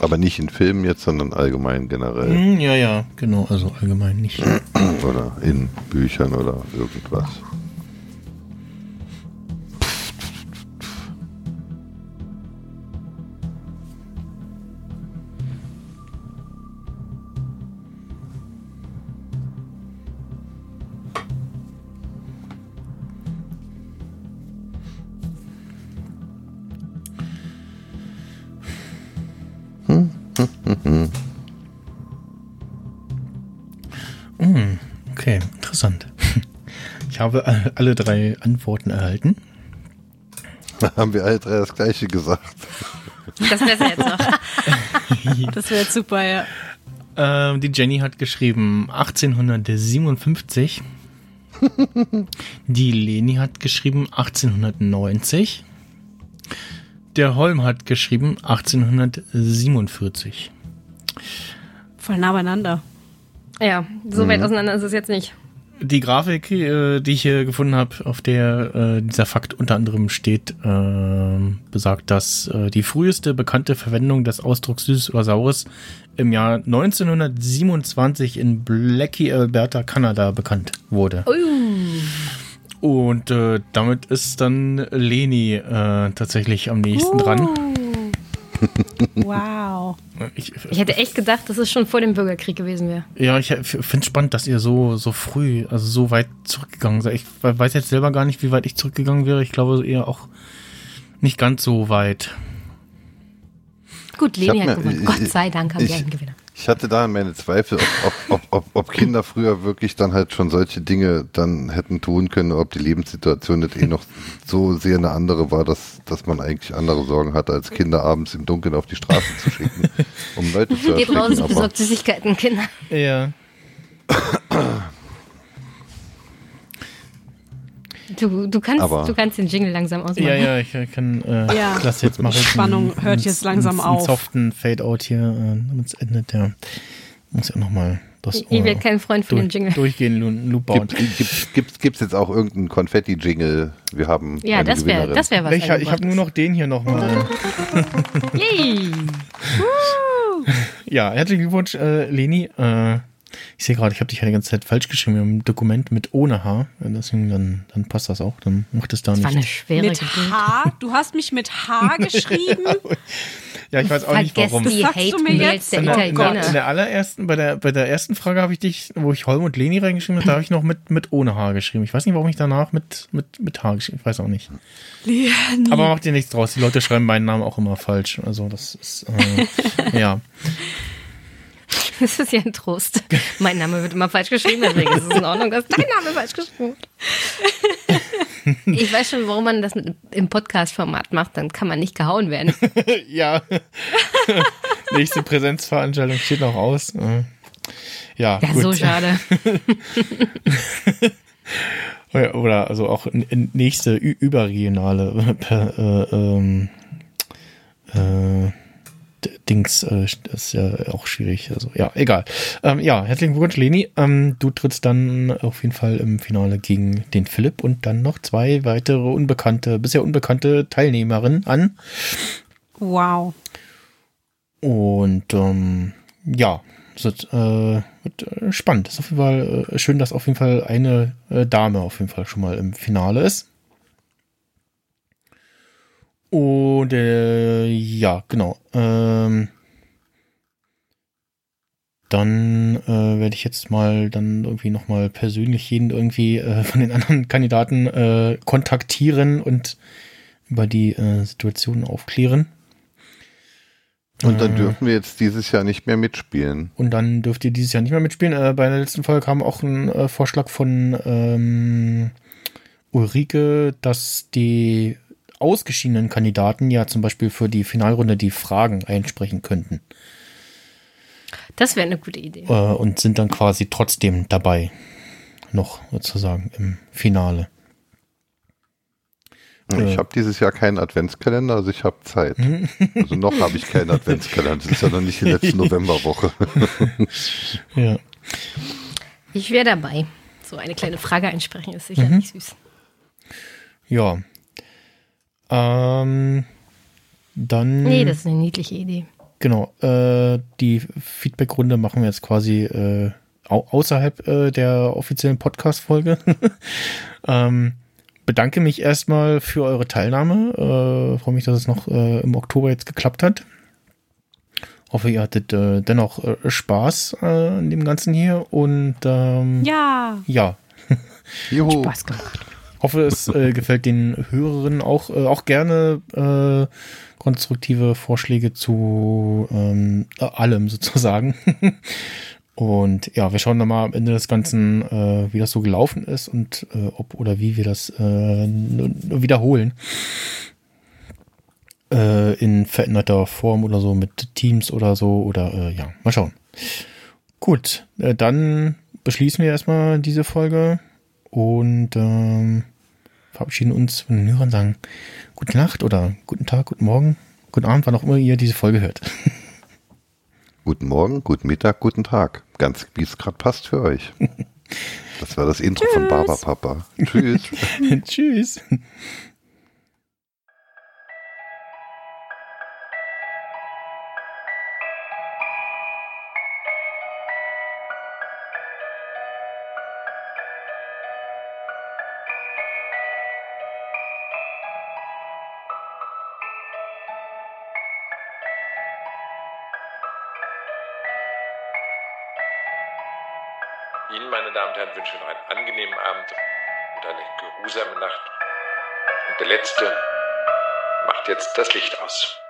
Aber nicht in Filmen jetzt, sondern allgemein generell. Hm, ja, ja, genau, also allgemein nicht. Oder in Büchern oder irgendwas. Ich habe all- alle drei Antworten erhalten. Haben wir alle drei das gleiche gesagt. Das wäre jetzt noch. [laughs] Das wäre jetzt super, ja. Ähm, die Jenny hat geschrieben 1857. [laughs] die Leni hat geschrieben 1890. Der Holm hat geschrieben 1847. Voll nah beieinander. Ja, so weit auseinander ist es jetzt nicht. Die Grafik, äh, die ich hier gefunden habe, auf der äh, dieser Fakt unter anderem steht, äh, besagt, dass äh, die früheste bekannte Verwendung des Ausdrucks Süßes oder Saures im Jahr 1927 in Blackie, Alberta, Kanada bekannt wurde. Und äh, damit ist dann Leni äh, tatsächlich am nächsten dran. Wow. Ich, Ich hätte echt gedacht, dass es schon vor dem Bürgerkrieg gewesen wäre. ja, ich finde es spannend, dass ihr so, so früh, also so weit zurückgegangen seid. Ich weiß jetzt selber gar nicht, wie weit ich zurückgegangen wäre. Ich glaube eher auch nicht ganz so weit. Gut, Leni hat gewonnen. Gott sei Dank haben ich- wir einen Gewinner. Ich hatte da meine Zweifel, ob, ob, ob, ob, ob Kinder früher wirklich dann halt schon solche Dinge dann hätten tun können, ob die Lebenssituation nicht eh noch so sehr eine andere war, dass, dass man eigentlich andere Sorgen hatte, als Kinder abends im Dunkeln auf die Straße zu schicken, um Leute zu Geht raus, erschrecken. Besorgt Süßigkeiten, Kinder. Ja. Du, du, kannst, Aber- du kannst den Jingle langsam ausmachen. Ja, ja, ich äh, kann äh, Ja. das jetzt machen. Spannung hört jetzt langsam auf. Einen soften Fade-out hier, äh, damit es endet, ja. Muss ja nochmal das Ich werde kein Freund von dem durch, Jingle. durchgehen, Loop bauen. gibt, gibt, gibt, gibt's jetzt auch irgendeinen Konfetti-Jingle? Wir haben Ja, eine das wäre das wär was. Ich, ich habe nur noch den hier nochmal. [laughs] Yay! [laughs] Ja, herzlichen Glückwunsch, äh, Leni. Äh, ich sehe gerade, ich habe dich ja die ganze Zeit falsch geschrieben. Wir haben ein Dokument mit ohne H. Deswegen, dann, dann passt das auch. Dann macht es da Das war eine nicht. schwere Mit Geburt. H? Du hast mich mit H [laughs] geschrieben? Ja, ich weiß auch nicht Vergesst warum. die Das sagst du mir jetzt? der In der, in, der, in Italiener. der allerersten, bei der, bei der ersten Frage habe ich dich, wo ich Holm und Leni reingeschrieben habe, da habe ich noch mit, mit ohne H geschrieben. Ich weiß nicht, warum ich danach mit, mit, mit H geschrieben Ich weiß auch nicht. Aber macht dir nichts draus. Die Leute schreiben meinen Namen auch immer falsch. Also das ist, äh, [laughs] ja. [laughs] Das ist ja ein Trost. Mein Name wird immer falsch geschrieben, deswegen ist es in Ordnung, dass dein Name falsch geschrieben wird. [laughs] Ich weiß schon, warum man das mit, im Podcast-Format macht, dann kann man nicht gehauen werden. [laughs] ja. Nächste Präsenzveranstaltung steht noch aus. Äh, Ja, Ja, gut. so schade. Oder- also auch nächste überregionale äh, ähm, äh, D- Dings äh, ist ja auch schwierig. Also ja, egal. Ähm, ja, herzlichen Glückwunsch, Leni. Ähm, du trittst dann auf jeden Fall im Finale gegen den Philipp und dann noch zwei weitere unbekannte, bisher unbekannte Teilnehmerinnen an. Wow. Und ähm, ja, es wird, äh, wird äh, spannend. Ist auf jeden Fall äh, schön, dass auf jeden Fall eine äh, Dame auf jeden Fall schon mal im Finale ist. Und äh, ja, genau. Ähm, dann äh, werde ich jetzt mal dann irgendwie nochmal persönlich jeden irgendwie äh, [laughs] von den anderen Kandidaten äh, kontaktieren und über die äh, Situation aufklären. Und dann Äh, dürfen wir jetzt dieses Jahr nicht mehr mitspielen. Und dann dürft ihr dieses Jahr nicht mehr mitspielen. Äh, bei der letzten Folge kam auch ein äh, Vorschlag von ähm, Ulrike, dass die ausgeschiedenen Kandidaten ja zum Beispiel für die Finalrunde die Fragen einsprechen könnten. Das wäre eine gute Idee. Äh, und sind dann quasi trotzdem dabei. Noch sozusagen im Finale. Äh. Ich habe dieses Jahr keinen Adventskalender, also ich habe Zeit. [laughs] Also noch habe ich keinen Adventskalender. Das ist ja noch nicht die letzte [laughs] Novemberwoche. [laughs] Ja. Ich wäre dabei. So eine kleine Frage einsprechen ist Mhm. sicherlich süß. Ja. Ähm, dann. Nee, das ist eine niedliche Idee. Genau, äh, die Feedback-Runde machen wir jetzt quasi äh, au außerhalb äh, der offiziellen Podcast-Folge. [laughs] ähm, bedanke mich erstmal für eure Teilnahme. Äh, Freue mich, dass es noch äh, im Oktober jetzt geklappt hat. Hoffe, ihr hattet äh, dennoch äh, Spaß äh, an dem Ganzen hier und ähm, Ja. ja, Juhu. Spaß gemacht. Hoffe, es äh, [laughs] gefällt den Hörerinnen auch, äh, auch gerne äh, konstruktive Vorschläge zu ähm, äh, allem [laughs] sozusagen. und ja, wir schauen dann mal am Ende des Ganzen, äh, wie das so gelaufen ist und äh, ob oder wie wir das wiederholen. In veränderter Form oder so mit Teams oder so oder ja, mal schauen. Gut, dann beschließen wir erstmal diese Folge und ähm, verabschieden uns von den Hörern, sagen gute Nacht oder guten Tag, guten Morgen, guten Abend, wann auch immer ihr diese Folge hört. [laughs] Guten Morgen, guten Mittag, guten Tag. Ganz wie es gerade passt für euch. [laughs] Das war das Intro von Baba Papa. Tschüss. [laughs] Tschüss. Wünsche noch einen angenehmen Abend und eine geruhsame Nacht. Und der Letzte macht jetzt das Licht aus.